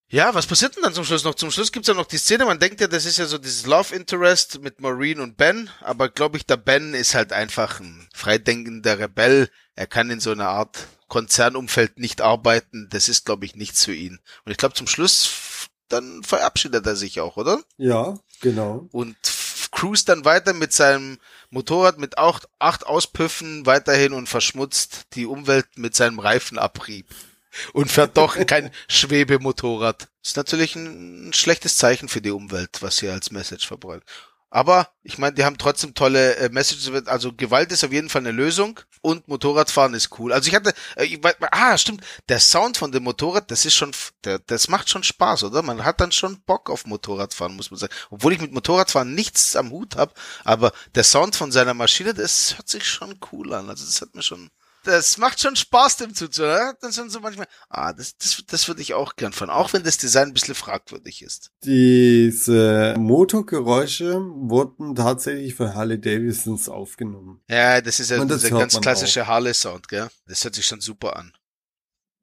Ja, was passiert denn dann zum Schluss noch? Zum Schluss gibt's ja noch die Szene, man denkt ja, das ist ja so dieses Love Interest mit Maureen und Ben, aber glaube ich, der Ben ist halt einfach ein freidenkender Rebell. Er kann in so einer Art Konzernumfeld nicht arbeiten. Das ist, glaube ich, nichts für ihn. Und ich glaube, zum Schluss dann verabschiedet er sich auch, oder? Ja, genau. und cruist dann weiter mit seinem Motorrad mit auch acht Auspüffen weiterhin und verschmutzt die Umwelt mit seinem Reifenabrieb. Und fährt doch kein Schwebemotorrad. Ist natürlich ein schlechtes Zeichen für die Umwelt, was hier als Message verbreitet. Aber ich meine, die haben trotzdem tolle äh, Messages. Also Gewalt ist auf jeden Fall eine Lösung und Motorradfahren ist cool. Also ich hatte, äh, ich, ah stimmt, der Sound von dem Motorrad, das ist schon, der, das macht schon Spaß, oder? Man hat dann schon Bock auf Motorradfahren, muss man sagen. Obwohl ich mit Motorradfahren nichts am Hut habe, aber der Sound von seiner Maschine, das hört sich schon cool an. Also das hat mir schon, das macht schon Spaß, dem zuzuhören. Dann sind so manchmal, ah, das, das, das würde ich auch gern fahren, auch wenn das Design ein bisschen fragwürdig ist. Diese Motorgeräusche wurden tatsächlich von Harley Davidsons aufgenommen. Ja, das ist ja Und dieser ganz klassische Harley-Sound, gell? Das hört sich schon super an.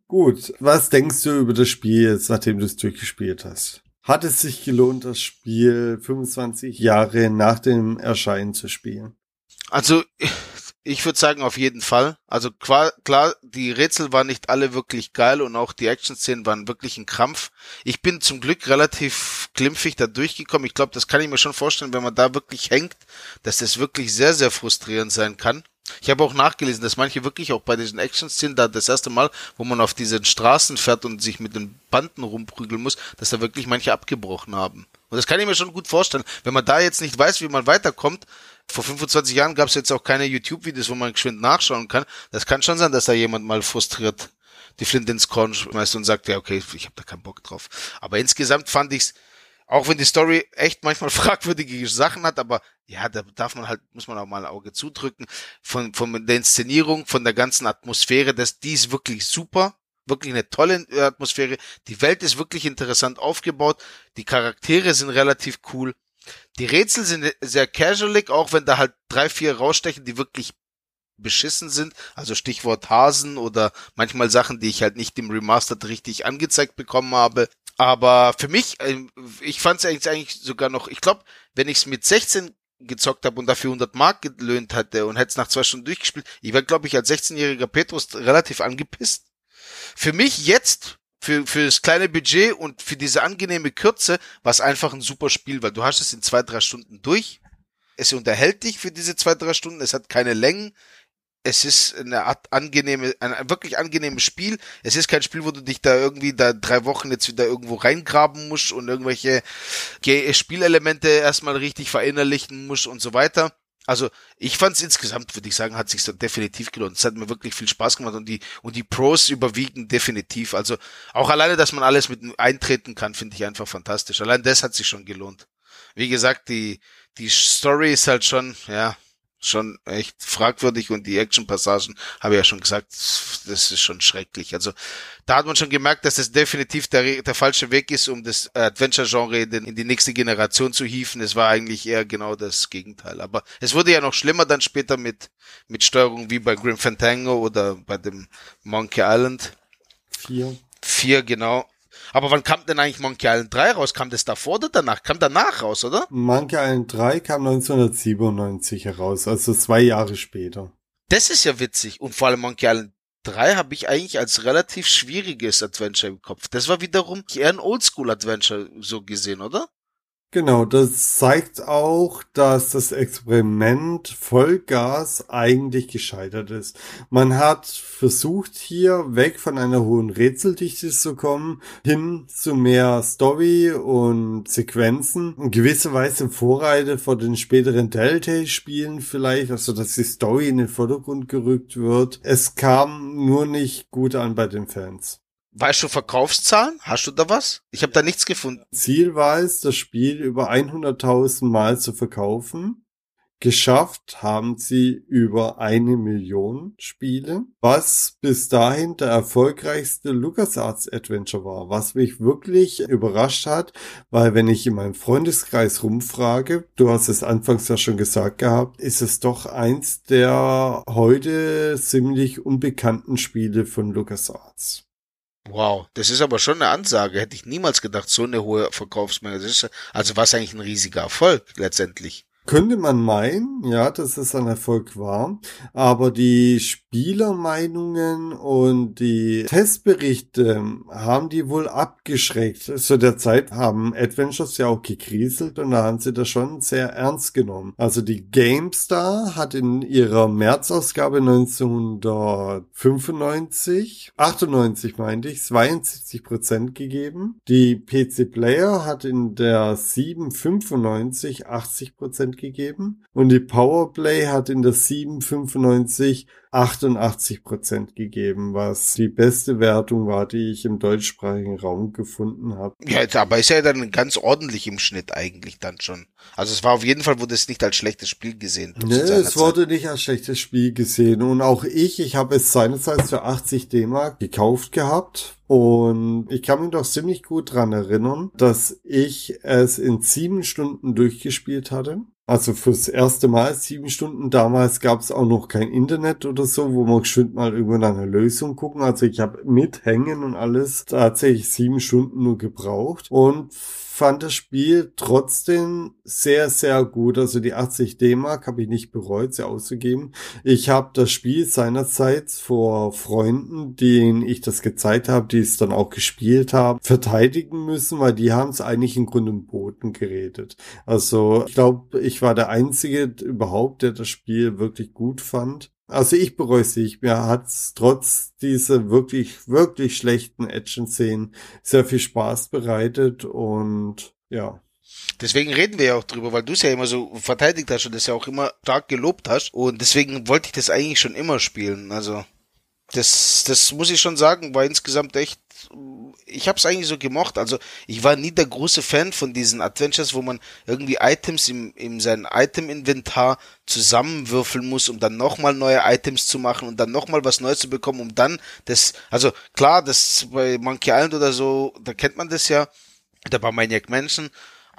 Gut, was denkst du über das Spiel jetzt, nachdem du es durchgespielt hast? Hat es sich gelohnt, das Spiel 25 Jahre nach dem Erscheinen zu spielen? Also, ich würde sagen, auf jeden Fall. Also klar, die Rätsel waren nicht alle wirklich geil und auch die Action-Szenen waren wirklich ein Krampf. Ich bin zum Glück relativ glimpfig da durchgekommen. Ich glaube, das kann ich mir schon vorstellen, wenn man da wirklich hängt, dass das wirklich sehr, sehr frustrierend sein kann. Ich habe auch nachgelesen, dass manche wirklich auch bei diesen Action-Szenen da das erste Mal, wo man auf diesen Straßen fährt und sich mit den Banden rumprügeln muss, dass da wirklich manche abgebrochen haben. Und das kann ich mir schon gut vorstellen. Wenn man da jetzt nicht weiß, wie man weiterkommt, vor 25 Jahren gab es jetzt auch keine YouTube-Videos, wo man geschwind nachschauen kann. Das kann schon sein, dass da jemand mal frustriert die Flinte ins Korn schmeißt und sagt, ja, okay, ich habe da keinen Bock drauf. Aber insgesamt fand ich's, auch wenn die Story echt manchmal fragwürdige Sachen hat, aber ja, da darf man halt, muss man auch mal ein Auge zudrücken. Von, von der Inszenierung, von der ganzen Atmosphäre, das, die ist wirklich super. Wirklich eine tolle Atmosphäre. Die Welt ist wirklich interessant aufgebaut. Die Charaktere sind relativ cool. Die Rätsel sind sehr casualig, auch wenn da halt drei, vier rausstechen, die wirklich beschissen sind. Also Stichwort Hasen oder manchmal Sachen, die ich halt nicht im Remastered richtig angezeigt bekommen habe. Aber für mich, ähm, ich fand es eigentlich, eigentlich sogar noch, ich glaube, wenn ich es mit 16 gezockt habe und dafür 100 Mark gelöhnt hatte und hätte es nach zwei Stunden durchgespielt, ich wäre, glaube ich, als 16-jähriger Petrus relativ angepisst. Für mich jetzt, für, für das kleine Budget und für diese angenehme Kürze, war es einfach ein super Spiel, weil du hast es in zwei, drei Stunden durch. Es unterhält dich für diese zwei, drei Stunden, es hat keine Längen. Es ist eine Art angenehme, ein, wirklich angenehmes Spiel. Es ist kein Spiel, wo du dich da irgendwie da drei Wochen jetzt wieder irgendwo reingraben musst und irgendwelche Ge- Spielelemente erstmal richtig verinnerlichen musst und so weiter. Also ich fand es insgesamt, würde ich sagen, hat sich so definitiv gelohnt. Es hat mir wirklich viel Spaß gemacht und die und die Pros überwiegen definitiv. Also auch alleine, dass man alles mit eintreten kann, finde ich einfach fantastisch. Allein das hat sich schon gelohnt. Wie gesagt, die die Story ist halt schon, ja, schon echt fragwürdig und die Action-Passagen, habe ich ja schon gesagt, das ist schon schrecklich. Also da hat man schon gemerkt, dass das definitiv der, der falsche Weg ist, um das Adventure-Genre in, in die nächste Generation zu hieven. Es war eigentlich eher genau das Gegenteil. Aber es wurde ja noch schlimmer dann später mit, mit Steuerung wie bei Grim Fantango oder bei dem Monkey Island. Vier. Vier, genau. Aber wann kam denn eigentlich Monkey Island 3 raus? Kam das davor oder danach? Kam danach raus, oder? Monkey Island 3 kam 1997 heraus, also zwei Jahre später. Das ist ja witzig. Und vor allem Monkey Island 3 habe ich eigentlich als relativ schwieriges Adventure im Kopf. Das war wiederum eher ein Oldschool-Adventure so gesehen, oder? Genau, das zeigt auch, dass das Experiment Vollgas eigentlich gescheitert ist. Man hat versucht, hier weg von einer hohen Rätseldichte zu kommen, hin zu mehr Story und Sequenzen. In gewisser Weise Vorreiter vor den späteren Telltale-Spielen vielleicht, also dass die Story in den Vordergrund gerückt wird. Es kam nur nicht gut an bei den Fans. Weißt du Verkaufszahlen? Hast du da was? Ich habe da nichts gefunden. Ziel war es, das Spiel über 100.000 Mal zu verkaufen. Geschafft haben sie über eine Million Spiele, was bis dahin der erfolgreichste LucasArts Adventure war, was mich wirklich überrascht hat, weil wenn ich in meinem Freundeskreis rumfrage, du hast es anfangs ja schon gesagt gehabt, ist es doch eins der heute ziemlich unbekannten Spiele von LucasArts. Wow, das ist aber schon eine Ansage. Hätte ich niemals gedacht, so eine hohe Verkaufsmenge. Also war es eigentlich ein riesiger Erfolg letztendlich. Könnte man meinen, ja, dass es ein Erfolg war, aber die Spielermeinungen und die Testberichte haben die wohl abgeschreckt. Zu der Zeit haben Adventures ja auch gekriselt und da haben sie das schon sehr ernst genommen. Also die GameStar hat in ihrer Märzausgabe 1995, 98 meinte ich, 72 Prozent gegeben. Die PC Player hat in der 795 80 Prozent gegeben. Und die Powerplay hat in der 795 88 Prozent gegeben, was die beste Wertung war, die ich im deutschsprachigen Raum gefunden habe. Ja, aber ist ja dann ganz ordentlich im Schnitt eigentlich dann schon. Also es war auf jeden Fall, wurde es nicht als schlechtes Spiel gesehen. Nee, es wurde nicht als schlechtes Spiel gesehen. Und auch ich, ich habe es seinerseits für 80 D-Mark gekauft gehabt. Und ich kann mich doch ziemlich gut dran erinnern, dass ich es in sieben Stunden durchgespielt hatte. Also fürs erste Mal sieben Stunden. Damals gab es auch noch kein Internet oder so, wo man geschwind mal irgendwann eine Lösung gucken. Also ich habe mit Hängen und alles tatsächlich sieben Stunden nur gebraucht und fand das Spiel trotzdem sehr, sehr gut. Also die 80 D-Mark habe ich nicht bereut, sie auszugeben. Ich habe das Spiel seinerzeit vor Freunden, denen ich das gezeigt habe, die es dann auch gespielt haben, verteidigen müssen, weil die haben es eigentlich in Grund und Boden geredet. Also ich glaube, ich war der Einzige überhaupt, der das Spiel wirklich gut fand. Also ich bereue es nicht. Mir hat's trotz dieser wirklich, wirklich schlechten Action-Szenen sehr viel Spaß bereitet und ja. Deswegen reden wir ja auch drüber, weil du es ja immer so verteidigt hast und das ja auch immer stark gelobt hast. Und deswegen wollte ich das eigentlich schon immer spielen. Also das, das muss ich schon sagen, war insgesamt echt. Ich habe es eigentlich so gemocht. Also ich war nie der große Fan von diesen Adventures, wo man irgendwie Items im, in sein Item-Inventar zusammenwürfeln muss, um dann nochmal neue Items zu machen und dann nochmal was Neues zu bekommen, um dann das, also klar, das bei Monkey Island oder so, da kennt man das ja, oder bei Maniac Mansion,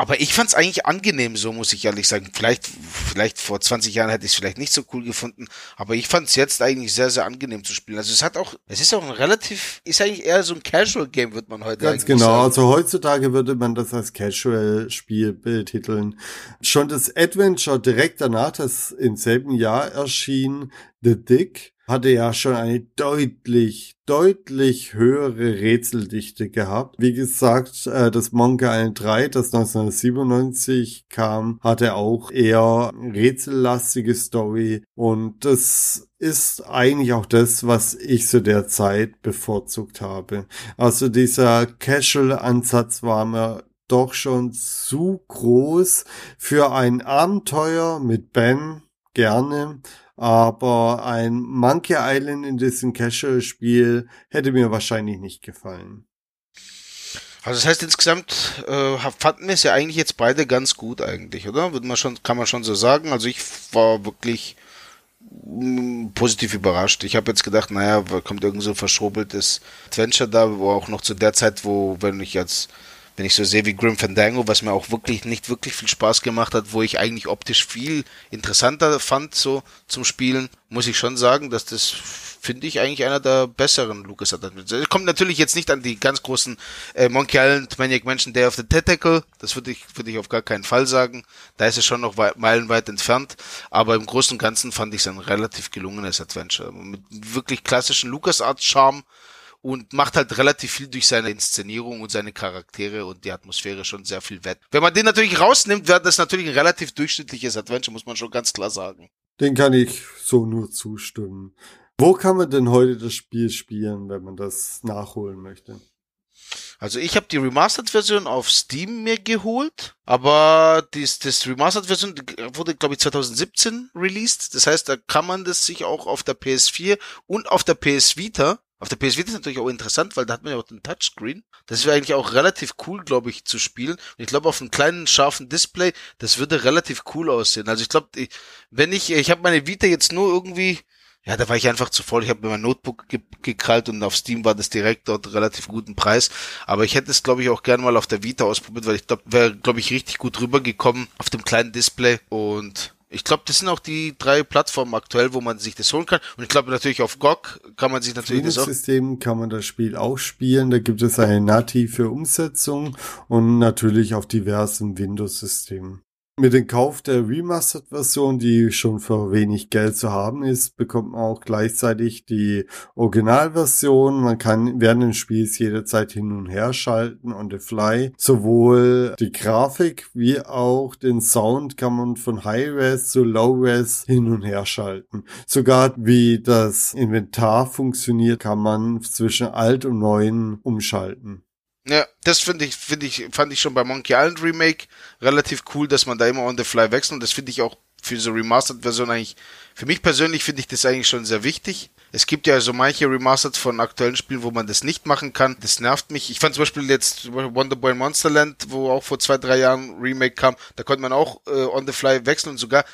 aber ich fand's eigentlich angenehm, so muss ich ehrlich sagen. Vielleicht, vielleicht vor 20 Jahren hätte ich es vielleicht nicht so cool gefunden, aber ich fand's jetzt eigentlich sehr, sehr angenehm zu spielen. Also es hat auch, es ist auch ein relativ, ist eigentlich eher so ein Casual Game, wird man heute Ganz genau. sagen. Also heutzutage würde man das als Casual-Spiel betiteln. Schon das Adventure direkt danach, das im selben Jahr erschien, The Dick, hatte ja schon eine deutlich, deutlich höhere Rätseldichte gehabt. Wie gesagt, äh, das Monkey Island 3, das 1997 kam, hatte auch eher rätsellastige Story und das ist eigentlich auch das, was ich zu der Zeit bevorzugt habe. Also dieser Casual-Ansatz war mir doch schon zu groß für ein Abenteuer mit Ben gerne, aber ein Monkey Island in diesem Casual-Spiel hätte mir wahrscheinlich nicht gefallen. Also das heißt insgesamt äh, fanden wir es ja eigentlich jetzt beide ganz gut eigentlich, oder? Würde man schon, kann man schon so sagen. Also ich war wirklich mm, positiv überrascht. Ich habe jetzt gedacht, naja, kommt irgend so ein verschrobeltes Adventure da, wo auch noch zu der Zeit, wo, wenn ich jetzt, wenn ich so sehe wie Grim Fandango, was mir auch wirklich nicht wirklich viel Spaß gemacht hat, wo ich eigentlich optisch viel interessanter fand, so zum Spielen, muss ich schon sagen, dass das finde ich eigentlich einer der besseren Lucas Adventures. Kommt natürlich jetzt nicht an die ganz großen äh, Monkey Island, Maniac Mansion, Day of the Tentacle. Das würde ich, würde ich auf gar keinen Fall sagen. Da ist es schon noch wei- meilenweit entfernt. Aber im Großen und Ganzen fand ich es ein relativ gelungenes Adventure. Mit wirklich klassischen LucasArts-Charme und macht halt relativ viel durch seine Inszenierung und seine Charaktere und die Atmosphäre schon sehr viel wett. Wenn man den natürlich rausnimmt, wäre das natürlich ein relativ durchschnittliches Adventure, muss man schon ganz klar sagen. Den kann ich so nur zustimmen. Wo kann man denn heute das Spiel spielen, wenn man das nachholen möchte? Also ich habe die Remastered-Version auf Steam mir geholt, aber dies, das Remastered-Version wurde, glaube ich, 2017 released. Das heißt, da kann man das sich auch auf der PS4 und auf der PS Vita. Auf der PS Vita ist natürlich auch interessant, weil da hat man ja auch den Touchscreen. Das wäre eigentlich auch relativ cool, glaube ich, zu spielen. Und ich glaube, auf einem kleinen, scharfen Display, das würde relativ cool aussehen. Also ich glaube, wenn ich, ich habe meine Vita jetzt nur irgendwie ja, da war ich einfach zu voll. Ich habe mir mein Notebook ge gekrallt und auf Steam war das direkt dort relativ guten Preis. Aber ich hätte es, glaube ich, auch gerne mal auf der Vita ausprobiert, weil ich glaube, wäre, glaube ich, richtig gut rübergekommen auf dem kleinen Display. Und ich glaube, das sind auch die drei Plattformen aktuell, wo man sich das holen kann. Und ich glaube natürlich auf GOG kann man sich natürlich das auch. System kann man das Spiel auch spielen. Da gibt es eine native Umsetzung und natürlich auf diversen Windows-Systemen. Mit dem Kauf der Remastered-Version, die schon für wenig Geld zu haben ist, bekommt man auch gleichzeitig die Originalversion. Man kann während des Spiels jederzeit hin und her schalten on the fly. Sowohl die Grafik wie auch den Sound kann man von High-Res zu Low-Res hin und her schalten. Sogar wie das Inventar funktioniert, kann man zwischen alt und neuen umschalten. Ja, das finde ich, finde ich, fand ich schon bei Monkey Island Remake relativ cool, dass man da immer on the fly wechselt. Und das finde ich auch für so Remastered-Version eigentlich, für mich persönlich finde ich das eigentlich schon sehr wichtig. Es gibt ja so manche Remastered von aktuellen Spielen, wo man das nicht machen kann. Das nervt mich. Ich fand zum Beispiel jetzt Wonderboy Monsterland, wo auch vor zwei, drei Jahren Remake kam, da konnte man auch äh, on the fly wechseln und sogar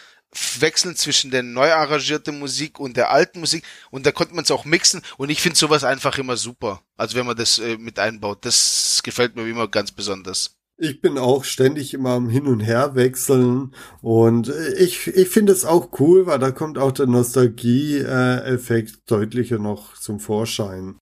wechseln zwischen der neu arrangierten Musik und der alten Musik und da konnte man es auch mixen und ich finde sowas einfach immer super. Also wenn man das äh, mit einbaut, das gefällt mir immer ganz besonders. Ich bin auch ständig immer am Hin und Her wechseln und ich, ich finde es auch cool, weil da kommt auch der Nostalgie-Effekt deutlicher noch zum Vorschein.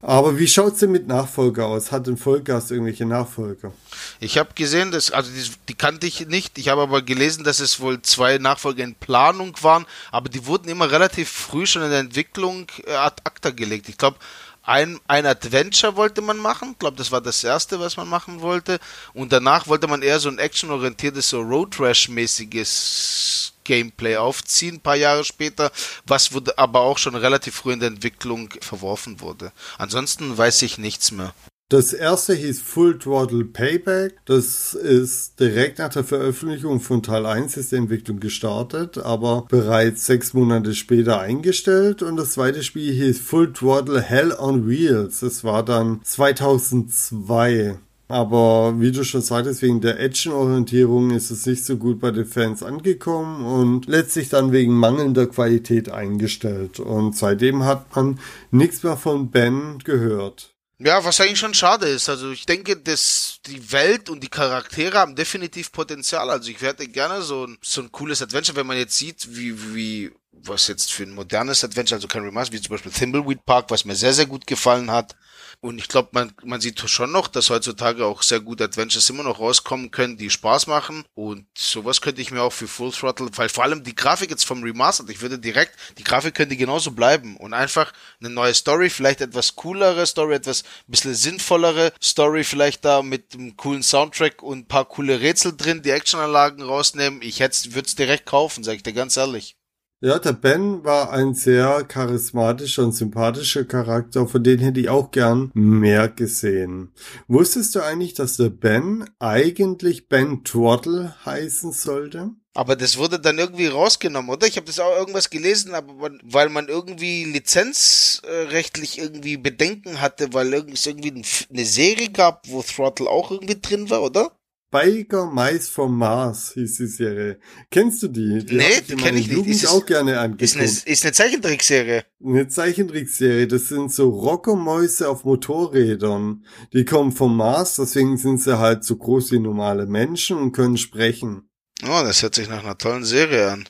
Aber wie schaut's denn mit Nachfolger aus? Hat ein Vollgas irgendwelche Nachfolger? Ich habe gesehen, dass also die, die kannte ich nicht. Ich habe aber gelesen, dass es wohl zwei Nachfolger in Planung waren, aber die wurden immer relativ früh schon in der Entwicklung äh, ad acta gelegt. Ich glaube, ein, ein Adventure wollte man machen. Ich glaube, das war das erste, was man machen wollte. Und danach wollte man eher so ein actionorientiertes, so Road Rash-mäßiges Gameplay aufziehen, ein paar Jahre später, was wurde aber auch schon relativ früh in der Entwicklung verworfen wurde. Ansonsten weiß ich nichts mehr. Das erste hieß Full Throttle Payback. Das ist direkt nach der Veröffentlichung von Teil 1 ist die Entwicklung gestartet, aber bereits sechs Monate später eingestellt. Und das zweite Spiel hieß Full Throttle Hell on Wheels. Das war dann 2002. Aber wie du schon sagtest, wegen der Action-Orientierung ist es nicht so gut bei den Fans angekommen und letztlich dann wegen mangelnder Qualität eingestellt. Und seitdem hat man nichts mehr von Ben gehört. Ja, was eigentlich schon schade ist. Also ich denke, dass die Welt und die Charaktere haben definitiv Potenzial. Also ich hätte gerne so ein, so ein cooles Adventure, wenn man jetzt sieht, wie, wie, was jetzt für ein modernes Adventure, also kein Remaster, wie zum Beispiel Thimbleweed Park, was mir sehr, sehr gut gefallen hat. Und ich glaube, man, man sieht schon noch, dass heutzutage auch sehr gute Adventures immer noch rauskommen können, die Spaß machen. Und sowas könnte ich mir auch für Full Throttle, weil vor allem die Grafik jetzt vom Remastered, ich würde direkt, die Grafik könnte genauso bleiben und einfach eine neue Story, vielleicht etwas coolere Story, etwas bisschen sinnvollere Story, vielleicht da mit einem coolen Soundtrack und paar coole Rätsel drin, die Actionanlagen rausnehmen. Ich hätte, würde es direkt kaufen, sage ich dir ganz ehrlich. Ja, der Ben war ein sehr charismatischer und sympathischer Charakter, von dem hätte ich auch gern mehr gesehen. Wusstest du eigentlich, dass der Ben eigentlich Ben Twaddle heißen sollte? Aber das wurde dann irgendwie rausgenommen, oder? Ich habe das auch irgendwas gelesen, aber man, weil man irgendwie lizenzrechtlich irgendwie Bedenken hatte, weil es irgendwie eine Serie gab, wo Throttle auch irgendwie drin war, oder? Biker Mais vom Mars hieß die Serie. Kennst du die? die Nee, die in kenn meiner ich nicht. Jugend Ist es- auch gerne Ist angeguckt. eine, ist eine Zeichentrickserie. Eine Zeichentrickserie, das sind so Rockermäuse auf Motorrädern. Die kommen vom Mars, deswegen sind sie halt so groß wie normale Menschen und können sprechen. Oh, das hört sich nach einer tollen Serie an.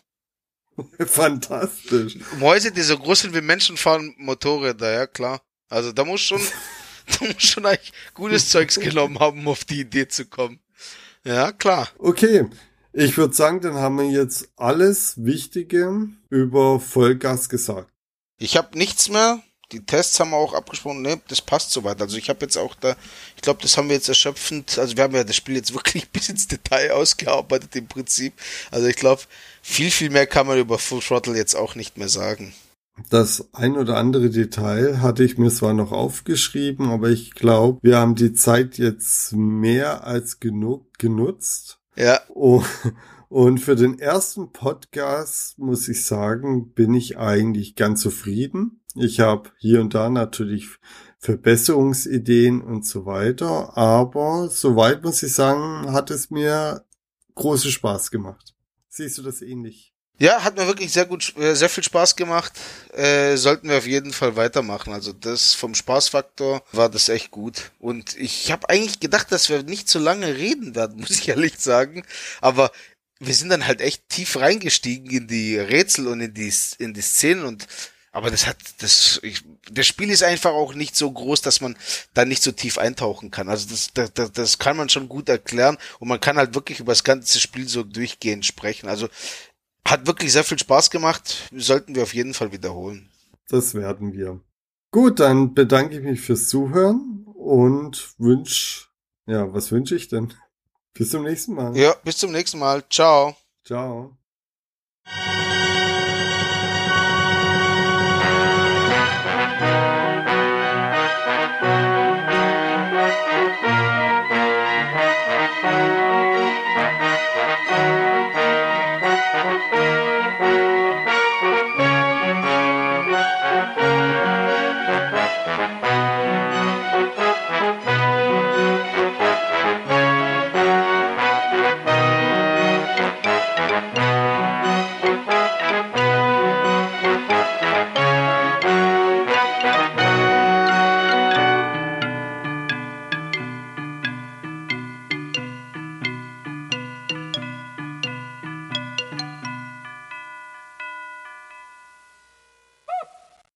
Fantastisch. Mäuse, die so groß sind wie Menschen, fahren Motorräder, ja klar. Also da muss schon, da muss schon eigentlich gutes Zeugs genommen haben, um auf die Idee zu kommen. Ja, klar. Okay, ich würde sagen, dann haben wir jetzt alles Wichtige über Vollgas gesagt. Ich habe nichts mehr. Die Tests haben wir auch abgesprochen. Ne, das passt soweit. Also ich habe jetzt auch da, ich glaube, das haben wir jetzt erschöpfend. Also wir haben ja das Spiel jetzt wirklich bis ins Detail ausgearbeitet im Prinzip. Also ich glaube, viel, viel mehr kann man über Full Throttle jetzt auch nicht mehr sagen. Das ein oder andere Detail hatte ich mir zwar noch aufgeschrieben, aber ich glaube, wir haben die Zeit jetzt mehr als genug genutzt. Ja, Oh, und für den ersten Podcast muss ich sagen, bin ich eigentlich ganz zufrieden. Ich habe hier und da natürlich Verbesserungsideen und so weiter, aber soweit muss ich sagen, hat es mir großen Spaß gemacht. Siehst du das ähnlich? Ja, hat mir wirklich sehr gut, äh, sehr viel Spaß gemacht. Äh, sollten wir auf jeden Fall weitermachen. Also das vom Spaßfaktor war das echt gut. Und ich habe eigentlich gedacht, dass wir nicht so lange reden werden, muss ich ehrlich sagen. Aber wir sind dann halt echt tief reingestiegen in die Rätsel und in die, in die Szenen und Aber das hat, das, ich, das Spiel ist einfach auch nicht so groß, dass man da nicht so tief eintauchen kann. Also das, das, das, das kann man schon gut erklären und man kann halt wirklich über das ganze Spiel so durchgehend sprechen. Also hat wirklich sehr viel Spaß gemacht. Sollten wir auf jeden Fall wiederholen. Das werden wir. Gut, dann bedanke ich mich fürs Zuhören und wünsch, ja, was wünsche ich denn? Bis zum nächsten Mal. Ja, bis zum nächsten Mal. Ciao. Ciao.